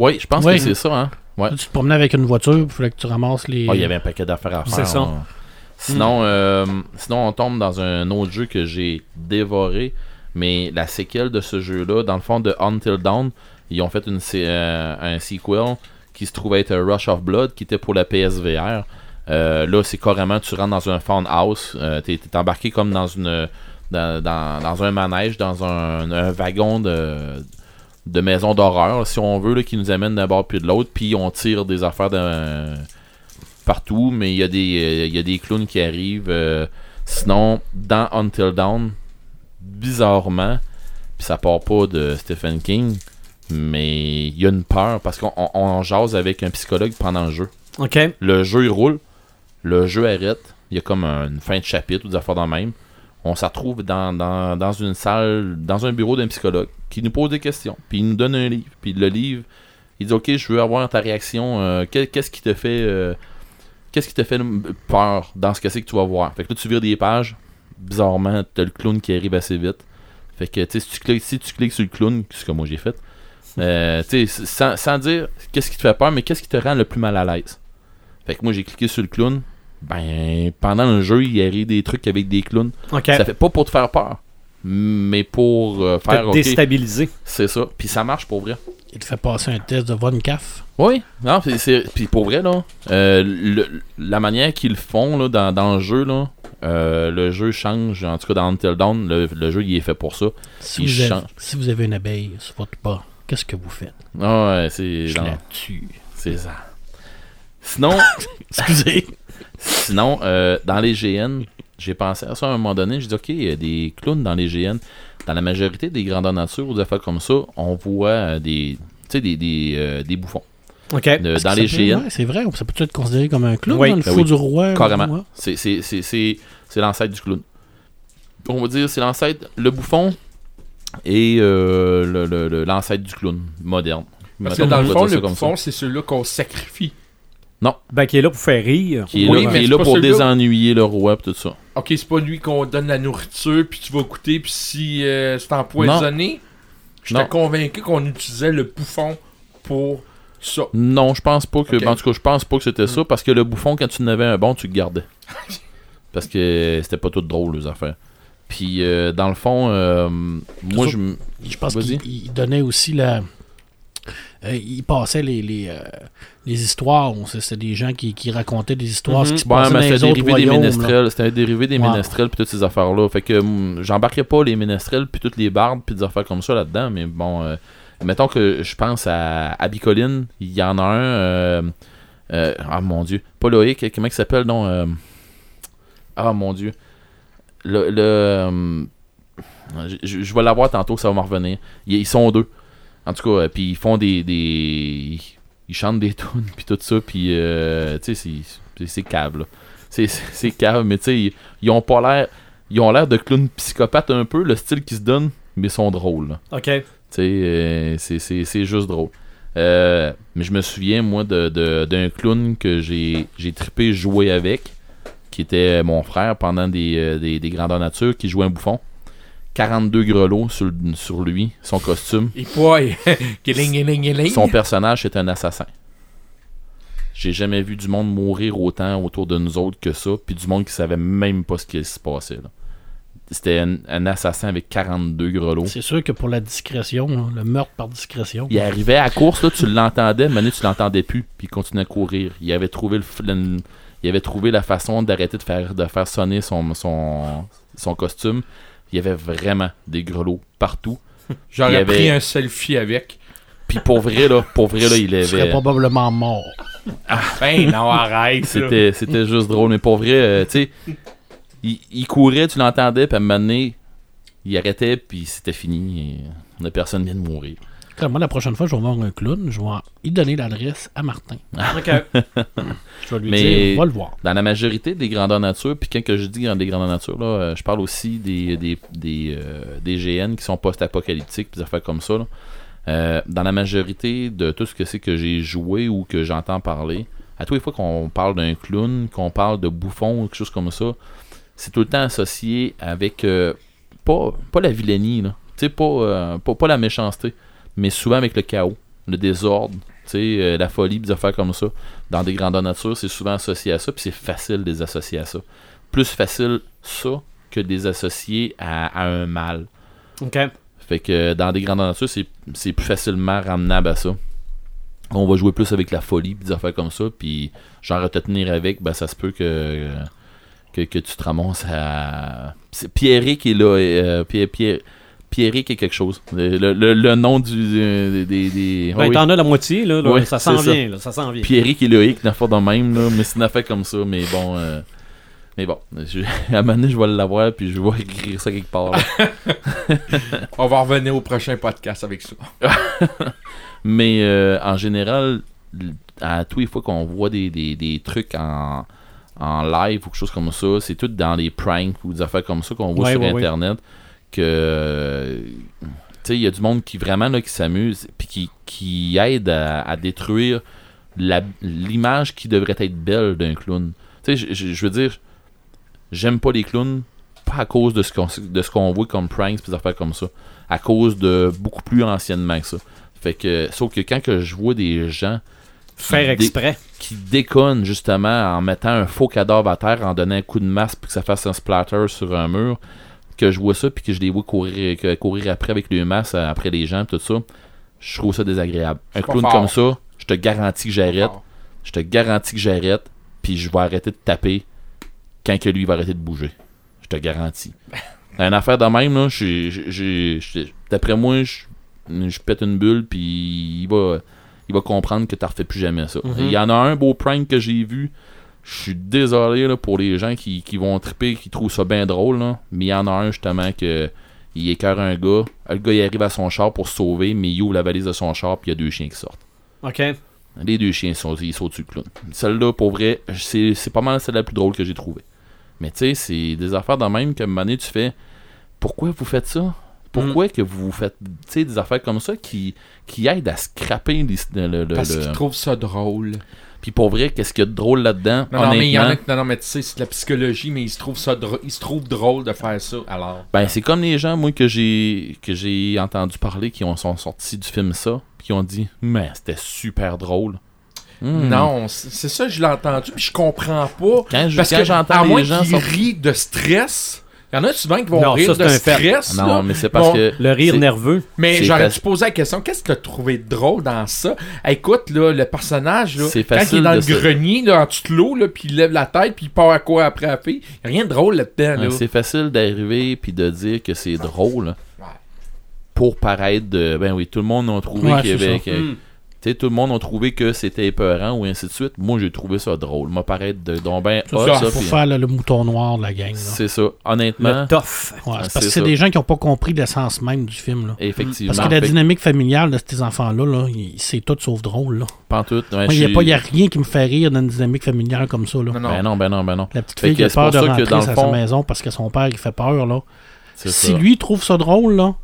B: Oui, je pense
C: Ouais.
B: que c'est ça, hein. Ouais.
C: Tu te promenais avec une voiture, il fallait que tu ramasses les.
B: Ah, il y avait un paquet d'affaires à faire.
A: C'est ça.
B: là. Sinon, euh, sinon, on tombe dans un autre jeu que j'ai dévoré, mais la séquelle de ce jeu-là, dans le fond de Until Dawn, ils ont fait une, euh, un sequel qui se trouvait être Rush of Blood, qui était pour la PSVR. Euh, là, c'est carrément, tu rentres dans un fun house, euh, t'es t'es embarqué comme dans une dans, dans- dans un manège, dans un, un wagon de, de maison d'horreur, si on veut, là, qui nous amène d'un bord puis de l'autre, puis on tire des affaires de, partout, mais il y, a des, euh, y a des clowns qui arrivent. euh, sinon, dans Until Dawn, bizarrement, puis ça part pas de Stephen King, mais il y a une peur parce qu'on on, on jase avec un psychologue pendant le jeu.
A: OK.
B: Le jeu il roule, le jeu arrête, il y a comme une fin de chapitre ou des affaires dans le même. On se retrouve dans, dans, dans une salle, dans un bureau d'un psychologue qui nous pose des questions, puis il nous donne un livre, puis le livre, il dit Ok, je veux avoir ta réaction, euh, que- qu'est-ce qui te fait. euh, Qu'est-ce qui te fait peur dans ce que c'est que tu vas voir? Fait que là, tu vires des pages. Bizarrement, t'as le clown qui arrive assez vite. Fait que, tu sais, si tu cliques, sur le clown, ce que moi j'ai fait, euh, tu sais, sans dire qu'est-ce qui te fait peur, mais qu'est-ce qui te rend le plus mal à l'aise? Fait que moi, j'ai cliqué sur le clown. Ben, pendant le jeu, il arrive des trucs avec des clowns.
A: OK.
B: Ça fait pas pour te faire peur, mais pour euh,
A: Te
B: faire, ok,
A: déstabiliser.
B: c'est ça. Puis ça marche pour vrai.
C: Il te fait passer un test de Von Caff.
B: Oui, non, puis c'est puis pour vrai là, euh, le- la manière qu'ils le font là, dans, dans le jeu là, euh, le jeu change. En tout cas dans Until Dawn, le, le jeu il est fait pour ça.
C: Si
B: Il
C: vous, avez, si vous avez une abeille sur votre pas, qu'est-ce que vous faites?
B: Ah ouais, c'est
C: Je la tue.
B: c'est ça. Sinon, (laughs)
C: Excusez.
B: Sinon euh, dans les GN, j'ai pensé à ça à un moment donné. Je dis ok, il y a des clowns dans les GN. Dans la majorité des grandeurs nature ou des affaires comme ça, on voit euh, des, tu sais, des, des, euh, des bouffons.
A: OK.
B: De-
C: Est-ce
B: dans les GN,
C: ouais, c'est vrai, ça peut être considéré comme un clown
A: Oui.
C: dans le
B: Ben
C: fou
B: oui.
C: du roi.
B: Carrément. C'est, c'est, c'est, c'est, c'est l'ancêtre du clown. On va dire c'est l'ancêtre, le bouffon et euh, le, le- le- l'ancêtre du clown moderne.
D: Parce que dans le fond, le bouffon, c'est celui-là qu'on sacrifie.
A: Ben, qui est là pour faire rire.
B: Qui est
D: Oui,
B: là,
D: mais
B: qui est là pour désennuyer le roi et tout ça.
D: Ok, c'est pas lui qu'on donne la nourriture, puis tu vas goûter, puis si euh, c'est empoisonné, j'étais
B: Non.
D: convaincu qu'on utilisait le bouffon pour ça.
B: Non, je pense pas que. En tout cas, je pense pas que c'était ça parce que le bouffon, quand tu en avais un bon, tu le gardais. (laughs) parce que c'était pas tout drôle, les affaires. Puis, euh, dans le fond, euh, moi, je.
C: Je pense qu'il il donnait aussi la. Euh, il passait les, les, euh, les histoires. C'était des gens qui, qui racontaient des histoires. Ce qui se
B: Ouais,
C: passait
B: mais
C: dans les
B: c'était
C: autres royaumes.
B: C'était un dérivé des
C: Ouais.
B: ménestrels puis toutes ces affaires-là. Fait que hum, j'embarquais pas les ménestrels puis toutes les bardes puis des affaires comme ça là-dedans. Mais bon, euh, mettons que je pense à Abicoline. Il y en a un. ah mon dieu. Pas Loïc. Comment il s'appelle non Ah mon dieu. Le. le hum, je, je- je vais l'avoir tantôt, ça va m'en revenir. Ils, ils sont deux. En tout cas, euh, puis ils font des. des ils chantent des (laughs) tunes puis tout ça. Puis, euh, tu sais, c'est- cave, là. C'est- cave, mais tu sais, ils, ils ont pas l'air. Ils ont l'air de clowns psychopathes un peu, le style qu'ils se donnent, mais ils sont drôles, là.
A: OK.
B: Tu sais, euh, c'est- juste drôle. Euh, mais je me souviens, moi, de- de- d'un clown que j'ai trippé jouer avec, qui était mon frère pendant des, des, des grandeurs nature, qui jouait un bouffon. 42 grelots sur, lui, son costume.
D: Et. (laughs)
B: Son personnage est un assassin. J'ai jamais vu du monde mourir autant autour de nous autres que ça, puis du monde qui savait même pas ce qui se passait. là. C'était un, un assassin avec 42 grelots.
C: C'est sûr que pour la discrétion, là, le meurtre par discrétion.
B: Il arrivait à la course, là, tu l'entendais, mais tu l'entendais plus, puis il continuait à courir. Il avait trouvé le, le- il avait trouvé la façon d'arrêter de faire, de faire sonner son, son, son costume. Il y avait vraiment des grelots partout. (laughs)
D: J'aurais
B: avait-
D: pris un selfie avec.
B: Puis pour vrai, là, pour vrai, là, il
C: Il serait
B: avait.
C: probablement mort.
D: Ben non, arrête.
B: C'était, c'était juste drôle, mais pour vrai, euh, tu sais, il, il courait, tu l'entendais, puis à un moment donné, il arrêtait, puis c'était fini. Et la personne vient de mourir.
C: Moi, la prochaine fois, je vais voir un clown, je vais y donner l'adresse à Martin.
A: OK. (laughs)
C: Je vais lui
B: Mais-
C: dire, va le voir.
B: Dans la majorité des grandeurs nature, puis quand je dis des grandeurs nature, là, euh, je parle aussi des, des, des, euh, des GN qui sont post-apocalyptiques, des affaires comme ça. là. Euh, dans la majorité de tout ce que c'est que j'ai joué ou que j'entends parler, à tous les fois qu'on parle d'un clown, qu'on parle de bouffon ou quelque chose comme ça, c'est tout le temps associé avec euh, pas, pas la vilainie, là. Tu sais, pas, euh, pas, pas la méchanceté, mais souvent avec le chaos, le désordre, tu sais, euh, la folie, des affaires comme ça dans des grandeurs nature, c'est souvent associé à ça, puis c'est facile de les associer à ça. Plus facile ça que de les associer à, à un mal.
A: OK.
B: Fait que dans des grandeurs nature, c'est, c'est plus facilement ramenable à ça. On va jouer plus avec la folie, puis des affaires comme ça, puis genre à te tenir avec, ben ça se peut que, que, que tu te ramasses à. Pierrick est là, euh, Pierre, Pierre, Pierrick est quelque chose. Le, le- le nom du, euh, des. des
A: Ben,
B: ah oui.
A: t'en as la moitié, là. là.
B: Ouais,
A: ça s'en vient, là. Ça s'en vient.
B: Pierrick et Loïc, une affaire de même, là, mais c'est une affaire comme ça, mais bon. euh, mais bon, je, (laughs) à un moment donné, je vais l'avoir, puis je vais écrire ça quelque part. (laughs)
D: On va revenir au prochain podcast avec ça. (laughs)
B: Mais euh, en général, à tous les fois qu'on voit des, des, des trucs en, en live ou quelque chose comme ça, c'est tout dans les pranks ou des affaires comme ça qu'on voit
A: Ouais,
B: sur
A: ouais, ouais.
B: Que. Il y a du monde qui vraiment là, qui s'amuse puis qui, qui aide à, à détruire l'image qui devrait être belle d'un clown. Tu sais, je- veux dire, j'aime pas les clowns, pas à cause de ce qu'on voit comme pranks pis des affaires comme ça, à cause de beaucoup plus anciennement que ça. Fait que, sauf que quand que je vois des gens
A: Faire exprès.
B: qui déconnent justement en mettant un faux cadavre à terre, en donnant un coup de masse pour que ça fasse un splatter sur un mur, que je vois ça puis que je les vois courir, courir après avec le masse euh, après les gens, tout ça, je trouve ça désagréable. Un clown
D: fort.
B: comme ça, je te garantis que j'arrête, je te garantis que j'arrête, puis je vais arrêter de taper quand que lui va arrêter de bouger. Je te garantis. (laughs) Une affaire de même, là, d'après moi, je, je pète une bulle, puis il va, il va comprendre que tu refais plus jamais ça.
A: Mhm.
B: Il y en a un beau prank que j'ai vu. Je suis désolé là, pour les gens qui, qui vont triper, qui trouvent ça bien drôle, là, mais il y en a un justement que il écœure un gars. Le gars il arrive à son char pour se sauver, mais il ouvre la valise de son char, puis il y a deux chiens qui sortent.
A: OK.
B: Les deux chiens sont, ils dessus le clown. Celle-là, pour vrai, c'est c'est pas mal celle la plus drôle que j'ai trouvée. Mais tu sais, c'est des affaires de même que donné, tu fais Pourquoi vous faites ça? Pourquoi que vous faites des affaires comme ça qui, qui aident à scraper les- le, le- le-
D: Parce
B: le-
D: qu'ils trouvent ça drôle.
B: Puis pour vrai, qu'est-ce qu'il y a de drôle là-dedans
D: Non, non, mais il y en a
B: Honnêtement,
D: qui- non, non, mais tu sais, c'est de la psychologie, mais ils se trouvent ça ils se trouvent drôle de faire ça. Alors,
B: Ben, c'est comme les gens, moi, que j'ai que j'ai entendu parler, qui ont, sont sortis du film ça, puis qui ont dit Mais c'était super drôle. Hmm.
D: non, c'est ça, je l'ai entendu, puis je comprends pas.
B: Quand je-
D: Parce
B: quand
D: que,
B: j'entends
D: moins
B: gens
D: rient de stress, il y en a souvent qui vont
A: Non,
D: rire
A: ça,
D: de
A: un fait.
D: stress. là.
B: Non, mais c'est parce
D: Bon,
B: que.
A: Le rire nerveux.
D: Mais j'aurais dû poser la question, qu'est-ce que tu as trouvé de drôle dans ça? Écoute, là, le personnage, là,
B: C'est
D: quand il est dans le
B: se-
D: grenier, là, en dessous de l'eau, là, puis il lève la tête, puis il part à quoi après la fille, rien de drôle là-dedans, là.
B: C'est facile d'arriver puis de dire que c'est drôle
D: Ouais.
B: pour paraître de ben oui tout le monde a trouvé
C: Ouais,
B: qu'il y
C: c'est
B: avait sais tout le monde a trouvé que c'était épeurant ou ainsi de suite moi j'ai trouvé ça drôle m'a paraître de donc ben hot,
C: ça,
B: ça,
C: pour faire le, le mouton noir de la gang.
B: c'est ça honnêtement
A: Le tough.
C: Ouais,
B: Ouais,
C: parce que c'est des gens qui n'ont pas compris l'essence même du film. Là.
B: effectivement
C: Parce que la dynamique familiale de ces enfants-là, là, c'est tout sauf drôle. Là.
B: ouais,
C: Moi, Il n'y a, pas- rien qui me fait rire dans une dynamique familiale comme ça. Là.
D: Non, non.
B: ben non ben non ben non
C: La petite fille qui a peur de rentrer
B: dans fond-
C: sa maison parce que son père il fait peur. Là. Si
B: ça
C: lui trouve ça drôle, là,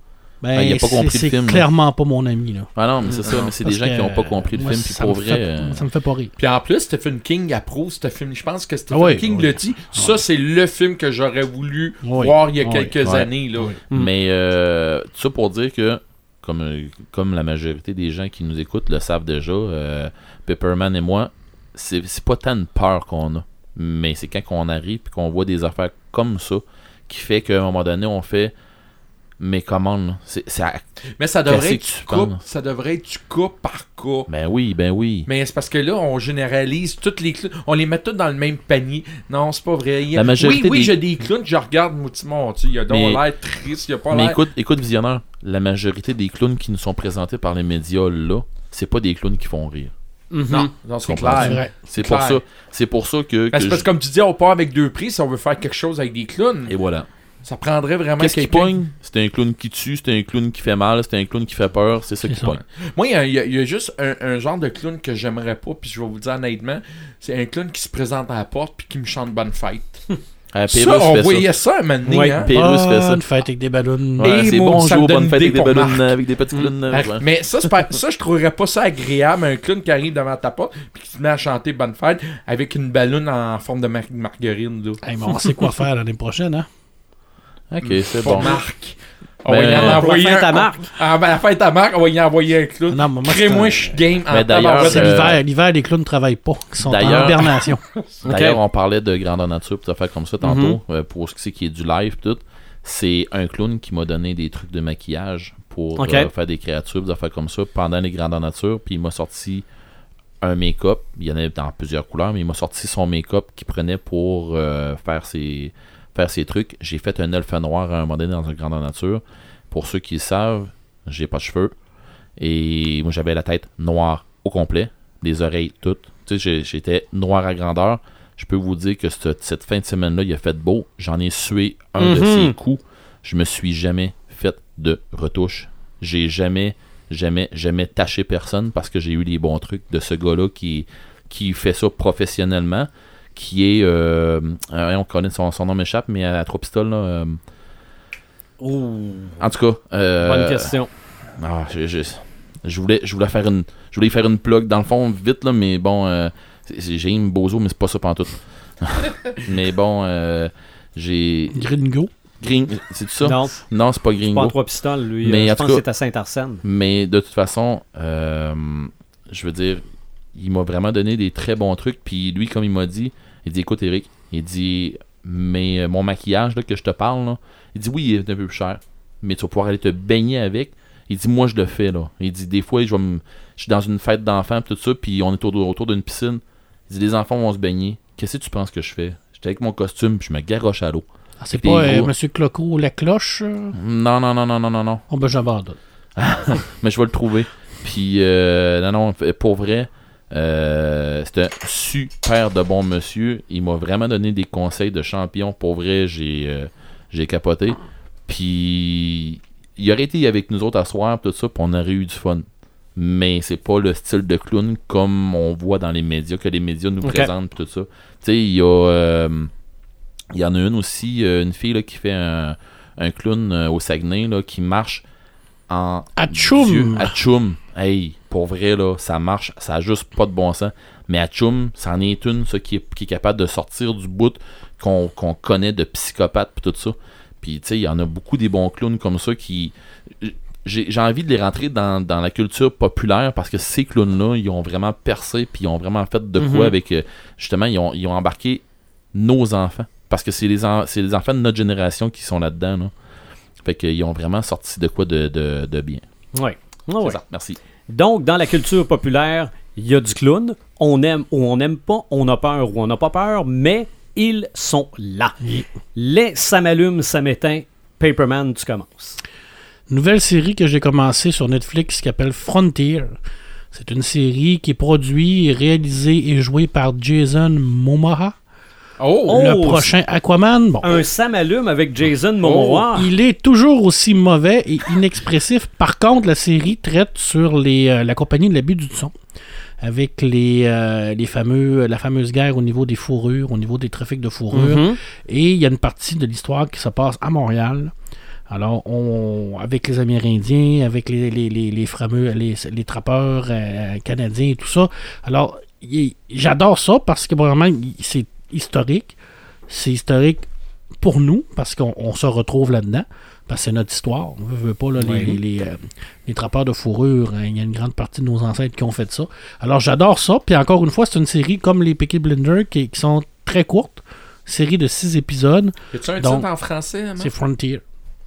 C: ben,
B: Ben, il a pas
C: c'est-
B: compris le
C: c'est
B: film, là.
C: clairement pas mon ami. Là.
B: ah non mais c'est ça
D: Non,
B: mais c'est des gens qui n'ont pas compris le
C: moi,
B: film puis pour
C: me
B: vrai
C: fait-
B: euh,
C: Ça me fait pas rire.
D: Puis en plus, Stephen King approuve ce film. Je pense que Stephen
C: Ah oui,
D: King
C: oui.
D: le dit. Ça, c'est le film que j'aurais voulu
C: Oui,
D: voir il y a
C: oui,
D: quelques années. Là.
A: Mm.
B: Mais euh, tout ça pour dire que, comme, euh, comme la majorité des gens qui nous écoutent le savent déjà, euh, Pepperman et moi, c'est c'est pas tant de peur qu'on a. Mais c'est quand on arrive et qu'on voit des affaires comme ça qui fait qu'à un moment donné, on fait. Mais comment, là? C'est, c'est à-
D: Mais ça devrait être
B: tu
D: coup,
B: penses?
D: ça devrait être du cas par cas.
B: Ben oui, ben oui.
D: Mais c'est parce que là, on généralise toutes les clowns. On les met tous dans le même panier. Non, c'est pas vrai. Il
B: La majorité
D: oui, oui,
B: des-
D: j'ai des clowns je regarde, moi, tu- il a donc
B: Mais-
D: l'air triste, il a pas
B: Mais écoute, écoute, visionnaire, la majorité des clowns qui nous sont présentés par les médias là, c'est pas des clowns qui font rire.
A: Mhm.
D: Non, non, c'est clair.
C: vrai.
B: C'est pour ça. C'est pour ça que.
D: Ben,
B: que
D: c'est parce
B: je-
D: que comme tu dis, on part avec deux prix si on veut faire quelque chose avec des clowns.
B: Et voilà.
D: Ça prendrait vraiment
B: Qu'est-ce qui pogne? C'est un clown qui tue, c'est un clown qui fait mal, c'est un clown qui fait peur, c'est ça
C: C'est
B: qui pogne.
D: Moi, il y a, il y a- il y a juste un, un genre de clown que j'aimerais pas, puis je vais vous le dire honnêtement. C'est un clown qui se présente à la porte puis qui me chante bonne fête. (laughs)
B: Euh,
D: Ça,
B: Pérus
D: on
B: fait ça.
D: voyait ça un moment donné,
A: Ouais.
D: hein?
B: Pérus fait ça.
C: Bonne fête avec des ballons.
B: Ouais, c'est bon, bonnes
D: une
B: fêtes avec
D: idée
B: des
D: pour
B: ballons,
D: Marc.
B: avec des petits clowns.
D: Ah,
B: ouais.
D: Mais ça, c'est pas- (laughs) ça, je trouverais pas ça agréable, un clown qui arrive devant ta porte puis qui se met à chanter Bonne fête avec une ballonne en forme de mar- margarine. Là.
C: Hey, mais on sait quoi faire l'année prochaine, hein?
B: Ok, c'est
D: Pas
B: bon.
D: Marc. On
B: Ben,
D: va y en
B: euh,
D: envoyer
A: la fête
D: un-
A: à Marc.
D: Ah, ben, la fête à Marc, on va y envoyer un clown.
C: Non, mais moi, c'est
D: je suis game. en
B: Mais d'ailleurs.
C: C'est
B: euh,
C: l'hiver. L'hiver, les clowns ne travaillent pas. Ils sont en
B: D'ailleurs-
C: hibernation. (laughs)
B: D'ailleurs, on parlait de grandeur nature, pis ça fait comme ça tantôt, euh, pour ce qui c'est qui est du live, tout. C'est un clown qui m'a donné des trucs de maquillage pour euh, faire des créatures, des affaires comme ça, pendant les grandeurs nature, puis il m'a sorti un make-up. Il y en a dans plusieurs couleurs, mais il m'a sorti son make-up qu'il prenait pour euh, faire ses faire ses trucs. J'ai fait un elfe noir à un moment donné dans une grandeur nature. Pour ceux qui le savent, j'ai pas de cheveux. Et moi, j'avais la tête noire au complet, les oreilles toutes. Tu sais, j'étais noir à grandeur. Je peux vous dire que cette, cette fin de semaine-là, il a fait beau. J'en ai sué un de
A: Mhm.
B: ses coups. Je me suis jamais fait de retouche. J'ai jamais, jamais, jamais taché personne parce que j'ai eu les bons trucs de ce gars-là qui, qui fait ça professionnellement. Qui est. euh, euh, on connaît son, son nom m'échappe, mais à trois pistoles, là. euh,
A: Ouh,
B: en tout cas. euh,
A: bonne question.
B: ah, je, je- je voulais, je voulais faire une, je voulais faire une plug dans le fond vite là, mais bon, euh, c'est- c'est- j'ai une bozo, mais c'est pas ça pantoute. (laughs) mais bon, euh, j'ai
C: Gringo.
B: Green, c'est ça?
A: Non,
B: Non, c'est pas
A: pas
B: Gringo.
A: en trois pistoles, lui.
B: Mais
A: Euh,
B: en
A: je
B: tout
A: pense que
B: cas-
A: c'est à Saint-Arsène.
B: Mais de toute façon, euh, je veux dire, il m'a vraiment donné des très bons trucs. Puis lui, comme il m'a dit, il dit écoute, Eric, il dit mais euh, mon maquillage là, que je te parle, là, il dit oui, il est un peu plus cher, mais tu vas pouvoir aller te baigner avec. Il dit moi, je le fais là. Il dit des fois, je, vais me- je suis dans une fête d'enfants, tout ça, puis on est autour, autour d'une piscine. Il dit les enfants vont se baigner. Qu'est-ce que tu penses que je fais? J'étais avec mon costume, puis je me garoche à l'eau.
C: Ah, c'est pas euh. Monsieur Cloco la cloche? euh?
B: Non, non, non, non, non, non, non.
C: Oh, ben j'abandonne. (laughs)
B: mais je vais le trouver. Puis, euh, non, non, pour vrai, euh, c'est un super de bon monsieur. Il m'a vraiment donné des conseils de champion. Pour vrai, j'ai euh, j'ai capoté. Puis, il aurait été avec nous autres à soir, tout ça, puis on aurait eu du fun. Mais c'est pas le style de clown comme on voit dans les médias, que les médias nous présentent, tout ça. Tu sais, il y a. euh, il y en a une aussi, euh, une fille là, qui fait un, un clown au Saguenay là, qui marche en
C: Atchoum!
B: Atchoum. Hey, pour vrai, là, ça marche. Ça a juste pas de bon sens. Mais Atchoum, c'en est une, ça, qui est, qui est capable de sortir du bout qu'on connaît de psychopathe pis tout ça. Puis, tu sais, il y en a beaucoup des bons clowns comme ça qui. J'ai envie de les rentrer dans, dans la culture populaire parce que ces clowns-là, ils ont vraiment percé puis ils ont vraiment fait de quoi
A: Mhm.
B: avec. euh, justement, ils ont, ils ont embarqué nos enfants. Parce que c'est les, en- c'est les enfants de notre génération qui sont là-dedans. Là. Fait qu'ils ont vraiment sorti de quoi de, de, de bien.
A: Oui.
B: C'est ça. Merci.
A: Donc, dans la culture populaire, il y a du clown. On aime ou on n'aime pas, on a peur ou on n'a pas peur, mais ils sont là. Les ça m'allume, ça m'éteint. Paperman, tu commences.
C: Nouvelle série que j'ai commencée sur Netflix qui s'appelle Frontier. C'est une série qui est produite, réalisée et jouée par Jason Momoa.
D: Oh!
A: Oh,
C: le prochain Aquaman, bon.
A: Un ça m'allume avec Jason Momoa.
C: Il est toujours aussi mauvais et inexpressif. (laughs) Par contre, la série traite sur les, euh, la compagnie de l'abus du son. Avec les, euh, les fameux, la fameuse guerre au niveau des fourrures, au niveau des trafics de fourrures.
A: Mhm.
C: Et il y a une partie de l'histoire qui se passe à Montréal. Alors, on, avec les Amérindiens, avec les, les, les, les fameux, les, les trappeurs euh, canadiens et tout ça. Alors, j'adore ça parce que vraiment, c'est historique. C'est historique pour nous parce qu'on on se retrouve là-dedans. Parce que c'est notre histoire. On veut, veut pas, là, les,
A: Oui.
C: les, les, euh, les trappeurs de fourrure. hein, il y a une grande partie de nos ancêtres qui ont fait ça. Alors, j'adore ça. Puis encore une fois, c'est une série comme les Peaky Blinders qui, qui sont très courtes. Série de six épisodes.
D: Y un
C: Donc,
D: titre en français?
C: C'est Frontier.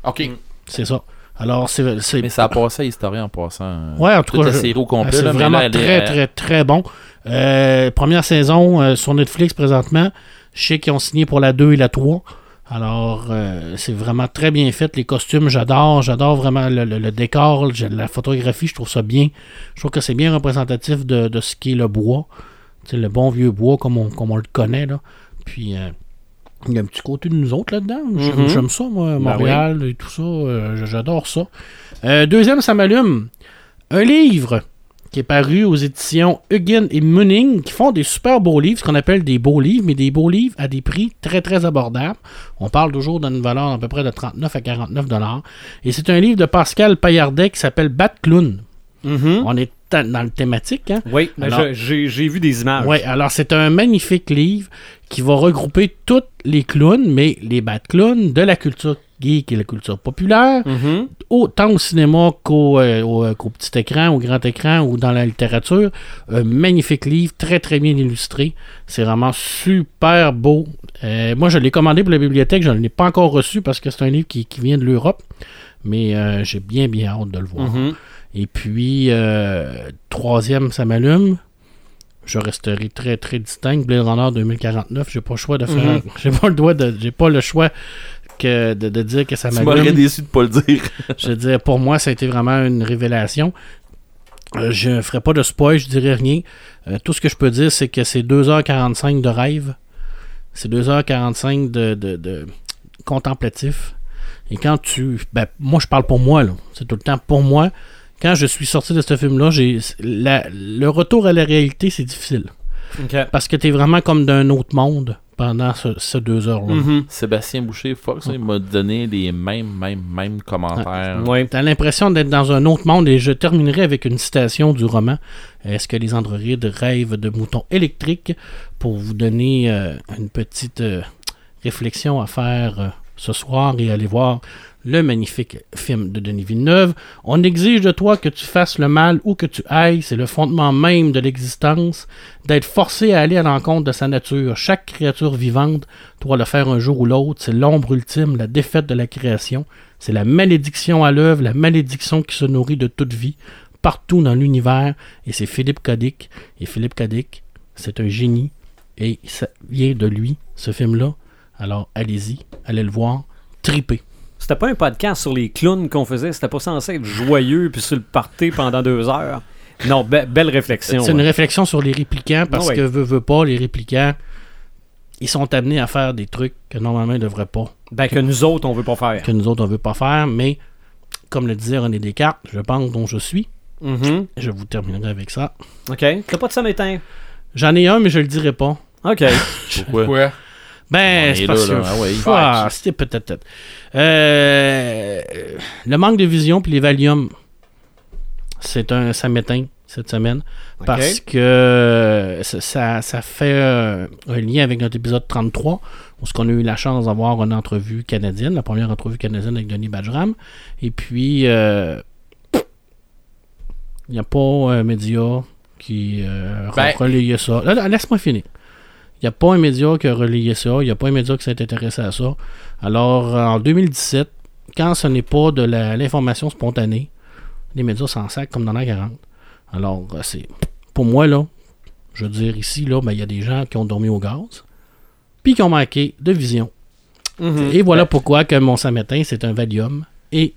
D: Ok.
C: C'est ça. Alors, c'est.
B: Mais ça a passé à Historien en passant.
C: Ouais, en tout cas. c'est vraiment
B: là, elle est-
C: très, très, très bon. Euh, première saison euh, sur Netflix présentement. Je sais qu'ils ont signé pour la 2 et la 3. Alors, euh, c'est vraiment très bien fait. Les costumes, j'adore. J'adore vraiment le, le- le décor, la photographie, je trouve ça bien. Je trouve que c'est bien représentatif de, de ce qui est le bois. Le bon vieux bois comme on, comme on le connaît. Là. Puis, Il y a un petit côté de nous autres là-dedans. J'aime
A: Mhm.
C: j'aime ça, moi,
A: Ben
C: Montréal et tout ça. J'adore ça. Deuxième, ça m'allume. Un livre qui est paru aux éditions Huggin et Munning, qui font des super beaux livres, ce qu'on appelle des beaux livres, mais des beaux livres à des prix très très abordables. On parle toujours d'une valeur à peu près de 39 à 49 dollars. Et c'est un livre de Pascal Paillardet qui s'appelle Bat Clown.
A: Mhm.
C: On est dans le thématique, hein?
A: Oui, j'ai vu des images.
C: Oui, alors c'est un magnifique livre qui va regrouper tous les clowns, mais les bad clowns de la culture geek et la culture populaire,
A: Mhm.
C: autant au cinéma qu'au euh, au, euh, qu'au petit écran, au grand écran ou dans la littérature. Un magnifique livre, très très bien illustré. C'est vraiment super beau. Euh, moi, je l'ai commandé pour la bibliothèque, je ne l'ai pas encore reçu parce que c'est un livre qui, qui vient de l'Europe, mais euh, j'ai bien bien hâte de le voir.
A: Mhm.
C: Et puis, troisième, ça m'allume. Je resterai très très distinct. Blade Runner 2049, j'ai pas le choix de faire.
A: Mhm. (laughs)
C: J'ai pas le droit de. J'ai pas le choix que de, de dire que ça
B: Tu m'aurais déçu de pas le dire. (laughs)
C: Je veux dire, pour moi, ça a été vraiment une révélation. Euh, je ne ferai pas de spoil, je dirai rien. Euh, tout ce que je peux dire, c'est que c'est 2h45 de rêve. C'est 2h45 de, de, de contemplatif. Et quand tu. Ben, moi, je parle pour moi, là. C'est tout le temps pour moi. Quand je suis sorti de ce film-là, j'ai la- le retour à la réalité, c'est difficile. Parce que tu es vraiment comme d'un autre monde pendant ce, ce deux heures-là.
A: Mhm.
B: Sébastien Boucher, Fox, il m'a donné les mêmes, mêmes, mêmes commentaires.
A: Oui.
C: T'as l'impression d'être dans un autre monde et je terminerai avec une citation du roman. Est-ce que les androïdes rêvent de moutons électriques? Pour vous donner euh, une petite euh, réflexion à faire euh, ce soir et aller voir le magnifique film de Denis Villeneuve. On exige de toi que tu fasses le mal ou que tu ailles, c'est le fondement même de l'existence, d'être forcé à aller à l'encontre de sa nature. Chaque créature vivante doit le faire un jour ou l'autre, c'est l'ombre ultime, la défaite de la création. C'est la malédiction à l'œuvre, la malédiction qui se nourrit de toute vie, partout dans l'univers. Et c'est Philippe Cadic. Et Philippe Cadic, c'est un génie. Et ça vient de lui, ce film-là. Alors, allez-y, allez le voir, tripez.
A: C'était pas un podcast sur les clowns qu'on faisait, c'était pas censé être joyeux puis sur le party pendant deux heures. Non, be- belle réflexion.
C: C'est une réflexion sur les réplicants parce
A: ouais.
C: que, veut, veut pas, les réplicants, ils sont amenés à faire des trucs que normalement ils ne devraient pas.
A: Ben, que nous autres, on veut pas faire.
C: que nous autres, on veut pas faire, mais comme le disait René Descartes, je pense dont je suis.
A: Mhm.
C: Je vous terminerai avec ça.
A: OK. T'as pas de samétain.
C: J'en ai un, mais je le dirai pas.
A: OK.
B: Pourquoi?
D: Quoi?
C: Ben, c'est
B: est
C: parce
B: là,
C: que...
B: là. Ah ouais.
C: Ah, c'était peut-être... Euh, le manque de vision puis les Valium, c'est un... Ça m'éteint cette semaine. Parce que ça, ça, fait euh, un lien avec notre épisode 33, où ce qu'on a eu la chance d'avoir une entrevue canadienne, la première entrevue canadienne avec Denis Badgeram. Et puis, euh, il n'y a pas un média qui euh,
D: Ben-
C: ça. Laisse-moi finir. Il n'y a pas un média qui a relayé ça. Il n'y a pas un média qui s'est intéressé à ça. Alors, en 2017, quand ce n'est pas de la- l'information spontanée, les médias s'en sacent comme dans l'an 40. Alors, euh, c'est pour moi, là, je veux dire, ici, là, ben, il y a des gens qui ont dormi au gaz, puis qui ont manqué de vision.
A: Mhm.
C: Et voilà pourquoi que mon samétain, c'est un Valium et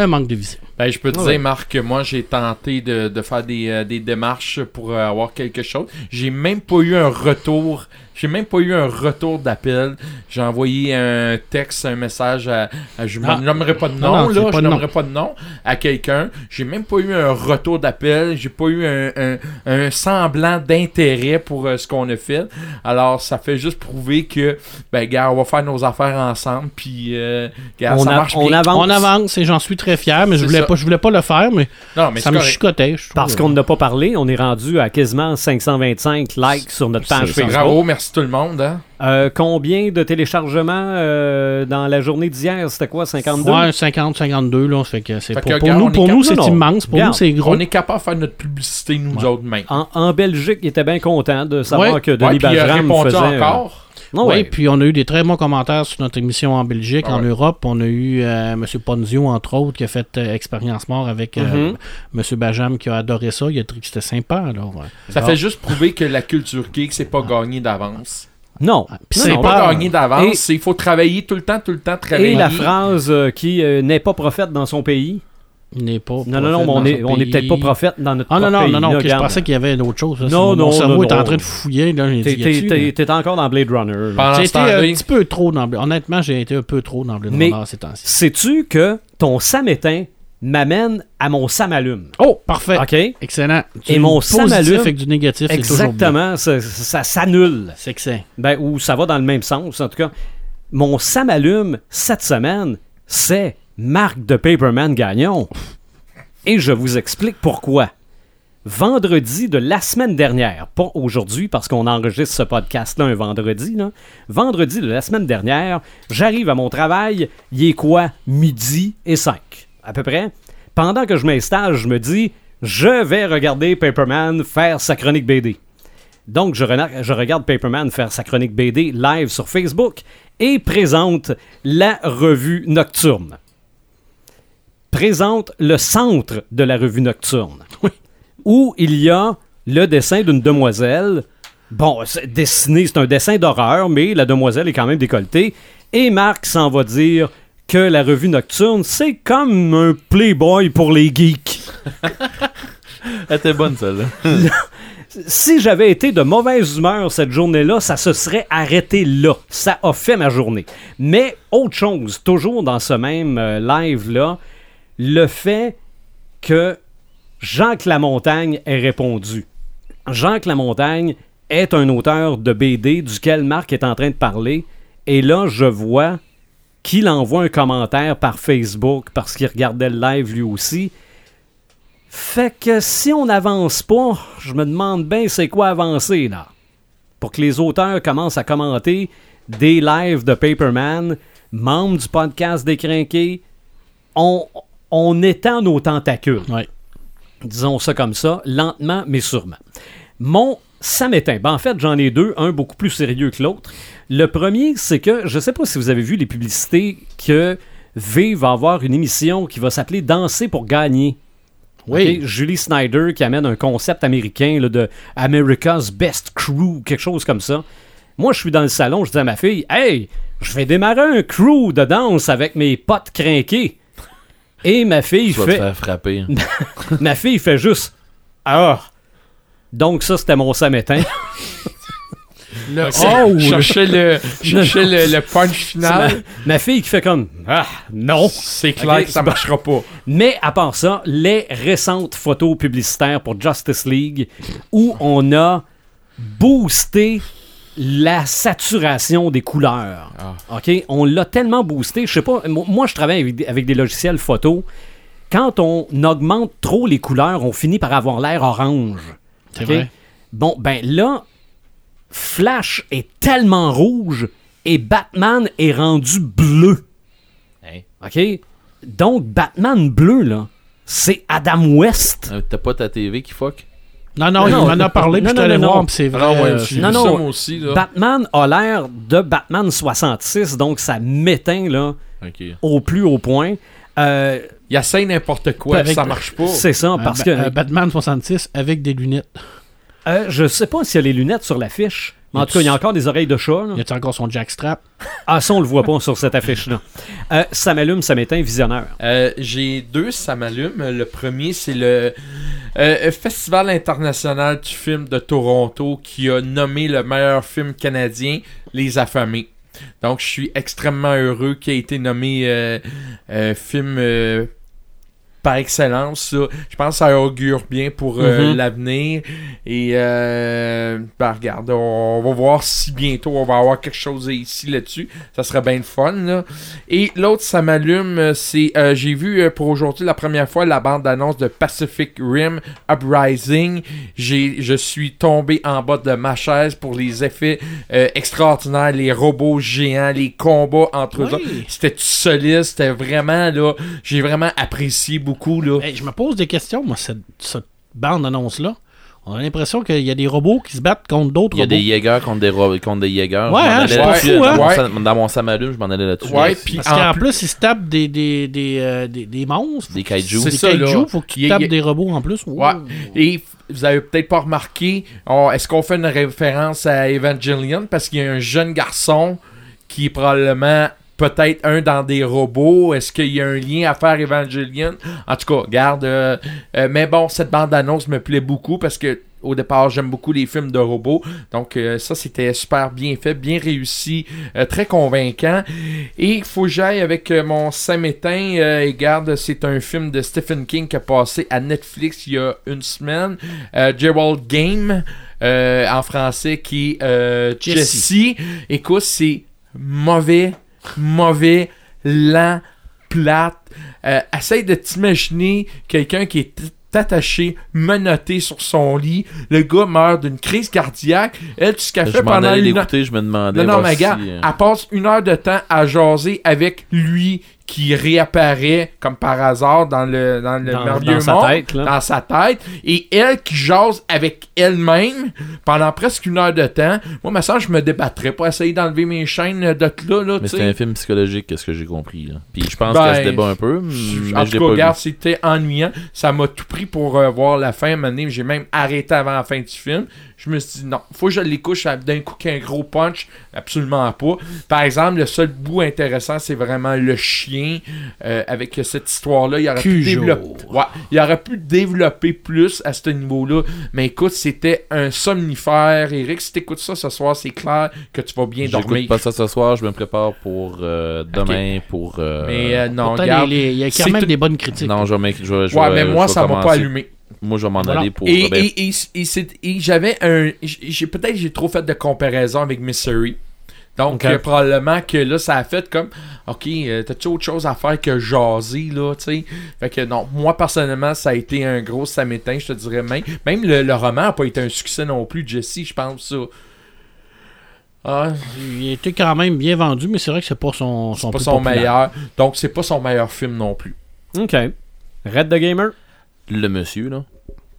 C: un manque de vision.
D: Ben, je peux te
A: Ouais.
D: dire, Marc, que moi, j'ai tenté de, de faire des, euh, des démarches pour euh, avoir quelque chose. J'ai même pas eu un retour. J'ai même pas eu un retour d'appel. J'ai envoyé un texte, un message à. à- je
C: Ah.
D: ne nommerai pas de nom,
C: non,
D: là.
C: pas
D: Je nommerai pas de nom à quelqu'un. J'ai même pas eu un retour d'appel. J'ai pas eu un, un- un semblant d'intérêt pour euh, ce qu'on a fait. Alors, ça fait juste prouver que, ben, gars, on va faire nos affaires ensemble. Puis, euh, gars,
A: on,
D: ça
A: a-
D: marche
A: on
D: bien.
A: avance.
C: On avance et j'en suis très fier, mais je voulais
D: ça.
C: pas, je voulais pas le faire, mais,
D: Non, mais
C: ça me
D: correct.
C: chicotait. je.
A: Parce qu'on n'a pas parlé, on est rendu à quasiment 525 likes sur notre page Facebook.
D: Bravo, merci tout le monde. Hein?
A: Euh, combien de téléchargements euh, dans la journée d'hier? C'était quoi, 52?
C: Ouais, 50, 52, là. Fait que c'est pour,
D: que,
C: pour nous, pour nous, c'est
A: non.
C: immense. Pour
A: Regarde,
C: nous, c'est gros.
D: On est capable de faire notre publicité, nous
C: Ouais.
D: autres, même.
A: En, en Belgique, ils étaient bien contents de savoir
C: Ouais.
A: que
D: Ouais,
A: Denis
D: a
A: Bajram faisait... euh,
D: encore.
A: Ah
C: Oui,
A: ouais.
C: puis on a eu des très bons commentaires sur notre émission en Belgique,
D: Ah
C: en
D: ouais.
C: Europe. On a eu euh, M. Ponzio, entre autres, qui a fait euh, Expérience Mort avec euh,
A: Mhm.
C: M. Bajam, qui a adoré ça. Il a trouvé que c'était sympa. Alors, ouais.
D: Ça fait juste prouver que la culture geek, c'est pas gagné d'avance.
A: Non.
C: Ah,
A: Non,
C: c'est
A: non.
D: Pas
C: pas-
D: gagné d'avance. Il faut travailler tout le temps, tout le temps, travailler.
A: Et la phrase euh, qui euh, n'est pas prophète dans son pays.
C: N'est pas.
A: Non, non, non, on est, on est
C: pays.
A: peut-être pas prophète dans notre
C: Ah non, non, non,
A: pays,
C: non, je pensais qu'il y avait autre chose. là.
A: Non,
C: Mon
A: non,
C: cerveau
A: non,
C: est en
A: non.
C: train de fouiller. Là, j'ai
A: T'es- encore dans Blade Runner.
C: J'ai été un petit peu trop dans Blade Honnêtement, j'ai été un peu trop dans Blade Runner ces temps-ci.
A: Sais-tu que ton Sam éteint m'amène à mon Sam allume?
C: Oh, parfait.
A: OK?
C: Excellent.
A: Et mon
C: positif
A: Sam allume-
C: avec du négatif.
A: Exactement, ça, ça s'annule.
C: C'est excellent.
A: Ben, ou ça va dans le même sens, en tout cas. Mon Sam allume cette semaine, c'est Marc de Paperman Gagnon. Et je vous explique pourquoi. Vendredi de la semaine dernière, pas aujourd'hui parce qu'on enregistre ce podcast-là un vendredi, là. vendredi de la semaine dernière, j'arrive à mon travail, il est quoi? Midi et 5, à peu près. Pendant que je m'installe, je me dis, je vais regarder Paperman faire sa chronique BD. Donc, je, regarde Paperman faire sa chronique BD live sur Facebook et présente la revue nocturne. Présente le centre de la revue nocturne. Où il y a le dessin d'une demoiselle. Bon, dessiné, c'est un dessin d'horreur, mais la demoiselle est quand même décolletée. Et Marc s'en va dire que la revue nocturne, c'est comme un Playboy pour les geeks.
B: Elle était bonne, celle-là. (laughs)
A: si j'avais été de mauvaise humeur cette journée-là, ça se serait arrêté là. Ça a fait ma journée. Mais autre chose, toujours dans ce même euh, live-là, le fait que Jacques Lamontagne ait répondu. Jacques Lamontagne est un auteur de BD duquel Marc est en train de parler. Et là, je vois qu'il envoie un commentaire par Facebook parce qu'il regardait le live lui aussi. Fait que si on n'avance pas, je me demande bien c'est quoi avancer là. Pour que les auteurs commencent à commenter des lives de Paperman, membres du podcast Décrinqué, on, on étend nos tentacules.
C: Ouais.
A: Disons ça comme ça, lentement mais sûrement. Mon Samétain, ben en fait j'en ai deux, un beaucoup plus sérieux que l'autre. Le premier, c'est que, je sais pas si vous avez vu les publicités que V va avoir une émission qui va s'appeler Danser pour gagner.
C: Oui.
A: Julie Snyder qui amène un concept américain là, de America's Best Crew, quelque chose comme ça. Moi, je suis dans le salon, je dis à ma fille, Hey, je vais démarrer un crew de danse avec mes potes crinqués. Et ma fille
B: Tu vas te
A: fait,
B: faire frapper. (laughs)
A: ma fille fait juste Ah. Donc ça, c'était mon samétain.
D: Là,
A: Oh!
D: je cherchais (laughs) le, (laughs) le, le punch
A: ma,
D: final.
A: ma fille qui fait comme Ah, non.
D: C'est clair
A: Ok,
D: que ça marchera pas.
A: Mais à part ça, les récentes photos publicitaires pour Justice League où on a boosté la saturation des couleurs. OK? On l'a tellement boosté. Je sais pas, mo- moi je travaille avec des, avec des logiciels photo. Quand on augmente trop les couleurs, on finit par avoir l'air orange.
C: C'est
A: OK?
C: vrai.
A: Bon, ben là, Flash est tellement rouge et Batman est rendu bleu.
B: Hein?
A: OK? Donc, Batman bleu, là, c'est Adam West.
B: Euh, T'as pas ta TV qui fuck?
C: Non, non,
A: Non,
C: il m'en a parlé,
A: non,
C: puis je allé
A: non,
C: voir,
A: non.
C: puis c'est vrai.
D: Alors, ouais,
C: euh,
A: non, non.
D: aussi. Là.
A: Batman a l'air de Batman 66, donc ça m'éteint, là, au plus haut point. Euh,
D: Il essaie n'importe quoi,
C: Avec-
D: ça marche pas.
A: c'est ça, parce que
C: Batman 66 avec des lunettes.
A: euh, je sais pas s'il y a les lunettes sur l'affiche, mais en tout cas, il y a encore des oreilles de chat. là.
C: Y a-t-il encore son jackstrap?
A: Ah, ça, on le voit pas sur cette affiche-là. Euh, ça m'allume, ça m'éteint, visionneur.
D: Euh, J'ai deux, ça m'allume. Le premier, c'est le euh, Festival international du film de Toronto qui a nommé le meilleur film canadien, Les Affamés. Donc, je suis extrêmement heureux qu'il ait été nommé euh, euh, film euh, par excellence. ça. Je pense que ça augure bien pour euh,
A: Mhm.
D: l'avenir. Et, euh, ben, regarde, on, va voir si bientôt on va avoir quelque chose ici là-dessus. Ça serait bien le fun. Là. Et l'autre, ça m'allume, euh, c'est euh, j'ai vu euh, pour aujourd'hui la première fois la bande-annonce de Pacific Rim Uprising. Je suis tombé en bas de ma chaise pour les effets extraordinaires, les robots géants, les combats entre eux.
C: Oui.
D: C'était solide, c'était vraiment là, j'ai vraiment apprécié beaucoup là.
C: Hey, je me pose des questions, moi, cette, cette bande-annonce-là. On a l'impression qu'il y a des robots qui se battent contre d'autres
B: Il y a
C: robots.
B: des Jaegers contre des, ro- contre des Jaegers.
C: Ouais, hein,
B: allais
C: c'est pas
B: là-dessus,
C: fou, hein?
B: Dans, mon
D: Ouais.
B: Dans mon Samalume, je m'en allais là-dessus.
D: Ouais,
B: Là.
D: puis
C: Parce
D: en
C: qu'en
D: plus-
C: plus, ils se tapent des, des, des, euh, des, monstres.
B: Des kaiju.
D: C'est
C: Des
D: ça,
C: kaiju,
D: là.
C: faut que tu tapes
D: a-
C: des robots en plus.
D: Ouais. Et vous avez peut-être pas remarqué, est-ce qu'on fait une référence à Evangelion? Parce qu'il y a un jeune garçon qui est probablement peut-être un dans des robots. Est-ce qu'il y a un lien à faire Evangelion? En tout cas, regarde. euh, euh, mais bon, cette bande-annonce me plaît beaucoup parce que au départ, j'aime beaucoup les films de robots. Donc, euh, ça, c'était super bien fait, bien réussi, euh, très convaincant. Et il faut que j'aille avec euh, mon samétain. Et garde, c'est un film de Stephen King qui a passé à Netflix il y a une semaine. Gerald Game, en français, qui est
C: Jesse.
D: Jesse. Écoute, c'est mauvais, mauvais, lent, plate. Euh, essaye de t'imaginer quelqu'un qui est attaché, menotté sur son lit. Le gars meurt d'une crise cardiaque. Elle, qu'elle
B: Je
D: fait pendant une heure...
B: l'écouter, je me demandais.
D: Non, non, mais gars,
B: si, euh,
D: elle passe une heure de temps à jaser avec lui qui réapparaît comme par hasard dans le, dans le
A: Dans-
D: merveilleux
A: dans sa
D: monde,
A: tête, là.
D: dans sa tête, et elle qui jase avec elle-même pendant presque une heure de temps. Moi, ma soeur, je me débattrais pas essayer d'enlever mes chaînes de là, là,
B: Mais c'était un film psychologique, qu'est-ce que j'ai compris. Là. Puis je pense
D: Ben,
B: que c'était bon un peu,
D: En tout cas, regarde, c'était ennuyant. Ça m'a tout pris pour euh, voir la fin. Maintenant, j'ai même arrêté avant la fin du film. Je me suis dit, non, faut que je l'écoute d'un coup qu'un gros punch. Absolument pas. Par exemple, le seul bout intéressant, c'est vraiment le chien. Euh, avec cette histoire-là, il aurait pu
C: Cujo.
D: développer. Ouais, il aurait pu développer plus à ce niveau-là. Mais écoute, c'était un somnifère. Eric, si t'écoutes ça ce soir, c'est clair que tu vas bien
B: J'écoute
D: dormir.
B: pas ça ce soir, je me prépare pour euh, demain, pour... euh,
D: Mais euh, non,
C: Pourtant,
D: regarde.
C: les- les- il y a quand même
D: tout-
C: des bonnes critiques.
B: Non, je vais, m'inqui- je vais- je
D: Ouais, mais moi,
B: je
D: ça m'a pas allumé.
B: Moi, je vais m'en
C: Voilà.
B: aller pour...
D: Et,
B: Robert.
D: et, et, et c'est- et j'avais un. J'ai peut-être j'ai trop fait de comparaison avec Missouri. Donc, euh, probablement que là, ça a fait comme, OK, euh, t'as-tu autre chose à faire que jaser, là, tu sais? Fait que non, moi, personnellement, ça a été un gros samétain, je te dirais même. Même le, le roman n'a pas été un succès non plus, Jesse, je pense, ça. Ah,
C: Il était quand même bien vendu, mais c'est vrai que c'est pas son,
D: c'est
C: son
D: pas
C: plus
D: son meilleur. Donc, c'est pas son meilleur film non plus.
A: OK. Red the Gamer?
B: Le monsieur, là,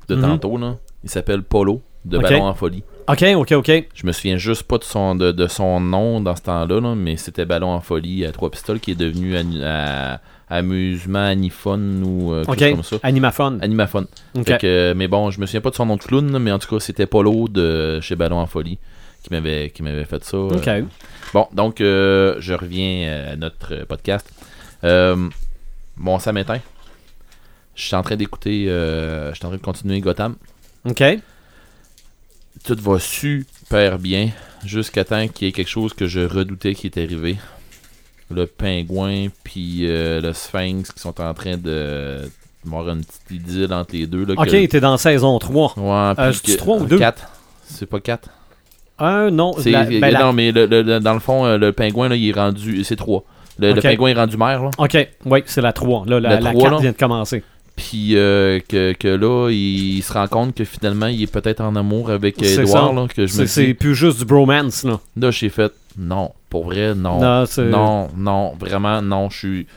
B: de
A: Mhm.
B: tantôt, là, il s'appelle Polo, de. Ballon en folie.
A: OK, OK, OK.
B: Je me souviens juste pas de son, de, de son nom dans ce temps-là, là, mais c'était Ballon en folie à trois pistoles qui est devenu à- amusement aniphone ou euh, quelque chose comme ça.
A: Animaphone.
B: Animaphone.
A: OK.
B: Fait que, mais bon, je me souviens pas de son nom de clown, mais en tout cas, c'était Polo de chez Ballon en folie qui m'avait qui m'avait fait ça.
A: OK.
B: Euh, Bon, donc euh, je reviens à notre podcast. Bon, ça m'éteint. Je suis en train d'écouter, euh, je suis en train de continuer Gotham.
A: OK.
B: Tout va super bien jusqu'à temps qu'il y ait quelque chose que je redoutais qui est arrivé. Le pingouin puis euh, le sphinx qui sont en train de avoir une petite idylle entre les deux. Là,
A: OK,
B: que-
A: t'es dans saison 3.
B: Ouais,
A: Euh,
B: puis
A: c'est-tu
B: que-
A: trois ou deux?
B: 4. C'est pas 4.
A: Un, non. La- ben, la-
B: Non, mais le- le- le- dans le fond, euh, le pingouin, là, il est rendu. C'est 3. Le, pingouin est rendu maire, là.
A: OK, oui, c'est la 3. Là, la,
B: La
A: la
B: trois,
A: 4
B: là.
A: vient de commencer.
B: Puis euh, que, que là, il, se rend compte que finalement, il est peut-être en amour avec Edouard, là, que je
A: C'est
B: me
A: c'est plus juste du bromance, là.
B: Là, j'ai fait. Non, pour vrai, non.
A: Non, c'est-
B: Non, non, vraiment, non, je suis.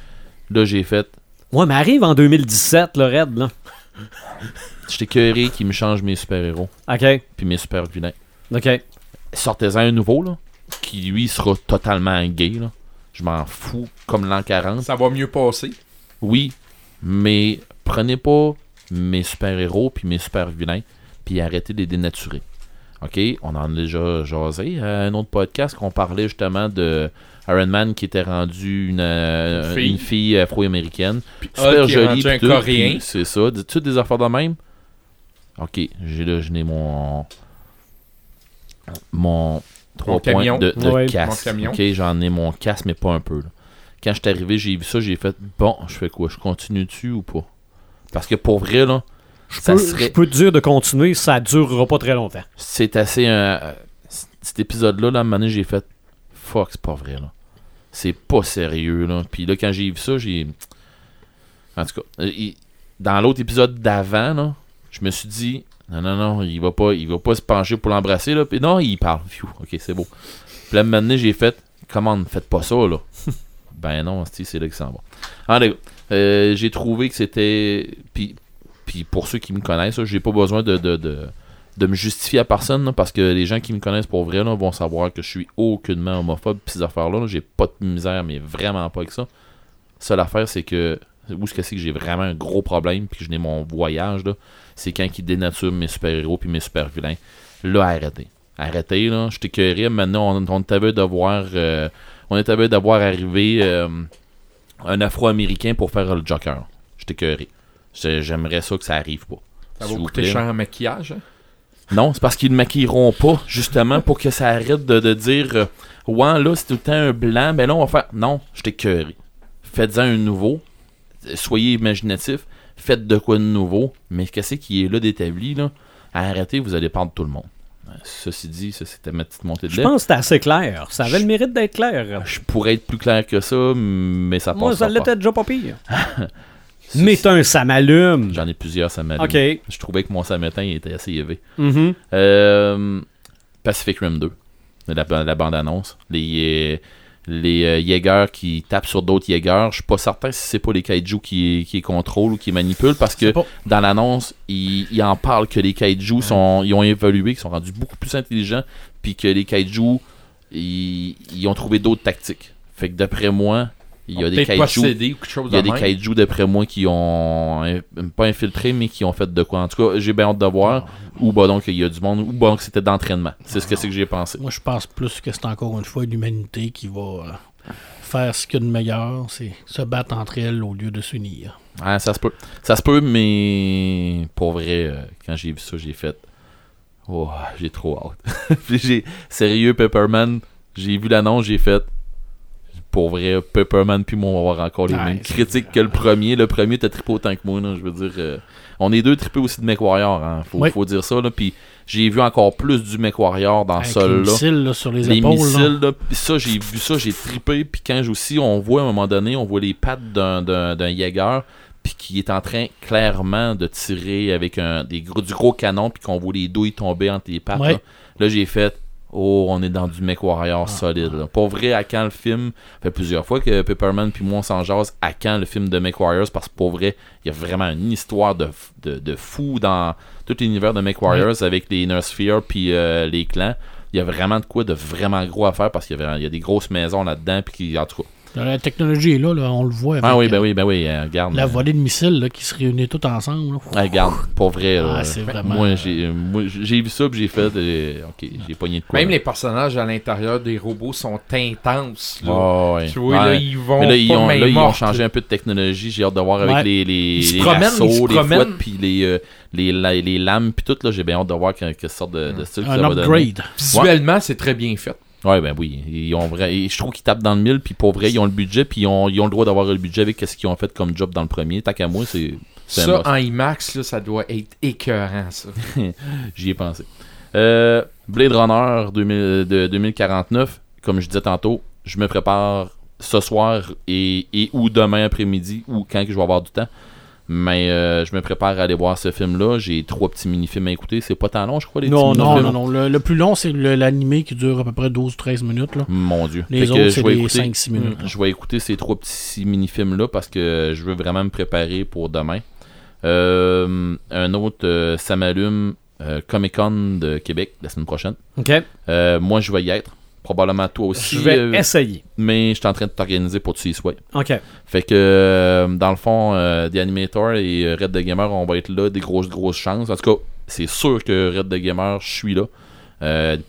B: Là, j'ai fait.
A: Ouais, mais arrive en 2017, le Red, là. (laughs)
B: J'étais curé qui me change mes super-héros.
A: OK,
B: Puis mes super-vilains.
A: OK.
B: Sortez-en un nouveau, là. Qui, lui, sera totalement gay, là. Je m'en fous, comme l'an 40.
D: Ça va mieux passer.
B: Oui, mais prenez pas mes super-héros puis mes super-vilains, puis arrêtez de les dénaturer. OK? On en a déjà jasé à un autre podcast qu'on parlait justement de Iron Man qui était rendu une, euh,
D: Une fille.
B: afro-américaine. Super jolie.
D: un
B: tout,
D: Coréen.
B: C'est ça. Toutes des affaires de même? OK, j'ai là, je n'ai mon. Mon 3
D: Mon
B: points
D: camion.
B: de, de
A: Ouais,
B: casse. OK, j'en ai mon casse, mais pas un peu. là. Quand je suis arrivé, j'ai vu ça, j'ai fait bon, je fais quoi? Je continue dessus ou pas? Parce que pour vrai, là,
A: Je
B: ça
A: peux,
B: serait.
A: je peux te dire de continuer, ça durera pas très longtemps.
B: C'est assez. euh, cet épisode-là, là, à un moment donné, j'ai fait fuck, c'est pas vrai, là. C'est pas sérieux, là. Puis là, quand j'ai vu ça, j'ai. En tout cas, euh, il- dans l'autre épisode d'avant, là, je me suis dit, non, non, non, il va pas, il va pas se pencher pour l'embrasser, là. Puis non, il parle. Ok, c'est beau. Puis là, à un moment donné, j'ai fait, comment, faites pas ça, là? (laughs) ben non, c'est là que ça va. Gars, euh, j'ai trouvé que c'était. Puis, puis pour ceux qui me connaissent, j'ai pas besoin de, de, de, me justifier à personne, parce que les gens qui me connaissent pour vrai là, vont savoir que je suis aucunement homophobe. Pis ces affaires-là, là, j'ai pas de misère, mais vraiment pas avec ça. Seule affaire, c'est que. Où est-ce que c'est que j'ai vraiment un gros problème, puis que je n'ai mon voyage, c'est quand ils dénaturent mes super-héros puis mes super-vilains. Là, arrêtez. Arrêtez, là. Je t'écœurais. Maintenant, on, on t'avait de voir euh, on était bien d'avoir arrivé euh, un Afro-Américain pour faire le Joker. J'étais cœuré. J'ai- J'aimerais ça que ça arrive pas.
D: Ça va
B: vous
D: coûter cher en maquillage. hein?
B: Non, c'est parce qu'ils ne maquilleront pas, justement, pour que ça arrête de, de dire euh, Ouais, là, c'est tout le temps un blanc, ben là, on va faire. Non, je t'ai cœuré. Faites-en un nouveau. Soyez imaginatif. Faites de quoi de nouveau. Mais qu'est-ce qui est là d'établi, là? Arrêtez, vous allez perdre tout le monde. Ceci dit, ça, c'était ma petite montée de
A: Je
B: lait.
A: pense que c'était assez clair. Ça avait le mérite d'être clair.
B: Je pourrais être plus clair que ça, mais ça passe
A: Moi, ça l'était déjà pas pire. (laughs) (laughs) Mais un ça m'allume.
B: J'en ai plusieurs, ça m'a
A: Ok.
B: Je trouvais que mon samétain était assez élevé. Euh, Pacific Rim 2, la, la bande-annonce. Les, euh, les euh, Jaegers qui tapent sur d'autres Jaegers. Je suis pas certain si c'est pas les kaiju qui, contrôlent ou qui manipulent parce que
C: pas-
B: dans l'annonce, ils, ils en parlent que les kaiju sont, ils ont évolué, qu'ils sont rendus beaucoup plus intelligents, puis que les kaiju, ils, ils ont trouvé d'autres tactiques. Fait que d'après moi, il y a des
D: Peut-être
B: kaiju.
D: possédé ou quelque chose
B: Il y a
D: de
B: des d'après moi qui ont euh, pas infiltré mais qui ont fait de quoi. En tout cas, j'ai bien hâte de voir. Ou bah donc il y a du monde, ou bah donc c'était d'entraînement. C'est ce que c'est que j'ai pensé.
C: Moi, je pense plus que c'est encore une fois l'humanité qui va euh, faire ce qu'il y a de meilleur, c'est se battre entre elles au lieu de s'unir.
B: Ah, ça se peut. Ça se peut, mais pour vrai, euh, quand j'ai vu ça, j'ai fait. Oh, j'ai trop hâte. (laughs) J'ai sérieux Pepperman, j'ai vu l'annonce, j'ai fait. Pour vrai, Pepperman puis moi on va avoir encore les mêmes critiques que le premier. Le premier t'as trippé autant que moi, là, je veux dire. euh, on est deux trippés aussi de MechWarrior, hein, faut,
C: Oui.
B: faut dire ça. Là, puis j'ai vu encore plus du MechWarrior dans
C: les
B: là.
C: missiles là, sur les,
B: les
C: épaules.
B: missiles, là, pis ça, j'ai vu ça, j'ai trippé. Puis quand aussi, on voit à un moment donné, on voit les pattes d'un, Jaeger, puis qui est en train clairement de tirer avec un, des gros, du gros canon, puis qu'on voit les douilles tomber entre les pattes. Là, Là, j'ai fait. Oh, on est dans du mec warrior solide. Là. Pour vrai, à quand le film Ça fait plusieurs fois que Pepperman puis moi on s'en jase. À quand le film de Mech Warriors Parce que pour vrai, il y a vraiment une histoire de, de, de fou dans tout l'univers de Mech Warriors avec les Nurse Fear puis euh, les clans. Il y a vraiment de quoi de vraiment gros à faire parce qu'il y, y a des grosses maisons là-dedans. Puis qui, en tout cas.
C: La technologie est là, là, on le voit. Avec,
B: Ah oui,
C: euh,
B: ben oui, ben oui, euh, regarde.
C: La
B: euh,
C: volée de missiles là, qui se réunit tout ensemble. là.
B: ah, regarde, pour vrai.
C: Ah,
B: là,
C: c'est vraiment-
B: Moi, j'ai, moi, j'ai vu ça puis j'ai fait. euh, ok, j'ai pogné de quoi.
D: Même
B: là.
D: les personnages à l'intérieur des robots sont intenses. Là.
B: Ah, ouais.
D: Tu vois, là, ils vont
B: Mais là, ils
D: pas
B: ont, ils ont changé un peu de technologie. J'ai hâte de voir avec
C: Ouais.
B: les, les,
D: Ils
B: les
D: promènent, ils
B: les
D: promènent.
B: fouettes, puis les, euh, les, la- les lames, puis tout. Là, j'ai bien hâte de voir que- quelle sorte de, de style que
C: Un
B: ça va donner.
C: upgrade.
D: Visuellement, c'est très bien fait.
B: Ouais, ben oui. Ils ont vrai, et je trouve qu'ils tapent dans le mille, puis pour vrai, ils ont le budget, puis ils ont, ils ont le droit d'avoir le budget avec ce qu'ils ont fait comme job dans le premier. Tant qu'à moi, c'est.
D: Ça, en IMAX, là, ça doit être écœurant, ça. (laughs)
B: J'y ai pensé. Euh, Blade Runner 2000 de 2049, comme je disais tantôt, je me prépare ce soir et, et ou demain après-midi ou quand que je vais avoir du temps. Mais euh, je me prépare à aller voir ce film-là. J'ai trois petits mini-films à écouter. C'est pas tant long, je crois, les
A: Non,
B: petits
C: Non, non, non. Le, le plus long, c'est l'animé qui dure à peu près 12-13 minutes. Là.
B: Mon Dieu.
C: Les
B: Fait
C: autres,
B: je
C: c'est
B: vais
C: des
B: écouter-
C: 5-6 minutes.
B: Je vais écouter ces trois petits mini-films-là parce que je veux vraiment me préparer pour demain. Euh, un autre, euh, ça m'allume euh, Comic-Con de Québec la semaine prochaine.
A: OK.
B: Euh, moi, je vais y être. Probablement toi aussi.
A: Je vais
B: euh,
A: essayer.
B: mais je suis en train de t'organiser pour que tu y sois.
A: OK.
B: Fait que, euh, dans le fond, euh, The Animator et Red the Gamer, on va être là, des grosses, grosses chances. En tout cas, c'est sûr que Red the Gamer, je suis là.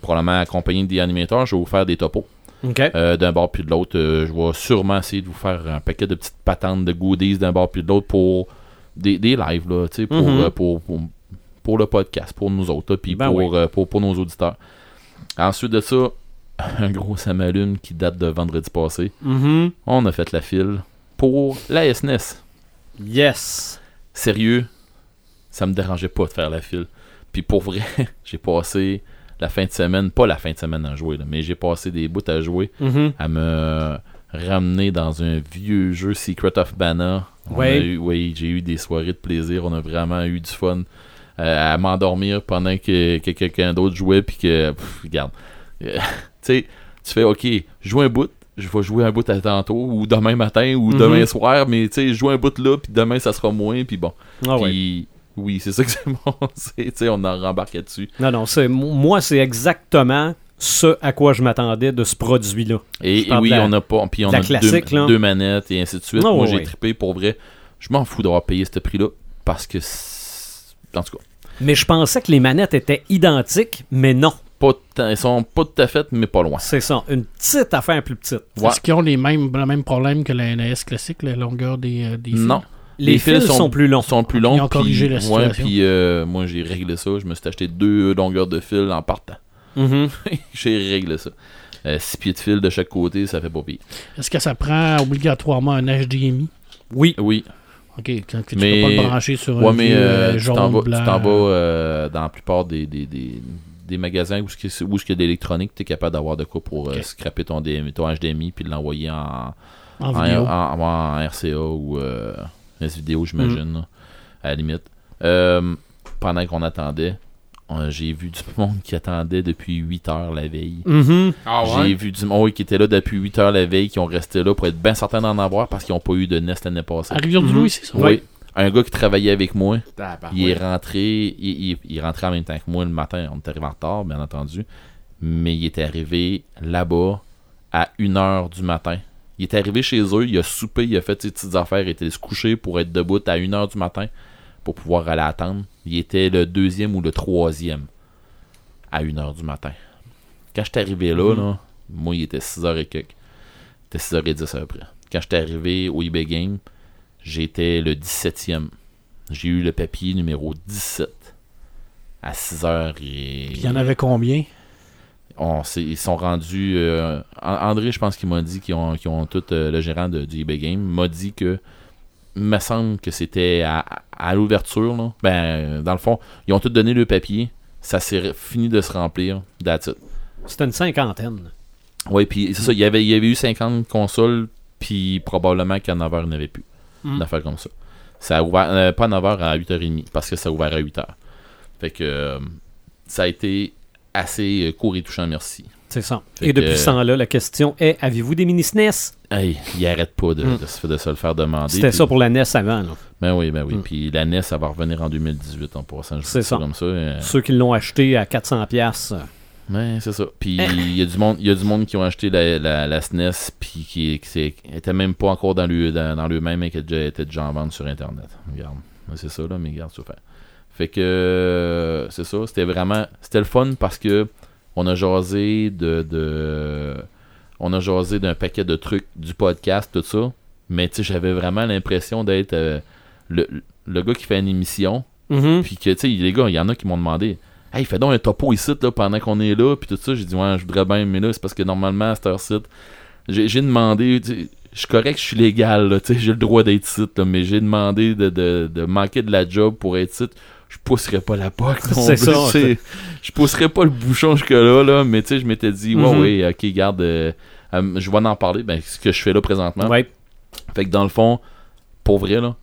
B: Probablement accompagné de The Animator, je vais vous faire des topos.
A: OK.
B: Euh, d'un bord puis de l'autre. Je vais sûrement essayer de vous faire un paquet de petites patentes de goodies d'un bord puis de l'autre pour des, des lives, là, tu sais, pour, euh, pour, pour, pour le podcast, pour nous autres, puis
A: Ben
B: pour,
A: oui.
B: pour, pour nos auditeurs. Ensuite de ça, un gros Samalune qui date de vendredi passé.
A: Mhm.
B: On a fait la file pour la SNES.
A: Yes.
B: Sérieux, ça me dérangeait pas de faire la file. Puis pour vrai, (laughs) j'ai passé la fin de semaine, pas la fin de semaine à jouer, là, mais j'ai passé des bouts à jouer
A: Mhm.
B: à me ramener dans un vieux jeu Secret of
A: Ouais.
B: eu- oui, j'ai eu des soirées de plaisir. On a vraiment eu du fun euh, à m'endormir pendant que, que quelqu'un d'autre jouait. Puis que, pff, regarde, Euh, (laughs) tu sais, tu fais OK, joue un bout. Je vais jouer un bout à tantôt, ou demain matin, ou
A: Mhm.
B: demain soir, mais tu sais, joue un bout là, puis demain ça sera moins, puis bon.
A: Ah ouais.
B: Oui, c'est ça que c'est (laughs) bon. c'est- Tu sais, on en rembarque là-dessus.
A: Non, non, c'est moi, c'est exactement ce à quoi je m'attendais de ce produit-là.
B: Et, oui,
A: la-
B: on a pas. Puis on a deux,
A: là.
B: deux manettes et ainsi de suite.
A: Ah,
B: Moi, j'ai trippé pour vrai. Je m'en fous d'avoir payé ce prix-là parce que. En tout cas,
A: Mais je pensais que les manettes étaient identiques, mais non.
B: Pas ils sont pas tout à fait, mais pas loin.
A: C'est ça. Une petite affaire plus petite.
B: Ouais.
C: Est-ce qu'ils ont les mêmes, le même problème que la NAS classique, la longueur des, euh, des fils?
B: Non.
A: Les, fils, sont, plus longs.
B: sont plus
C: Ils
B: longs.
C: ont corrigé
B: puis-
C: la
B: Ouais,
C: situation.
B: puis euh, moi j'ai réglé ça. Je me suis acheté deux longueurs de fil en partant.
A: Mhm. (laughs)
B: j'ai réglé ça. Euh, six pieds de fil de chaque côté, ça fait pas pire.
C: Est-ce que ça prend obligatoirement un HDMI?
A: Oui.
B: Oui.
C: OK, quand tu
B: Mais-
C: peux pas le brancher sur
B: Ouais,
C: un
B: mais
C: vieux,
B: tu
C: jaune,
B: t'en vas, tu t'en vas, euh, dans la plupart des, des, des, des magasins où il y a de l'électronique, tu es capable d'avoir de quoi pour euh, scraper ton, DM ton HDMI puis l'envoyer en,
C: en
B: en,
C: vidéo.
B: en- en RCA ou euh, S-Vidéo, j'imagine,
C: Mm.
B: à la limite. Euh, pendant qu'on attendait, on- j'ai vu du (laughs) monde qui attendait depuis 8 heures la veille.
D: Ah
B: J'ai vu du monde qui était là depuis 8 heures la veille, qui ont resté là pour être bien certains d'en avoir parce qu'ils n'ont pas eu de nest l'année passée.
C: À Rivière-du-Loup, c'est ça?
B: Oui. Un gars qui travaillait avec moi, il est rentré, il, il- il est rentré en même temps que moi le matin. On est arrivé en retard, bien entendu. Mais il était arrivé là-bas à 1h du matin. Il est arrivé chez eux, il a soupé, il a fait ses petites affaires, il était se coucher pour être debout à 1h du matin pour pouvoir aller attendre. Il était le deuxième ou le troisième à 1h du matin. Quand j'étais arrivé là, là, moi il était 6h et quelques. Il était 6h10 à peu près. Quand j'étais arrivé au eBay Game, j'étais le 17e. J'ai eu le papier numéro 17 à 6h et...
C: Puis il y en avait combien?
B: On s'est- ils sont rendus. euh, An- André, je pense qu'il m'a dit qu'ils ont, qu'ils ont tout. euh, le gérant de, du eBay Game m'a dit que. Il me semble que c'était à, à l'ouverture. là. Ben, dans le fond, ils ont tout donné le papier. Ça s'est fini de se remplir. That's it.
A: C'était une cinquantaine.
B: Oui, puis c'est ça. Il y, avait, il y avait eu 50 consoles. Puis probablement qu'à 9h, il n'y en avait plus.
A: Mm.
B: Une affaire comme ça. Ça a ouvert. euh, pas à 9h, à 8h30. Parce que ça a ouvert à 8h. Fait que. euh, ça a été assez euh, court et touchant, merci.
A: C'est ça.
B: Fait
A: Et depuis ce temps-là, la question est avez-vous des mini SNES?
B: Hey, il arrête pas de,
A: Mm.
B: de se, de se le faire demander.
A: C'était
B: puis-
A: ça pour la NES avant. là.
B: Ben oui, ben oui.
A: Mm.
B: Puis la NES, ça va revenir en 2018 en passant.
A: C'est ça.
B: comme ça.
A: Ceux qui l'ont acheté à 400$.
B: Ouais, c'est ça. Puis
A: Eh.
B: il y a du monde, il y a du monde qui ont acheté la, la, la SNES puis qui, qui était même pas encore dans le dans, dans le même et qui déjà, était déjà en vente sur internet. Regarde, c'est ça là, mais regarde ça fait. Fait que c'est ça, c'était vraiment c'était le fun parce que on a jasé de, de on a jasé d'un paquet de trucs du podcast tout ça, mais tu sais j'avais vraiment l'impression d'être euh, le, le gars qui fait une émission
A: mhm.
B: puis que, tu sais, les gars, il y en a qui m'ont demandé Hey, fais donc un topo ici là, pendant qu'on est là. Puis tout ça, j'ai dit Ouais, je voudrais bien, mais là, c'est parce que normalement, à cette heure-ci, j'ai demandé, je suis correct, je suis légal, là, tu sais, j'ai le droit d'être ici, là, mais j'ai demandé de, de, de manquer de la job pour être ici. Je pousserais pas la non (laughs)
A: C'est ça.
B: Je pousserais pas le bouchon jusque-là, là, mais tu sais, je m'étais dit Ouais,
A: Mhm.
B: ouais, ok, garde, euh, euh, je vais en parler. Ben, ce que je fais là présentement.
A: Ouais.
B: Fait que dans le fond, pour vrai, là,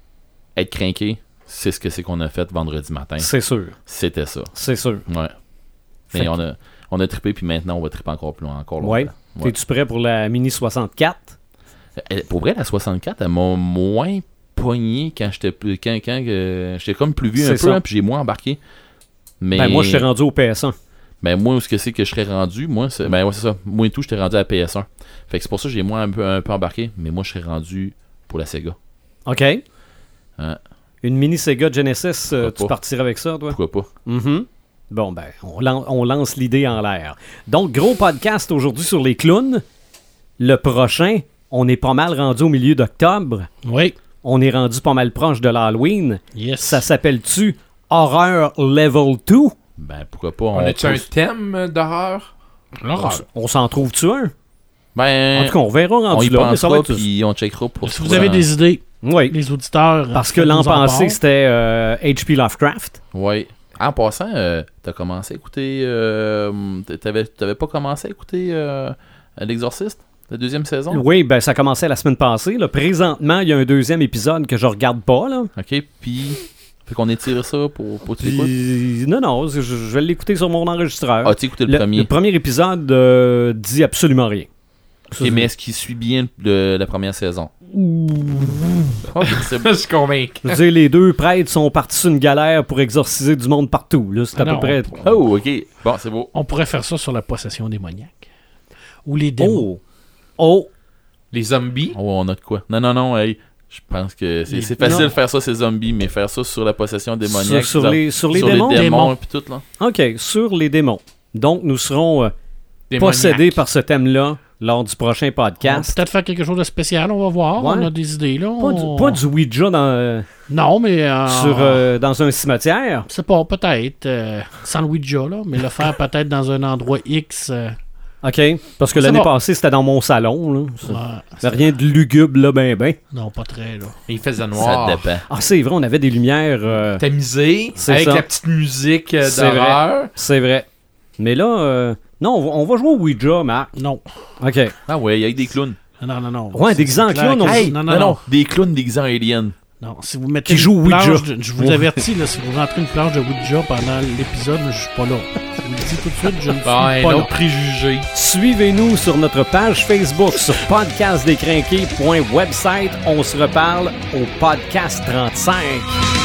B: être craqué, c'est ce que c'est qu'on a fait vendredi matin.
A: C'est sûr.
B: C'était ça.
A: C'est sûr.
B: Ouais.
A: Fait
B: Mais on a, on a trippé, puis maintenant, on va tripper encore plus loin. Encore longtemps.
A: Ouais.
B: Ouais.
A: T'es-tu prêt pour la Mini 64
B: Elle- pour vrai, la 64, elle m'a moins pogné quand j'étais plus. Quand, quand euh, j'étais comme plus vieux un peu,
A: ça.
B: hein, puis j'ai moins embarqué. Mais
A: Ben, moi, je suis rendu au PS1.
B: ben, moi, où est-ce que c'est que je serais rendu Moi, c'est, ben, ouais, c'est ça. Moi et tout, j'étais rendu à PS1. Fait que c'est pour ça que j'ai moins un peu, un peu embarqué. Mais moi, je serais rendu pour la Sega.
A: OK.
B: Hein.
A: Une Mini Sega Genesis, euh, tu partirais avec ça, toi?
B: Pourquoi pas?
A: Mhm. Bon, ben, on, lan- on lance l'idée en l'air. Donc, gros podcast aujourd'hui sur les clowns. Le prochain, on est pas mal rendu au milieu d'octobre.
C: Oui.
A: On est rendu pas mal proche de l'Halloween.
C: Yes.
A: Ça s'appelle-tu Horror Level 2?
B: Ben, pourquoi pas?
D: On a-tu un
B: pousse-
D: thème d'horreur?
A: On,
C: L'horreur.
A: on s'en trouve-tu un?
B: Ben,
A: En tout cas, on verra
B: on
A: rendu
B: y
A: là, mais ça va être...
B: puis on checkera pour
C: Si vous avez des idées,
A: Oui,
C: les auditeurs.
A: parce que l'an passé, c'était euh, H.P. Lovecraft.
B: Ouais. En passant, euh, t'as commencé à écouter. Euh, t'avais, t'avais pas commencé à écouter euh, L'Exorciste, la deuxième saison?
A: Oui, ben ça commençait la semaine passée. là. Présentement, il y a un deuxième épisode que je regarde pas. Là.
B: Ok, puis. Fait qu'on étire ça pour, pour tu.
A: Puis- non, non, je, je vais l'écouter sur mon enregistreur.
B: Ah, tu écouté le,
A: le,
B: premier?
A: le premier épisode euh, dit absolument rien.
B: Ok, mais est-ce qu'il suit bien le- la première saison? Bon. (laughs)
D: Je suis convaincu.
A: Je veux dire, les deux prêtres sont partis sur une galère pour exorciser du monde partout. là. C'est à
C: non,
A: peu près.
B: Oh, ok. Bon, c'est beau.
C: On pourrait faire ça sur la possession démoniaque. Ou les démons.
A: Oh! Oh!
D: Les zombies?
B: Oh, on a de quoi Non, non, non, hey. Je pense que c'est,
C: Les-
B: c'est facile de faire ça, ces zombies, mais faire ça sur la possession démoniaque.
A: Sur, les, sur les
B: sur
A: démons?
B: les démons
C: Démons.
B: et puis tout, là.
A: Ok, sur les démons. Donc, nous serons euh, possédés par ce thème-là lors du prochain
C: On
A: podcast.
C: peut-être faire quelque chose de spécial, on va voir.
A: Ouais.
C: On a des idées là.
A: Pas,
C: on-
A: du, pas du Ouija dans, euh,
C: Non, mais. euh,
A: sur, euh, dans un cimetière?
C: C'est pas, peut-être. euh, sans le Ouija, là. Mais le faire peut-être dans un endroit X. euh,
A: OK. Parce que l'année
C: bon.
A: passée, c'était dans mon salon. Là. Ça-
C: ouais,
A: ça- rien de lugubre, là, ben, ben.
C: non, pas très, là.
D: Il faisait
B: Ça
D: noir.
B: dépend.
A: Ah, c'est vrai, on avait des lumières. euh,
D: Tamisé,
A: C'est
D: avec
A: ça.
D: la petite musique euh,
A: C'est
D: d'horreur.
A: c'est vrai. Mais là, euh, non, on va, on va jouer au Ouija, Marc.
C: Non.
A: OK.
B: Ah ouais, avec des clowns.
C: Non, non, non.
A: Ouais, déguisé en
C: c'est clair
A: clown,
C: que-
A: on-
B: Hey,
C: non, non, non.
B: Des clowns déguisés en aliens.
C: Non, si vous mettez
A: Qui joue
C: une
A: Ouija.
C: planche de- je vous avertis, là, si vous rentrez une planche de Ouija pendant l'épisode, je suis pas là. Je vous le dis tout de suite, je ne suis pas là.
D: préjugé.
A: Suivez-nous sur notre page Facebook sur podcastdécrinqué.website. On se reparle au podcast 35.